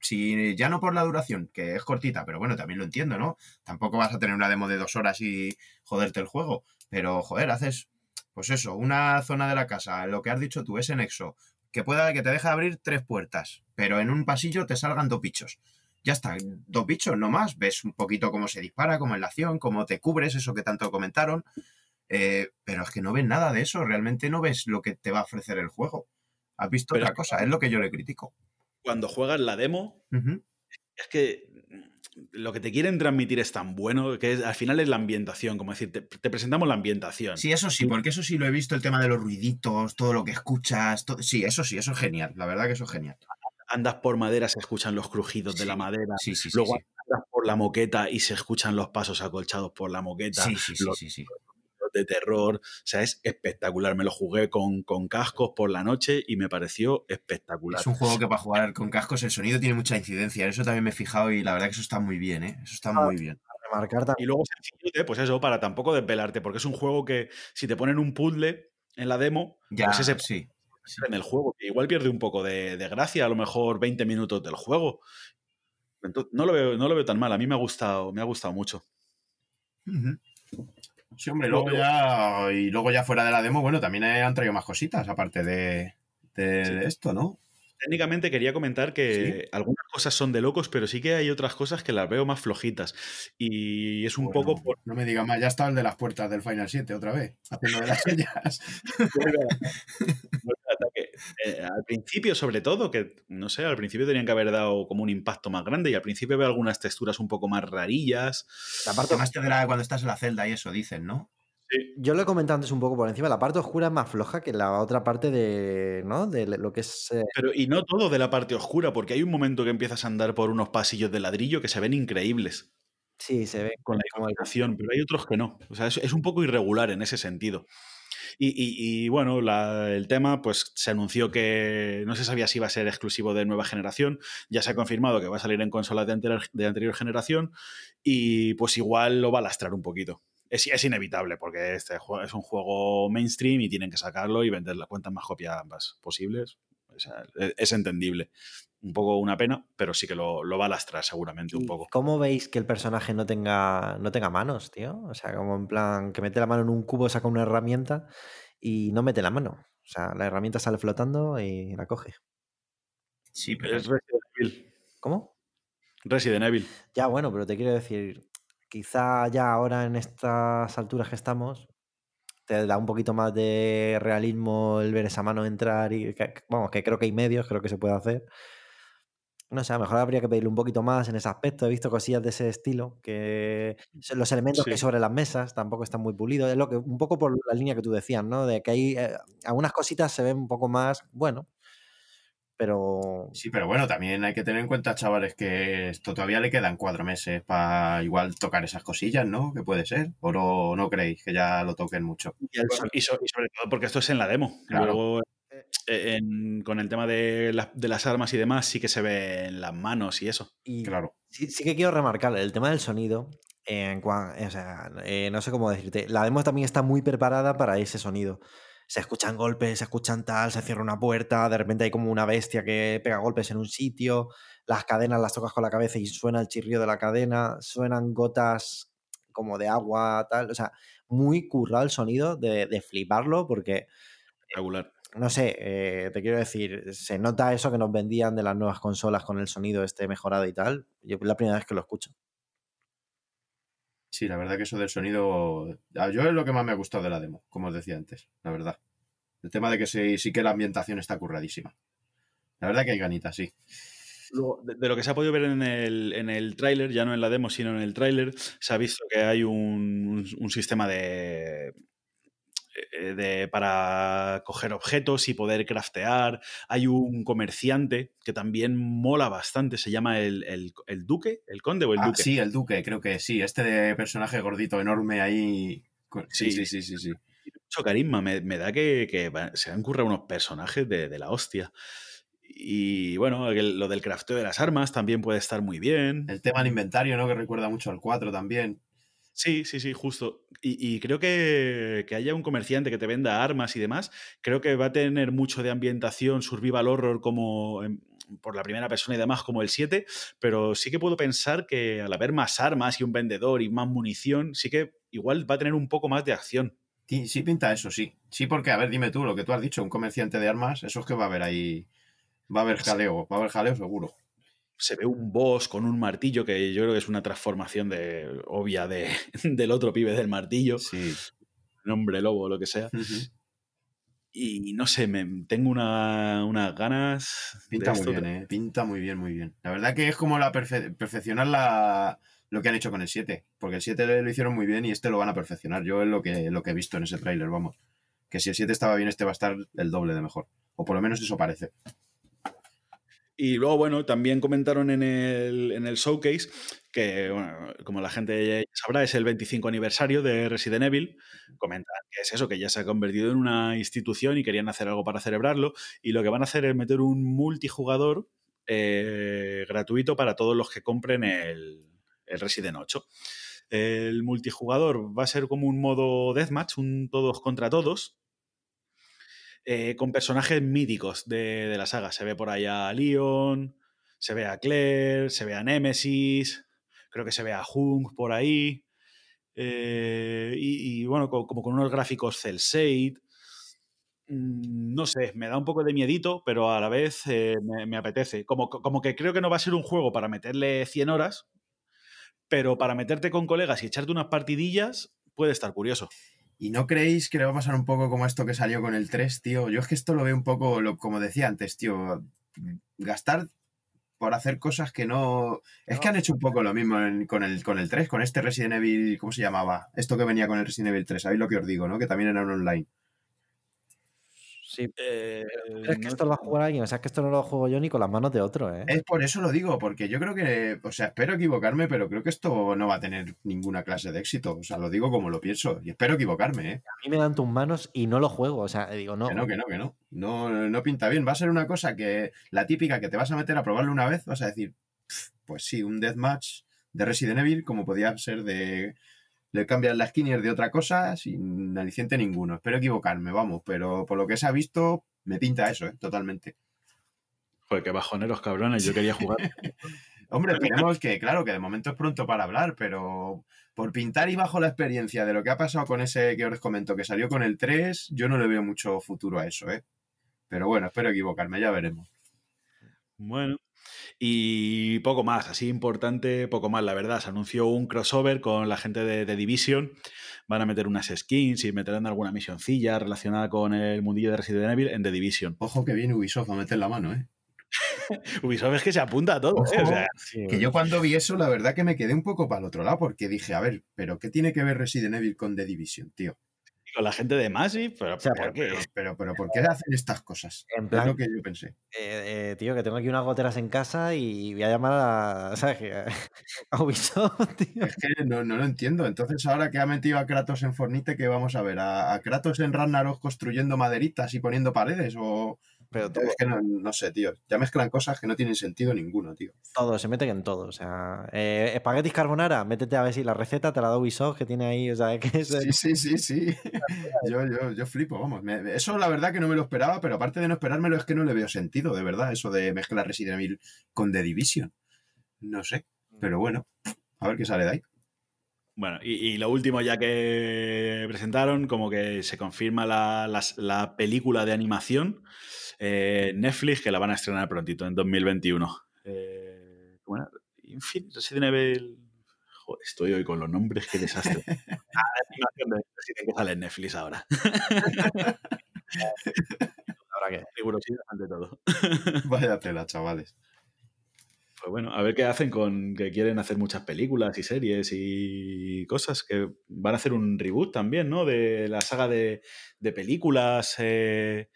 Si ya no por la duración, que es cortita, pero bueno, también lo entiendo, ¿no? Tampoco vas a tener una demo de dos horas y joderte el juego. Pero, joder, haces, pues eso, una zona de la casa, lo que has dicho tú, ese nexo, que pueda, que te deje abrir tres puertas, pero en un pasillo te salgan dos bichos. Ya está, dos bichos, no más. Ves un poquito cómo se dispara, cómo es la acción, cómo te cubres, eso que tanto comentaron. Eh, pero es que no ves nada de eso, realmente no ves lo que te va a ofrecer el juego. Has visto Pero otra cosa, es lo que yo le critico. Cuando juegas la demo, es que lo que te quieren transmitir es tan bueno que es- al final es la ambientación, como decir, te, te presentamos la ambientación. Sí, eso sí, porque eso sí lo he visto, el tema de los ruiditos, todo lo que escuchas, todo- sí, eso sí, eso es genial, la verdad que eso es genial. Andas por madera, se escuchan los crujidos de la madera. Sí, sí. Luego andas por la moqueta y se escuchan los pasos acolchados por la moqueta. Sí, sí, los sí, sí. De terror. O sea, es espectacular. Me lo jugué con, con cascos por la noche y me pareció espectacular. Es un juego que para jugar con cascos el sonido tiene mucha incidencia. en Eso también me he fijado y la verdad que eso está muy bien, ¿eh? Eso está muy bien. Remarcar. Y luego sencillo, pues eso, para tampoco desvelarte, porque es un juego que si te ponen un puzzle en la demo, Ya, pues ese sí. sí. en el juego, que igual pierde un poco de, de gracia, a lo mejor 20 minutos del juego. Entonces, no lo veo, no lo veo tan mal, a mí me ha gustado, me ha gustado mucho. Sí, hombre, luego ya. Y luego ya fuera de la demo, bueno, también han traído más cositas, aparte de, de Sí. esto, ¿no? Técnicamente quería comentar que algunas cosas son de locos, pero sí que hay otras cosas que las veo más flojitas. Y es un Bueno, poco por... No me digas más, ya está el de las puertas del Final 7 otra vez, haciendo de las señas. Eh, al principio, sobre todo, que no sé, al principio tenían que haber dado como un impacto más grande y al principio veo algunas texturas un poco más rarillas. La parte, más te cuando estás en la celda y eso, dicen, ¿no? yo lo he comentado antes un poco por encima, la parte oscura es más floja que la otra parte de, ¿no? de lo que es... eh, Pero, y no todo de la parte oscura, porque hay un momento que empiezas a andar por unos pasillos de ladrillo que se ven increíbles sí, se ve con la iluminación, pero hay otros que no. O sea, es, es un poco irregular en ese sentido. Y, bueno, la- el tema, pues se anunció que no se sabía si iba a ser exclusivo de nueva generación. Ya se ha confirmado que va a salir en consolas de, anterior- de anterior generación. Y pues igual lo va a lastrar un poquito. Es, es inevitable, porque este juego es un juego mainstream y tienen que sacarlo y vender las cuentas más copias posibles. Es, es entendible. Un poco una pena, pero sí que lo, lo va a lastrar seguramente un ¿Y poco. ¿Cómo veis que el personaje no tenga, no tenga manos, tío? O sea, como en plan, que mete la mano en un cubo, saca una herramienta y no mete la mano. O sea, la herramienta sale flotando y la coge. Sí, pero Es Resident Evil. ¿Cómo? Resident Evil. Ya, bueno, pero te quiero decir, quizá ya ahora en estas alturas que estamos, te da un poquito más de realismo el ver esa mano entrar y, que- vamos, que creo que hay medios, creo que se puede hacer. No sé, a lo mejor habría que pedirle un poquito más en ese aspecto. He visto cosillas de ese estilo, que los elementos que hay sobre las mesas tampoco están muy pulidos. Es lo que, un poco por la línea que tú decías, ¿no? De que hay eh, algunas cositas se ven un poco más, bueno, pero Sí, pero bueno, también hay que tener en cuenta, chavales, que esto todavía le quedan cuatro meses para igual tocar esas cosillas, ¿no? Que puede ser. ¿O no, no creéis que ya lo toquen mucho? y el Bueno, y, so- y sobre todo porque esto es en la demo. Claro. Luego, en- con el tema de, la- de las armas y demás, sí que se ven las manos y eso. y Claro. sí, sí que quiero remarcar el tema del sonido. En cuan- o sea, eh, no sé cómo decirte. La demo también está muy preparada para ese sonido. Se escuchan golpes, se escuchan tal, se cierra una puerta, de repente hay como una bestia que pega golpes en un sitio, las cadenas las tocas con la cabeza y suena el chirrío de la cadena, suenan gotas como de agua, tal. O sea, muy currado el sonido de, de fliparlo porque Regular. No sé, eh, te quiero decir, se nota eso que nos vendían de las nuevas consolas con el sonido este mejorado y tal. Yo es la primera vez que lo escucho. Sí, la verdad que eso del sonido. a Yo es lo que más me ha gustado de la demo, como os decía antes, la verdad. El tema de que sí, sí que la ambientación está curradísima. La verdad que hay ganitas, sí. Luego, de, de lo que se ha podido ver en el, en el tráiler, ya no en la demo, sino en el tráiler, se ha visto que hay un, un sistema de, de, para coger objetos y poder craftear. Hay un comerciante que también mola bastante, se llama el, el- el Duque, el Conde o el Ah, Duque. sí, el Duque, creo que sí. Este de personaje gordito enorme ahí. Sí, Sí. sí, sí, sí. sí. mucho carisma. Me, me da que, que se han currado unos personajes de, de la hostia. Y bueno, el- lo del crafteo de las armas también puede estar muy bien. El tema del inventario, ¿no? Que recuerda mucho al 4 también. Sí, sí, sí, justo. Y, y creo que, que haya un comerciante que te venda armas y demás, creo que va a tener mucho de ambientación survival horror como por la primera persona y demás como el 7, pero sí que puedo pensar que al haber más armas y un vendedor y más munición, sí que igual va a tener un poco más de acción. Sí, sí pinta eso, sí. Sí, porque, a ver, dime tú, lo que tú has dicho, un comerciante de armas, eso es que va a haber ahí. Va a haber jaleo, va a haber jaleo seguro. Se ve un boss con un martillo que yo creo que es una transformación de, obvia de, del otro pibe del martillo, Sí. un hombre lobo o lo que sea. Y no sé, me, tengo una- unas ganas. de Pinta muy esto. bien, ¿eh? Pinta muy bien, muy bien. La verdad que es como la perfe- perfeccionar la, lo que han hecho con el 7. Porque el 7 lo hicieron muy bien y este lo van a perfeccionar. Yo es lo que, lo que he visto en ese tráiler, vamos. Que si el 7 estaba bien, este va a estar el doble de mejor. O por lo menos eso parece. Y luego, bueno, también comentaron en el, en el showcase que, bueno, como la gente ya sabrá, es el 25 aniversario de Resident Evil. Comentan que es eso, que ya se ha convertido en una institución y querían hacer algo para celebrarlo. Y lo que van a hacer es meter un multijugador eh, gratuito para todos los que compren el, el Resident 8. El multijugador va a ser como un modo deathmatch, un todos contra todos, eh, con personajes míticos de, de la saga. Se ve por ahí a Leon, se ve a Claire, se ve a Nemesis, creo que se ve a Hunk por ahí. eh, y, bueno, co- como con unos gráficos cel shade. Mm, No sé, me da un poco de miedito, pero a la vez eh, me, me apetece. Como, como que creo que no va a ser un juego para meterle 100 horas, pero para meterte con colegas y echarte unas partidillas puede estar curioso. ¿Y no creéis que le va a pasar un poco como esto que salió con el 3, tío? Yo es que esto lo veo un poco, lo, como decía antes, tío. Gastar por hacer cosas que no. Es que han hecho un poco lo mismo en- con, el, con el 3, con este Resident Evil. ¿Cómo se llamaba? Esto que venía con el Resident Evil 3. ¿Sabéis lo que os digo, no? Que también era un online. Sí. Eh, ¿Crees que no- esto lo va a jugar alguien? O sea, que esto no lo juego yo ni con las manos de otro, ¿eh? Es por eso lo digo, porque yo creo que. O sea, espero equivocarme, pero creo que esto no va a tener ninguna clase de éxito. O sea, lo digo como lo pienso. Y espero equivocarme, ¿eh? A mí me dan tus manos y no lo juego. O sea, digo, no. Que no, que no, que no. no. No pinta bien. Va a ser una cosa que la típica que te vas a meter a probarlo una vez, vas a decir, "Pf, pues sí, un deathmatch de Resident Evil, como podía ser de. Le cambias la skinner de otra cosa sin aliciente ninguno. Espero equivocarme, vamos, pero por lo que se ha visto, me pinta eso, ¿eh? totalmente. Joder, qué bajoneros cabrones, yo quería jugar. Hombre, esperemos que, claro, que de momento es pronto para hablar, pero por pintar y bajo la experiencia de lo que ha pasado con ese que os comento que salió con el 3, yo no le veo mucho futuro a eso, ¿eh? Pero bueno, espero equivocarme, ya veremos. Bueno, y poco más, así importante, poco más, la verdad. Se anunció un crossover con la gente de, de Division. Van a meter unas skins y meterán alguna misioncilla relacionada con el mundillo de Resident Evil en The Division. Ojo que viene Ubisoft a meter la mano, ¿eh? Ubisoft es que se apunta a todo, ¿eh? O sea, Sí, Que yo cuando vi eso, la verdad que me quedé un poco para el otro lado, porque dije, a ver, ¿pero qué tiene que ver Resident Evil con The Division, tío? Con la gente de Massive, pero, sea, ¿por Pero, qué? pero, pero, ¿por qué hacen estas cosas? En Es plan, lo que yo pensé. eh, eh, tío, que tengo aquí unas goteras en casa y voy a llamar a, ¿sabes? a Ubisoft, tío. Es que no, no lo entiendo. Entonces, ahora que ha metido a Kratos en Fornite, ¿qué vamos a ver? ¿A, a Kratos en Ragnarok construyendo maderitas y poniendo paredes? O... Pero todo, Es que no, no sé, tío. Ya mezclan cosas que no tienen sentido ninguno, tío. todo, se meten en todo. O sea, eh, espaguetis carbonara, métete a ver si la receta te la da Ubisoft que tiene ahí. O sea, que es, Sí, sí, sí, sí. Yo, yo, yo flipo, vamos. Me- eso la verdad que no me lo esperaba, pero aparte de no esperármelo es que no le veo sentido, de verdad, eso de mezclar Resident Evil con The Division. No sé, pero bueno, a ver qué sale de ahí. Bueno, y, y lo último ya que presentaron, como que se confirma la, la película de animación eh, Netflix, que la van a estrenar prontito, en 2021. Eh, ¿cómo era? Infin- Resident Evil... Joder, estoy hoy con los nombres, qué desastre. Ah, animación de que sale en Netflix ahora. Habrá que- Rigurosidad ante todo. Vaya tela, chavales. Pues bueno, a ver qué hacen con que quieren hacer muchas películas y series y cosas, que van a hacer un reboot también, ¿no? De la saga de, de películas. eh,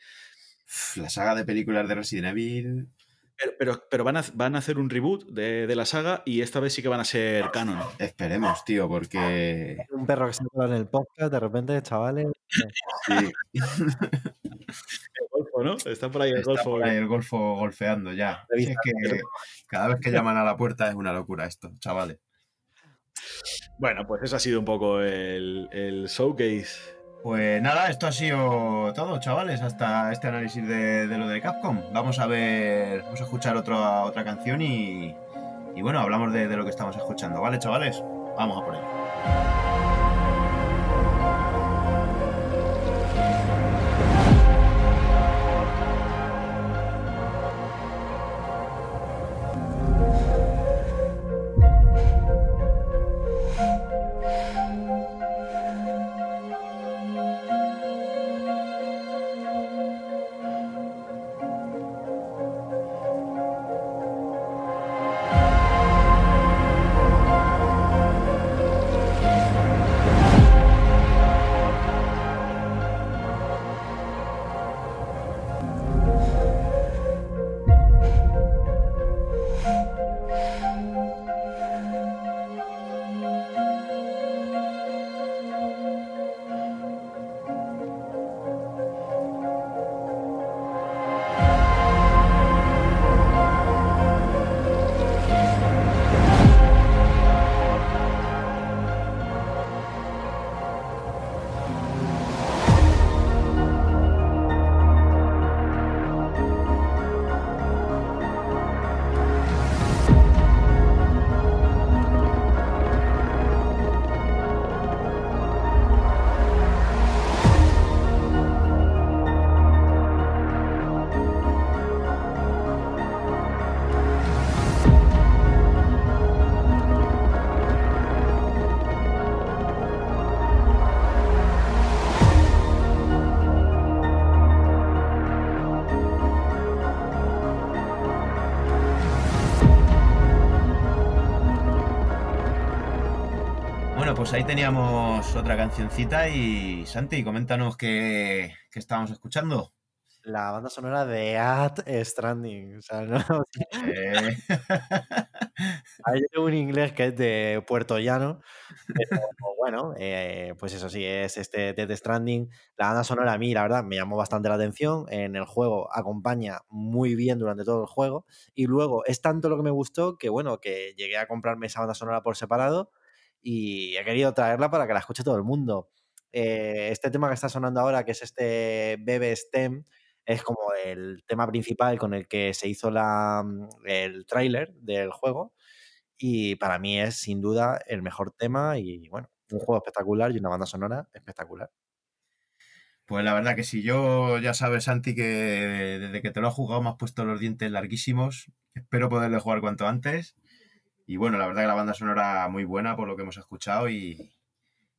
La saga de películas de Resident Evil. pero pero, pero van, a, van a hacer un reboot de, de la saga y esta vez sí que van a ser canon. Esperemos, tío, porque. Un perro que se en el podcast, de repente, chavales. sí, El golfo, ¿no? Está por ahí el está golfo. por ahí el golfo golfeando ya. Es que cada vez que llaman a la puerta es una locura esto, chavales. Bueno, pues eso ha sido un poco el, el showcase. Pues nada, esto ha sido todo, chavales, hasta este análisis de, lo de Capcom. Vamos a ver, vamos a escuchar otra, otra canción y, y bueno, hablamos de, de lo que estamos escuchando, ¿vale, chavales? Vamos a por ello. Pues ahí teníamos otra cancioncita y Santi, coméntanos qué, qué estábamos escuchando. La banda sonora de At Stranding. O sea, no, Eh, tengo un inglés que es de Puerto Llano, pero bueno, eh, pues eso sí, es este Death Stranding. La banda sonora a mí, la verdad, me llamó bastante la atención. En el juego acompaña muy bien durante todo el juego. Y luego es tanto lo que me gustó que, bueno, que llegué a comprarme esa banda sonora por separado y he querido traerla para que la escuche todo el mundo. Eh, este tema que está sonando ahora, que es este Bebe Stem, es como el tema principal con el que se hizo la, el tráiler del juego y para mí es sin duda el mejor tema y bueno, un juego espectacular y una banda sonora espectacular. Pues la verdad que si yo ya sabes, Santi, que desde que te lo has jugado me has puesto los dientes larguísimos. Espero poderle jugar cuanto antes. Y bueno, la verdad que la banda sonora muy buena por lo que hemos escuchado y,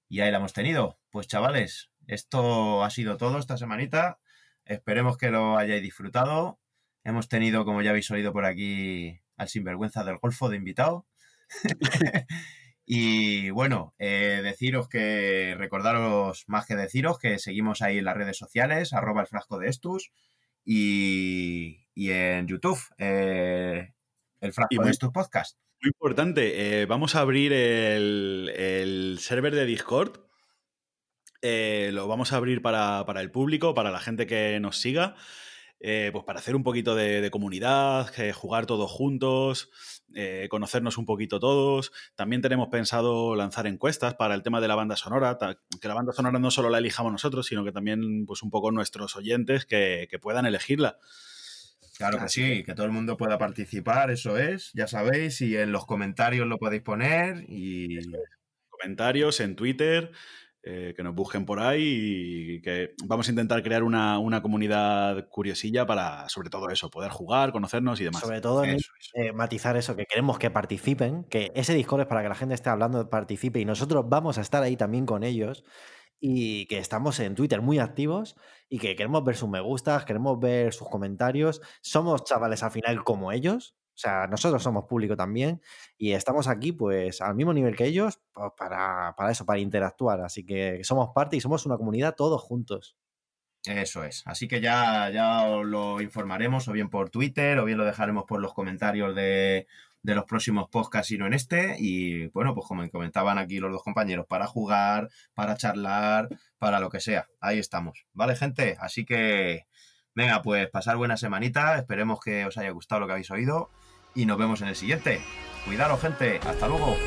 y ahí la hemos tenido. Pues chavales, esto ha sido todo esta semanita. Esperemos que lo hayáis disfrutado. Hemos tenido, como ya habéis oído por aquí, al sinvergüenza del Golfo de invitado. y bueno, eh, deciros que, recordaros más que deciros que seguimos ahí en las redes sociales, arroba el frasco de Estus y, y en YouTube, eh, el frasco Y de Estus Podcast. Muy importante, eh, vamos a abrir el, el server de Discord. Eh, lo vamos a abrir para, para el público, para la gente que nos siga, eh, pues para hacer un poquito de, comunidad, que jugar todos juntos, eh, conocernos un poquito todos. También tenemos pensado lanzar encuestas para el tema de la banda sonora, que la banda sonora no solo la elijamos nosotros, sino que también pues un poco nuestros oyentes que, que puedan elegirla. Claro que sí, que... todo el mundo pueda participar, eso es, ya sabéis, y en los comentarios lo podéis poner y comentarios en Twitter, eh, que nos busquen por ahí y que vamos a intentar crear una, una comunidad curiosilla para, sobre todo eso, poder jugar, conocernos y demás. Sobre todo eso. eh, matizar eso, que queremos que participen, que ese Discord es para que la gente esté hablando, participe y nosotros vamos a estar ahí también con ellos y que estamos en Twitter muy activos y que queremos ver sus me gustas, queremos ver sus comentarios. Somos chavales al final como ellos, o sea, nosotros somos público también y estamos aquí pues al mismo nivel que ellos pues, para, para eso, para interactuar. Así que somos parte y somos una comunidad todos juntos. Eso es. Así que ya, ya os lo informaremos, o bien por Twitter, o bien lo dejaremos por los comentarios de, de los próximos podcasts y no en este. Y bueno, pues como comentaban aquí los dos compañeros, para jugar, para charlar, para lo que sea. Ahí estamos. ¿Vale, gente? Así que, venga, pues pasar buena semanita. Esperemos que os haya gustado lo que habéis oído. Y nos vemos en el siguiente. Cuidaros, gente. Hasta luego.